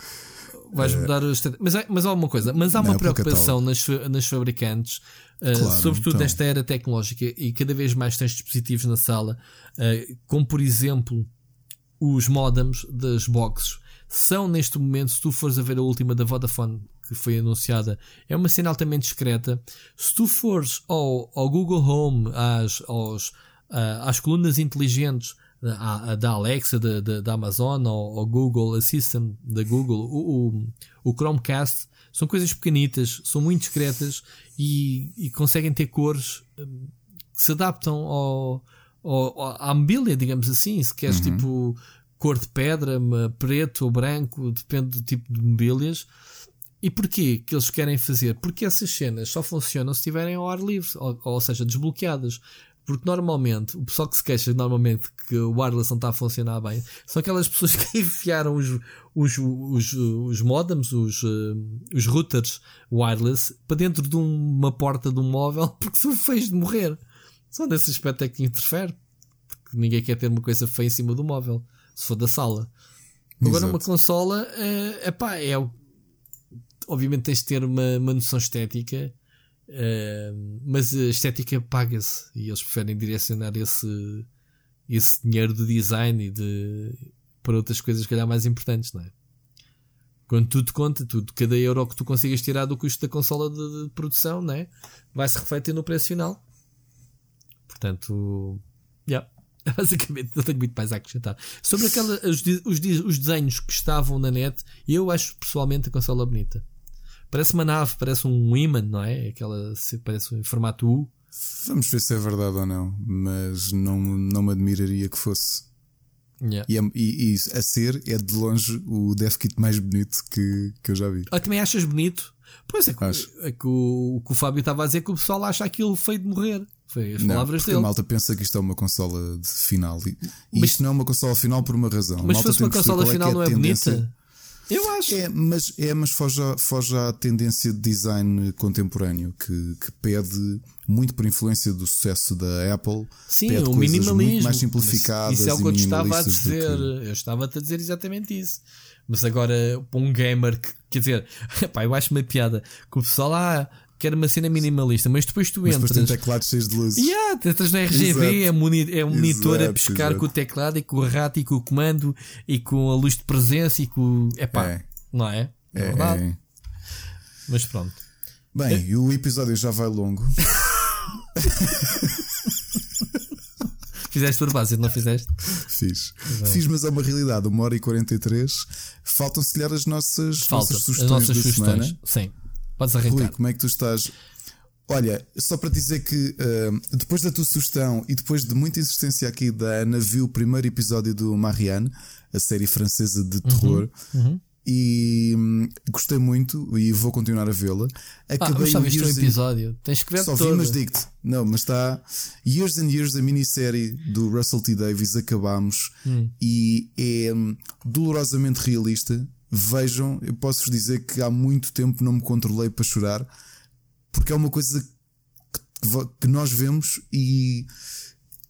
Vais mudar os. Mas, há- mas há uma coisa, mas há uma pelo preocupação nas, nas fabricantes, uh, Claro, sobretudo então. nesta era tecnológica, e cada vez mais tens dispositivos na sala, uh, como por exemplo os modems das boxes são neste momento, se tu fores a ver a última da Vodafone que foi anunciada, é uma cena altamente discreta. Se tu fores ao, ao Google Home, às, aos, uh, às colunas inteligentes da, da Alexa, da, da, da Amazon, ou, ao Google Assistant da Google, o, o, o, Chromecast, são coisas pequenitas, são muito discretas e, e conseguem ter cores hum, que se adaptam ao, ao, à mobília, digamos assim. Se queres uhum. tipo cor de pedra, preto ou branco, depende do tipo de mobílias. E porquê que eles querem fazer? Porque essas cenas só funcionam se estiverem ao ar livre, ou, ou seja, desbloqueadas. Porque normalmente, o pessoal que se queixa normalmente que o wireless não está a funcionar bem são aquelas pessoas que *laughs* enfiaram os, os, os, os modems, os, uh, os routers wireless para dentro de uma porta de um móvel *laughs* porque são feios de morrer. Só nesse aspecto é que interfere. Porque ninguém quer ter uma coisa feia em cima do móvel, se for da sala. Agora, Exato. uma consola, uh, epá, é. Obviamente tens de ter uma, uma noção estética Uh, mas a estética paga-se e eles preferem direcionar esse, esse dinheiro de design e de, para outras coisas, que calhar, mais importantes, não é? Quando tudo conta, tudo, cada euro que tu consigas tirar do custo da consola de, de produção, não é? Vai-se refletir no preço final. Portanto, yeah. *laughs* basicamente não tenho muito mais a acrescentar. Sobre aquela, os, os, os desenhos que estavam na net, eu acho pessoalmente a consola bonita. Parece uma nave, parece um imã, não é? Aquela parece um formato U. Vamos ver se é verdade ou não, mas não, não me admiraria que fosse. Yeah. E, é, e, e, a ser é de longe o Death Kit mais bonito que, que eu já vi. Ah, também achas bonito? Pois é que, é que o, o, que o Fábio estava a dizer que o pessoal acha aquilo feio de morrer. Foi as não, palavras porque dele. A malta pensa que isto é uma consola de final. E, mas, isto não é uma consola final por uma razão. Mas se fosse uma consola é final, é não é bonita? Eu acho. É, mas, é, mas foge, foge à tendência de design contemporâneo que, que pede muito por influência do sucesso da Apple. Sim, pede o minimalismo. Muito mais simplificadas. Isso é o que eu estava a dizer. Que... Eu estava-te a dizer exatamente isso. Mas agora, para um gamer que, quer dizer, *laughs* pá, eu acho uma piada que o pessoal, ah, que era uma cena minimalista, mas depois tu mas entras. Depois tem teclados cheios de luzes. Yeah, entras na RGB, é, moni é um monitor exato, a pescar exato. com o teclado e com o rato e com o comando e com a luz de presença e com. Epá, é. não é? É, é verdade. É. Mas pronto. Bem, é. o episódio já vai longo. *laughs* fizeste por base, não fizeste? Fiz. Fiz, mas é uma realidade. Uma hora e 43. Faltam-se lhe as nossas, nossas sugestões as nossas sugestões. semana. Sim. Podes arrancar. Rui, como é que tu estás? Olha, só para dizer que uh, depois da tua sugestão e depois de muita insistência aqui da Ana, vi o primeiro episódio do Marianne, a série francesa de terror. Uhum, uhum. E hum, gostei muito e vou continuar a vê-la. Acabei ah, só viste um episódio. Tens que ver Só vi, mas digo-te. Não, mas está. Years and Years, a minissérie do Russell T. Davis, acabamos hum. e é hum, dolorosamente realista vejam, eu posso-vos dizer que há muito tempo não me controlei para chorar, porque é uma coisa que, que nós vemos e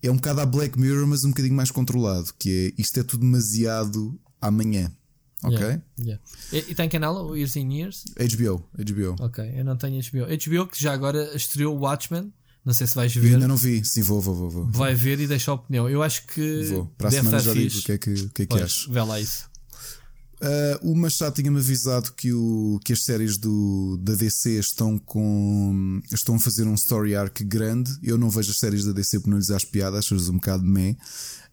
é um bocado a Black Mirror, mas um bocadinho mais controlado, que é isto é tudo demasiado amanhã. Ok? Yeah, yeah. E, e tem canal Years in Years? HBO, HBO. Ok, eu não tenho HBO. HBO que já agora estreou Watchmen. Não sei se vais ver. Eu ainda não vi, sim, vou, vou, vou. vou. Vai ver e deixa a opinião. Eu acho que. Vou. Para a semana já digo o que é que, o que, é que acho. Vê lá isso. Uh, o Machado tinha-me avisado que, o, que as séries do, da DC estão com estão a fazer um story arc grande. Eu não vejo as séries da DC porque não lhes acho piada, acho-as um bocado meh.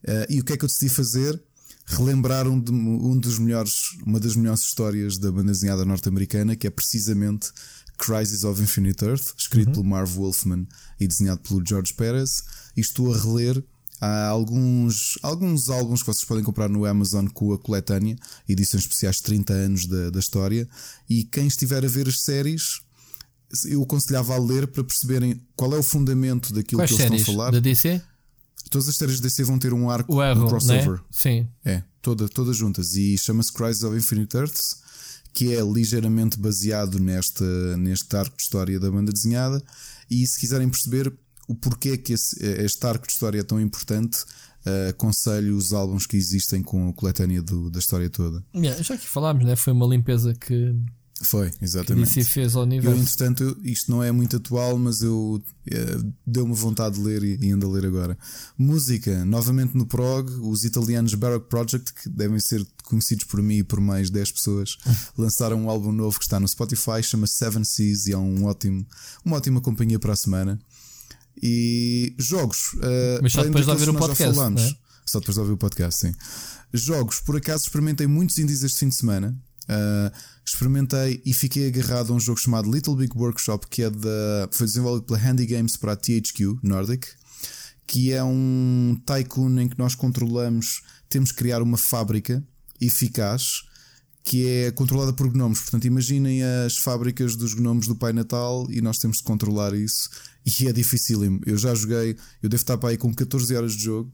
Uh, e o que é que eu decidi fazer? Relembrar um, de, um dos melhores, uma das melhores histórias da banda desenhada norte-americana, que é precisamente Crisis of Infinite Earth, escrito uhum. pelo Marv Wolfman e desenhado pelo George Perez. E estou a reler Há alguns, alguns álbuns que vocês podem comprar no Amazon com a coletânea, edições especiais de 30 anos da, da história. E quem estiver a ver as séries, eu aconselhava a ler para perceberem qual é o fundamento daquilo Quais que eles séries? estão a falar. Da DC? Todas as séries da DC vão ter um arco, o erro, um crossover. Né? Sim. É, toda, todas juntas. E chama-se Crisis of Infinite Earths, que é ligeiramente baseado neste, neste arco de história da banda desenhada. E se quiserem perceber, o porquê que esse, este arco de história é tão importante, uh, aconselho os álbuns que existem com a coletânea do, da história toda. Yeah, já que falámos, né? foi uma limpeza que, Foi, exatamente. Que fez ao universo. Eu, entretanto, isto não é muito atual, mas eu é, deu-me vontade de ler e, e ando a ler agora. Música, novamente no prog, os italianos Baroque Project, que devem ser conhecidos por mim e por mais 10 pessoas, *laughs* lançaram um álbum novo que está no Spotify, chama Seven Seas e é um ótimo, uma ótima companhia para a semana. E jogos, uh, mas só depois de ouvir o podcast. É? Só depois de ouvir o podcast, sim. Jogos, por acaso experimentei muitos indies este fim de semana. Uh, experimentei e fiquei agarrado a um jogo chamado Little Big Workshop, que é da, foi desenvolvido pela Handy Games para a THQ Nordic, que é um tycoon em que nós controlamos, temos que criar uma fábrica eficaz que é controlada por gnomos. Portanto, imaginem as fábricas dos gnomos do Pai Natal e nós temos de controlar isso. E é dificílimo. Eu já joguei, eu devo estar para aí com 14 horas de jogo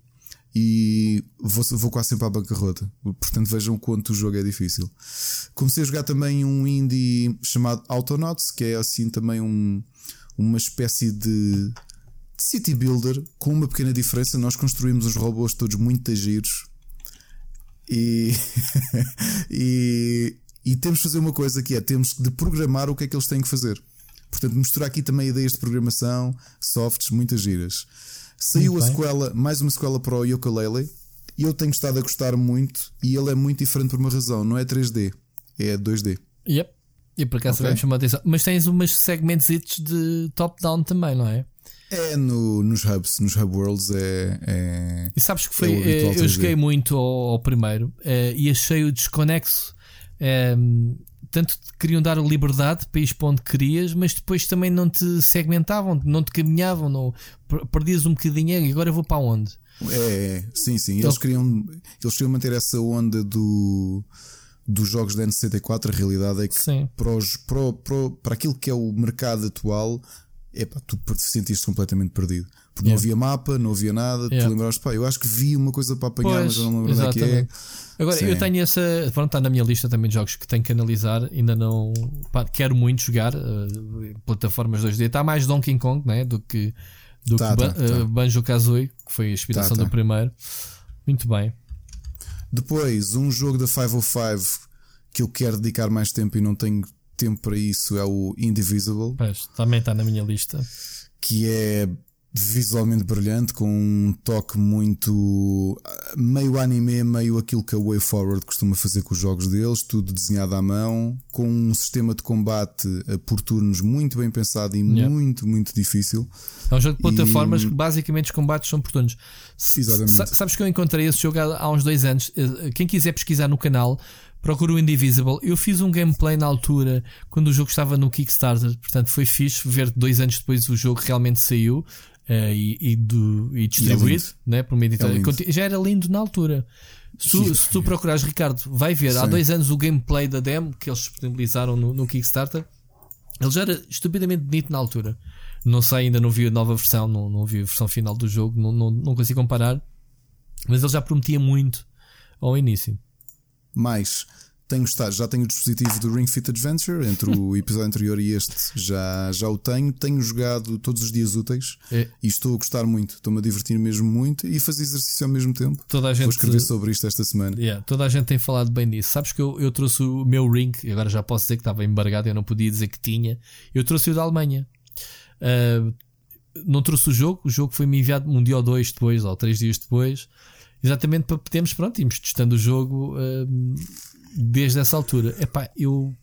e vou, vou quase sempre à bancarrota. Portanto, vejam quanto o jogo é difícil. Comecei a jogar também um indie chamado Autonauts, que é assim também um, uma espécie de city builder com uma pequena diferença. Nós construímos os robôs todos muito giros e, *laughs* e, e temos de fazer uma coisa que é temos de programar o que é que eles têm que fazer. Portanto, misturar aqui também ideias de programação, softs, muitas giras. Saiu a sequela, mais uma sequela para o Yooka-Laylee e eu tenho estado a gostar muito e ele é muito diferente por uma razão, não é 3D, é 2D. Yep. E por acaso okay. chamou a atenção. Mas tens umas segmentos de top-down também, não é? É no, nos hubs, nos hub worlds é. é e sabes que foi. É eu joguei muito ao, ao primeiro é, e achei o desconexo. É, tanto te queriam dar liberdade para ir para onde querias, mas depois também não te segmentavam, não te caminhavam, não, perdias um bocadinho e agora eu vou para onde? É, sim, sim. Eles, queriam, eles queriam manter essa onda do dos jogos da N64, a realidade é que para, os, para, para, para aquilo que é o mercado atual, epá, tu sentiste completamente perdido. Porque yeah. não havia mapa, não havia nada, yeah. tu lembraste, pá, eu acho que vi uma coisa para apanhar, pois, mas eu não lembro onde é que é. Agora, Sim. eu tenho essa. Pronto, está na minha lista também de jogos que tenho que analisar. Ainda não. Pá, quero muito jogar. Uh, plataformas 2D. Está mais Donkey Kong né, do que, do tá, que tá, tá. Uh, Banjo Kazooie, que foi a inspiração tá, do tá. primeiro. Muito bem. Depois, um jogo da 505 que eu quero dedicar mais tempo e não tenho tempo para isso é o Indivisible. Pois, também está na minha lista. Que é visualmente brilhante, com um toque muito meio anime, meio aquilo que a Way Forward costuma fazer com os jogos deles, tudo desenhado à mão, com um sistema de combate por turnos muito bem pensado e yeah. muito, muito difícil. É um jogo de plataformas e... que basicamente os combates são por turnos. Exatamente. sabes que eu encontrei esse jogo há uns dois anos. Eh, quem quiser pesquisar no canal, procura o Indivisible. Eu fiz um gameplay na altura quando o jogo estava no Kickstarter, portanto foi fixe ver dois anos depois o jogo realmente saiu uh, e, e, do, e distribuído é né, por uma editora. É já era lindo na altura. Se tu, se tu procurares, Ricardo, vai ver. Sim. Há dois anos o gameplay da demo que eles disponibilizaram no, no Kickstarter. Ele já era estupidamente bonito na altura. Não sei, ainda não vi a nova versão, não, não vi a versão final do jogo, não, não, não consigo comparar. Mas ele já prometia muito ao início. Mais tenho estado, já tenho o dispositivo do Ring Fit Adventure, entre o *laughs* episódio anterior e este já, já o tenho. Tenho jogado todos os dias úteis é. e estou a gostar muito, estou-me a divertir mesmo muito e fazer exercício ao mesmo tempo. Toda a gente, Vou escrever sobre isto esta semana. Yeah, toda a gente tem falado bem disso. Sabes que eu, eu trouxe o meu Ring, agora já posso dizer que estava embargado, eu não podia dizer que tinha. Eu trouxe o da Alemanha. Uh, não trouxe o jogo, o jogo foi-me enviado um dia ou dois depois, ou três dias depois, exatamente para podermos, pronto, irmos testando o jogo. Uh, desde essa altura. Epá, eu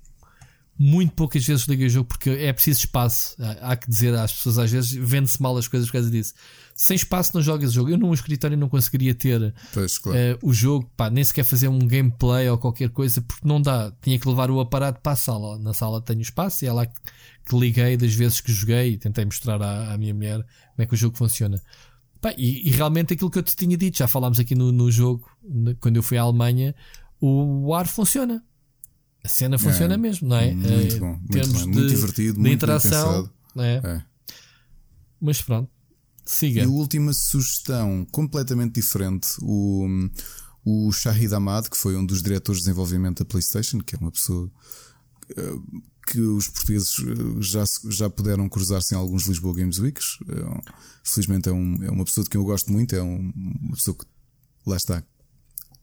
muito poucas vezes liguei o jogo porque é preciso espaço. Há que dizer às pessoas, às vezes, vende-se mal as coisas por causa disso. Sem espaço não jogas o jogo. Eu num escritório não conseguiria ter pois, claro. uh, o jogo, pá, nem sequer fazer um gameplay ou qualquer coisa, porque não dá. Tinha que levar o aparato para a sala. Na sala tenho espaço e é lá que, que liguei das vezes que joguei e tentei mostrar à, à minha mulher como é que o jogo funciona. Pá, e, e, realmente aquilo que eu te tinha dito, já falámos aqui no, no jogo, quando eu fui à Alemanha, o ar funciona. A cena funciona é, mesmo, não é? Muito é, bom, muito, bom. muito divertido, de muito interação. É? é? Mas pronto, siga. E a última sugestão, completamente diferente, o, o Shahid Ahmad, que foi um dos diretores de desenvolvimento da PlayStation, que é uma pessoa eh, que os portugueses eh, já, já puderam cruzar-se em alguns Lisboa Games Weeks. Eh, felizmente é, um, é uma pessoa de quem eu gosto muito, é um, uma pessoa que lá está,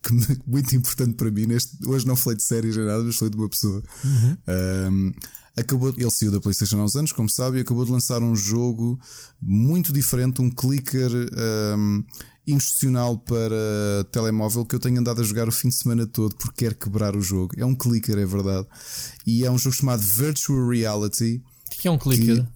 que, *laughs* muito importante para mim. Neste, hoje não falei de séries nem nada, mas falei de uma pessoa. Uhum. Um, acabou, ele saiu da PlayStation há uns anos, como sabe, e acabou de lançar um jogo muito diferente, um clicker um, institucional para telemóvel que eu tenho andado a jogar o fim de semana todo porque quero quebrar o jogo. É um clicker, é verdade. E é um jogo chamado Virtual Reality. O que é um clicker?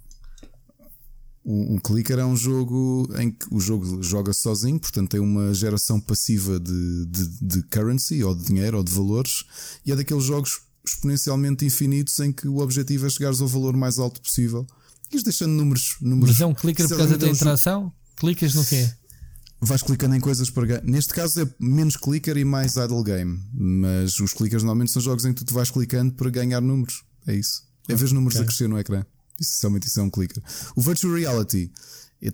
Um, clicker é um jogo em que o jogo joga sozinho, portanto tem uma geração passiva de, de, de currency ou de dinheiro ou de valores, e é daqueles jogos exponencialmente infinitos em que o objetivo é chegares ao valor mais alto possível. E deixando números, números. Mas é um clicker por causa da é interação? Clicas no quê? Vais clicando em coisas para Neste caso é menos clicker e mais idle game. Mas os clickers normalmente são jogos em que tu vais clicando para ganhar números. É isso. É ver números okay. a crescer no ecrã. Isso é um clicker. O Virtual Reality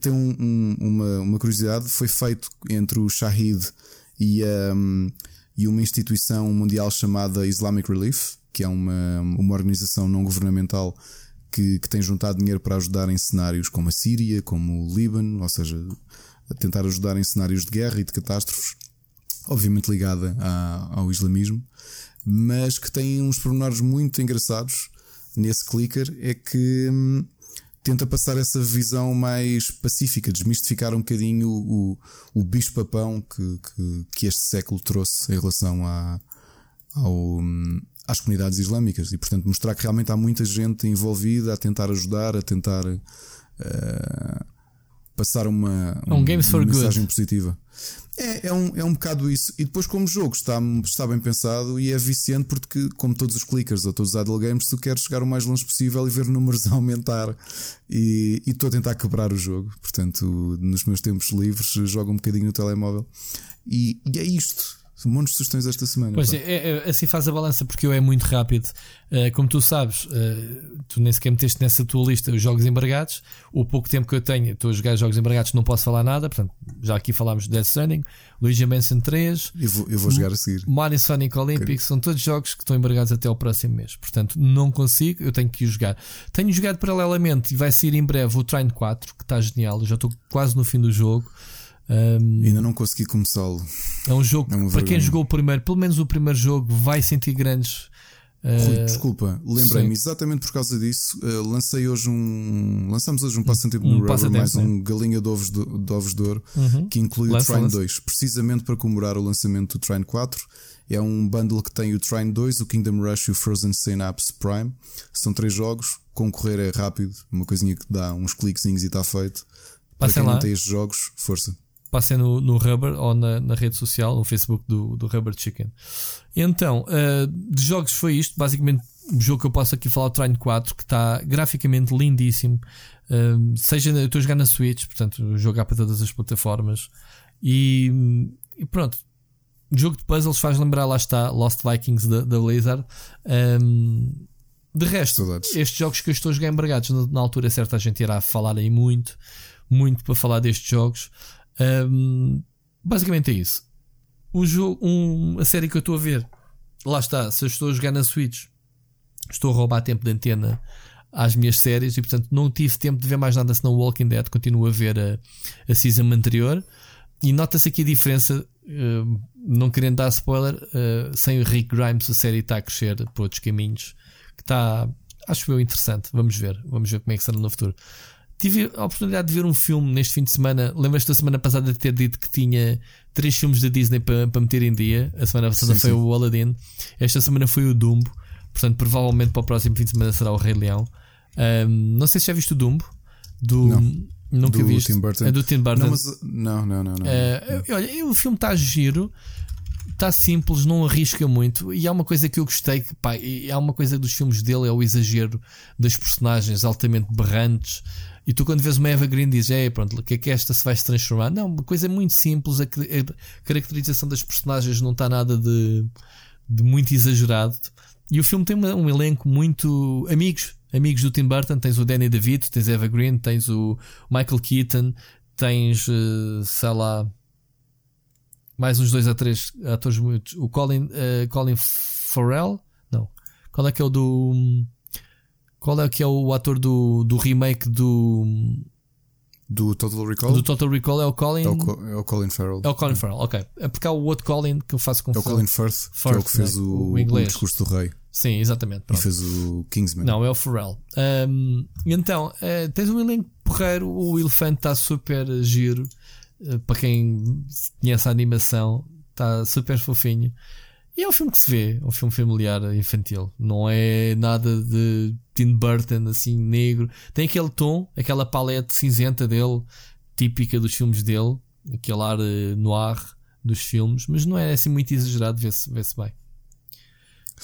tem um, um, uma, uma curiosidade, foi feito entre o Shahid e, um, e uma instituição mundial chamada Islamic Relief, que é uma, uma organização não governamental que, que tem juntado dinheiro para ajudar em cenários como a Síria, como o Líbano, ou seja, a tentar ajudar em cenários de guerra e de catástrofes, obviamente ligada à, ao islamismo, mas que tem uns pormenores muito engraçados nesse clicker é que hum, tenta passar essa visão mais pacífica, desmistificar um bocadinho o, o, bicho-papão que, que, que, este século trouxe em relação à, ao, hum, às comunidades islâmicas. E, portanto, mostrar que realmente há muita gente envolvida a tentar ajudar, a tentar uh, passar uma, um, um uma mensagem good. positiva. É, é, um, é um bocado isso. E depois, como jogo, está, está bem pensado e é viciante porque, como todos os clickers ou todos os idle games, tu queres chegar o mais longe possível e ver números *laughs* a aumentar. E, e estou a tentar quebrar o jogo. Portanto, nos meus tempos livres, jogo um bocadinho no telemóvel. E, e é isto. Um monte de sugestões esta semana. Pois é, é, assim faz a balança porque eu é muito rápido. Uh, como tu sabes, uh, tu nem sequer meteste nessa tua lista os jogos embargados. O pouco tempo que eu tenho, estou a jogar jogos embargados, não posso falar nada. Portanto, já aqui falámos de Death Stranding, Luigi Mansion 3. Eu vou, eu vou jogar a seguir. Mario Sonic Olympics, são todos jogos que estão embargados até ao próximo mês. Portanto, não consigo, eu tenho que ir jogar. Tenho jogado paralelamente e vai sair em breve o Train 4, que está genial. Eu já estou quase no fim do jogo. Um, Ainda não consegui começá-lo. É um jogo é para quem jogou o primeiro, pelo menos o primeiro jogo, vai sentir grandes. Rui, uh, desculpa, lembrei-me exatamente por causa disso. Uh, lancei hoje um. Lançamos hoje um passatempo um no Rubber, mais um galinha de ovos de, de, ovos de ouro uhum. que inclui Lança, o Trine 2, precisamente para comemorar o lançamento do Trine 4. É um bundle que tem o Trine 2, o Kingdom Rush e o Frozen Synapse Prime. São três jogos. Concorrer é rápido, uma coisinha que dá uns cliquezinhos e está feito. Para quem lá. não tem estes jogos, força passem no, no Rubber ou na, na, rede social, no Facebook do, do Rubber Chicken. Então, uh, de jogos foi isto. Basicamente, o jogo que eu posso aqui falar, o Train 4, que está graficamente lindíssimo. Uh, seja, eu estou a jogar na Switch, portanto, jogar para todas as plataformas. E, e pronto. O jogo de puzzles faz lembrar, lá está, Lost Vikings da, da Blizzard. Um, de resto, Saudades. estes jogos que eu estou a jogar embargados, na, na altura certa a gente irá falar aí muito, muito para falar destes jogos. Um, basicamente é isso. O jogo, um, a série que eu estou a ver, lá está. Se eu estou a jogar na Switch, estou a roubar tempo de antena às minhas séries e portanto não tive tempo de ver mais nada senão Walking Dead. Continuo a ver a, a season anterior e nota-se aqui a diferença. Uh, não querendo dar spoiler, uh, sem o Rick Grimes, a série está a crescer por outros caminhos que está, acho eu, interessante. Vamos ver, vamos ver como é que será no futuro. Tive a oportunidade de ver um filme neste fim de semana. Lembras-te da semana passada de ter dito que tinha três filmes da Disney para, para meter em dia? A semana passada sim, foi sim. o Aladdin. Esta semana foi o Dumbo. Portanto, provavelmente para o próximo fim de semana será o Rei Leão. Um, não sei se já viste o Dumbo. Do, não. Nunca do viste. Tim Burton. É do Tim Burton. Não, mas, não, não, não. não, uh, olha, o filme está giro está simples, não arrisca muito. E há uma coisa que eu gostei, que pá, há uma coisa dos filmes dele, é o exagero das personagens altamente berrantes. E tu, quando vês uma Eva Green, dizes: É, pronto, o que é que esta se vai se transformar? Não, uma coisa muito simples. A, caracterização das personagens não está nada de, de muito exagerado. E o filme tem uma, um elenco muito amigos. Amigos do Tim Burton, tens o Danny DeVito, tens Eva Green, tens o Michael Keaton, tens, uh, sei lá, mais uns dois a três atores muitos. O Colin, uh, Colin Farrell, não. Qual é que é o do. Qual é que é o ator do, do remake do. Do Total Recall? Do Total Recall é o Colin. É o, Co- é o Colin Farrell. É o Colin Farrell, ok. É porque há o outro Colin que eu faço É o confusão. Colin Firth, que é o que Firth, fez né? o, O inglês. o discurso do rei Sim, exatamente. e Pronto. fez o Kingsman. Não, é o Pharrell. Um, então, eh, tens um elenco porreiro, o elefante está super giro. eh, para quem conhece a animação, está super fofinho. E é um filme que se vê, é um filme familiar infantil. Não é nada de Tim Burton assim negro. Tem aquele tom, aquela palete cinzenta dele, típica dos filmes dele, aquele ar eh, noir dos filmes, mas não é assim muito exagerado, vê-se vê bem.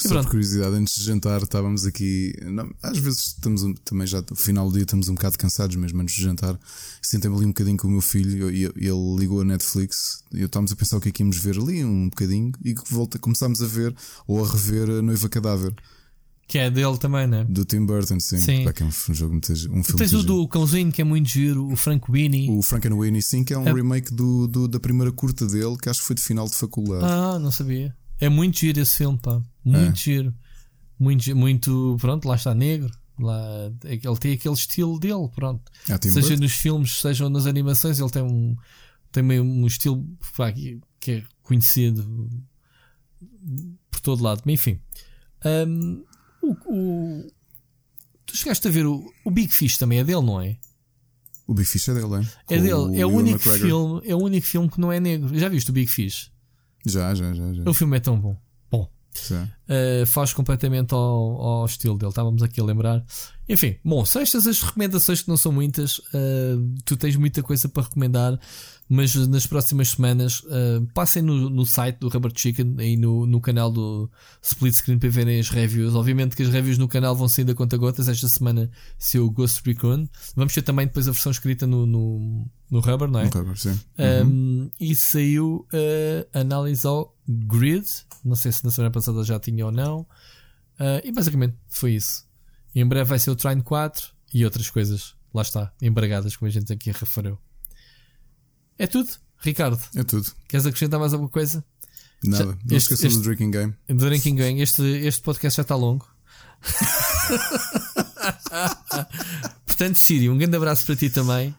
Só pronto. por curiosidade, antes de jantar estávamos aqui. não, às vezes estamos também já no final do dia estamos um bocado cansados mesmo antes de jantar. Sentei-me ali um bocadinho com o meu filho e ele ligou a Netflix e eu estávamos a pensar o que é que íamos ver ali um bocadinho e volta, começámos a ver ou a rever a Noiva Cadáver Que é dele também, né? do Tim Burton, sim. Sim. Pá, que é um, jogo muito, um filme Tens o do Cãozinho, que é muito giro, o Frank Winnie. O Frankenweenie, sim, que é um É. remake do, do- da primeira curta dele, que acho que foi de final de faculdade. Ah, não sabia. É muito giro esse filme, pá. Muito É. giro. Muito, muito, pronto, lá está negro. Lá, ele tem aquele estilo dele, pronto. Tim seja nos filmes, seja nas animações, ele tem um, tem meio um estilo pá, que, que é conhecido por todo lado. Mas, enfim, Hum, o, o- tu chegaste a ver o, o Big Fish também é dele, não é? O Big Fish é dele, é? É dele. É o único McGregor. filme, é o único filme que não é negro. Já viste o Big Fish? Já, já, já. já. O filme é tão bom. Bom. Uh, faz completamente ao, ao estilo dele. Estávamos aqui a lembrar. Enfim, bom, são estas as recomendações que não são muitas. Uh, tu tens muita coisa para recomendar, mas nas próximas semanas uh, passem no, no site do Rubber Chicken e no, no canal do Split Screen para verem as reviews. Obviamente que as reviews no canal vão saindo a conta gotas. Esta semana saiu o Ghost Recon. Vamos ter também depois a versão escrita no, no, no Rubber, não é? Um cover, sim. Uhum. Um, e saiu uh, análise ao Grid. Não sei se na semana passada já tinha ou não. Uh, e basicamente foi isso. E em breve vai ser o Trine 4 e outras coisas. Lá está, embragadas, como a gente aqui referiu. É tudo, Ricardo. É tudo. Queres acrescentar mais alguma coisa? Nada. Já- Não este- esqueçam do Drinking Game. Do Drinking Gang, este, este podcast já está longo. *laughs* Portanto, Sírio, um grande abraço para ti também.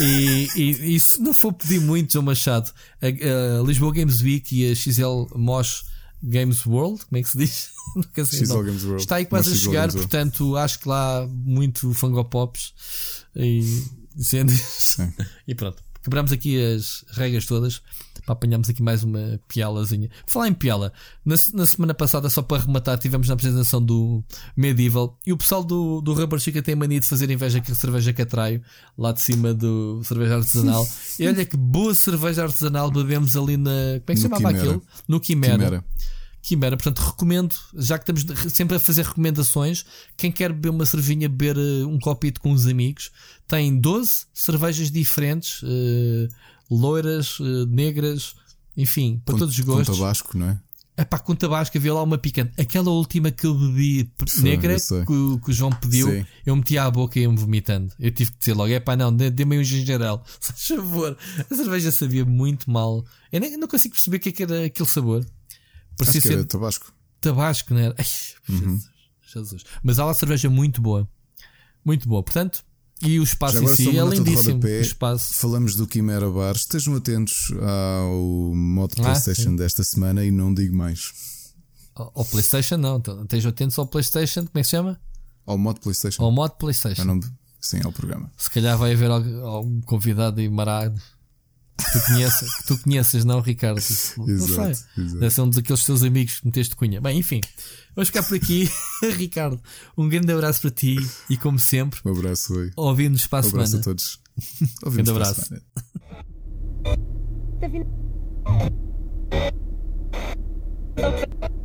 E, e, e se não for pedir muito, João Machado, a, a Lisboa Games Week e a XL Mosh Games World, como é que se diz? Nunca sei XL. Games World. Está aí quase a chegar, portanto, acho que lá há muito fangopops e *laughs* e pronto. Quebramos aqui as regras todas para apanharmos aqui mais uma pialazinha. Falar em piala, na, na semana passada, só para rematar, tivemos na apresentação do Medieval e o pessoal do, do Rubber Chica tem mania de fazer inveja que a cerveja que atraio lá de cima do cerveja artesanal. *laughs* e olha que boa cerveja artesanal bebemos ali na. Como é que se chamava Quimera. aquilo? No Quimera. Quimera. Quimera, portanto, recomendo, já que estamos sempre a fazer recomendações, quem quer beber uma cerveja, beber eh, um copito com os amigos, tem 12 cervejas diferentes, eh, loiras, eh, negras, enfim, para Com- todos os Com gostos. tabasco, não é? É pá, com tabasco havia lá uma picante. Aquela última que eu bebi negra, eu sei. que, o- que o João pediu, Sim. eu meti à boca e ia-me vomitando. Eu tive que dizer logo: é pá, não, dê- dê-me um gingerel. Faz *laughs* favor. A cerveja sabia muito mal. Eu nem, não consigo perceber o que é que era aquele sabor. Parecia Acho que ser tabasco. tabasco, não era? Ai, Uhum. Jesus, Jesus. Mas há uma cerveja muito boa. Muito boa. Portanto, e o espaço em si é lindíssimo. O rodapé. espaço. Falamos do Quimera Bar. Estejam atentos ao modo Ah, PlayStation sim. desta semana e não digo mais. Ao PlayStation, não. Então, Estejam atentos ao PlayStation. Como é que se chama? Ao modo PlayStation. Ao modo É PlayStation. o nome. Sim, ao programa. Se calhar vai haver algum, convidado aí marado que tu conheças, que tu conheças, não, Ricardo? Não Exato, sei. exato. Deve ser um daqueles teus amigos que meteste cunha. Bem, enfim, vamos ficar por aqui. *laughs* Ricardo, um grande abraço para ti e, como sempre, Um abraço, oi. ouvimos para a Um abraço semana. a todos. *laughs* Ouvimos Grande para a abraço. semana. *laughs*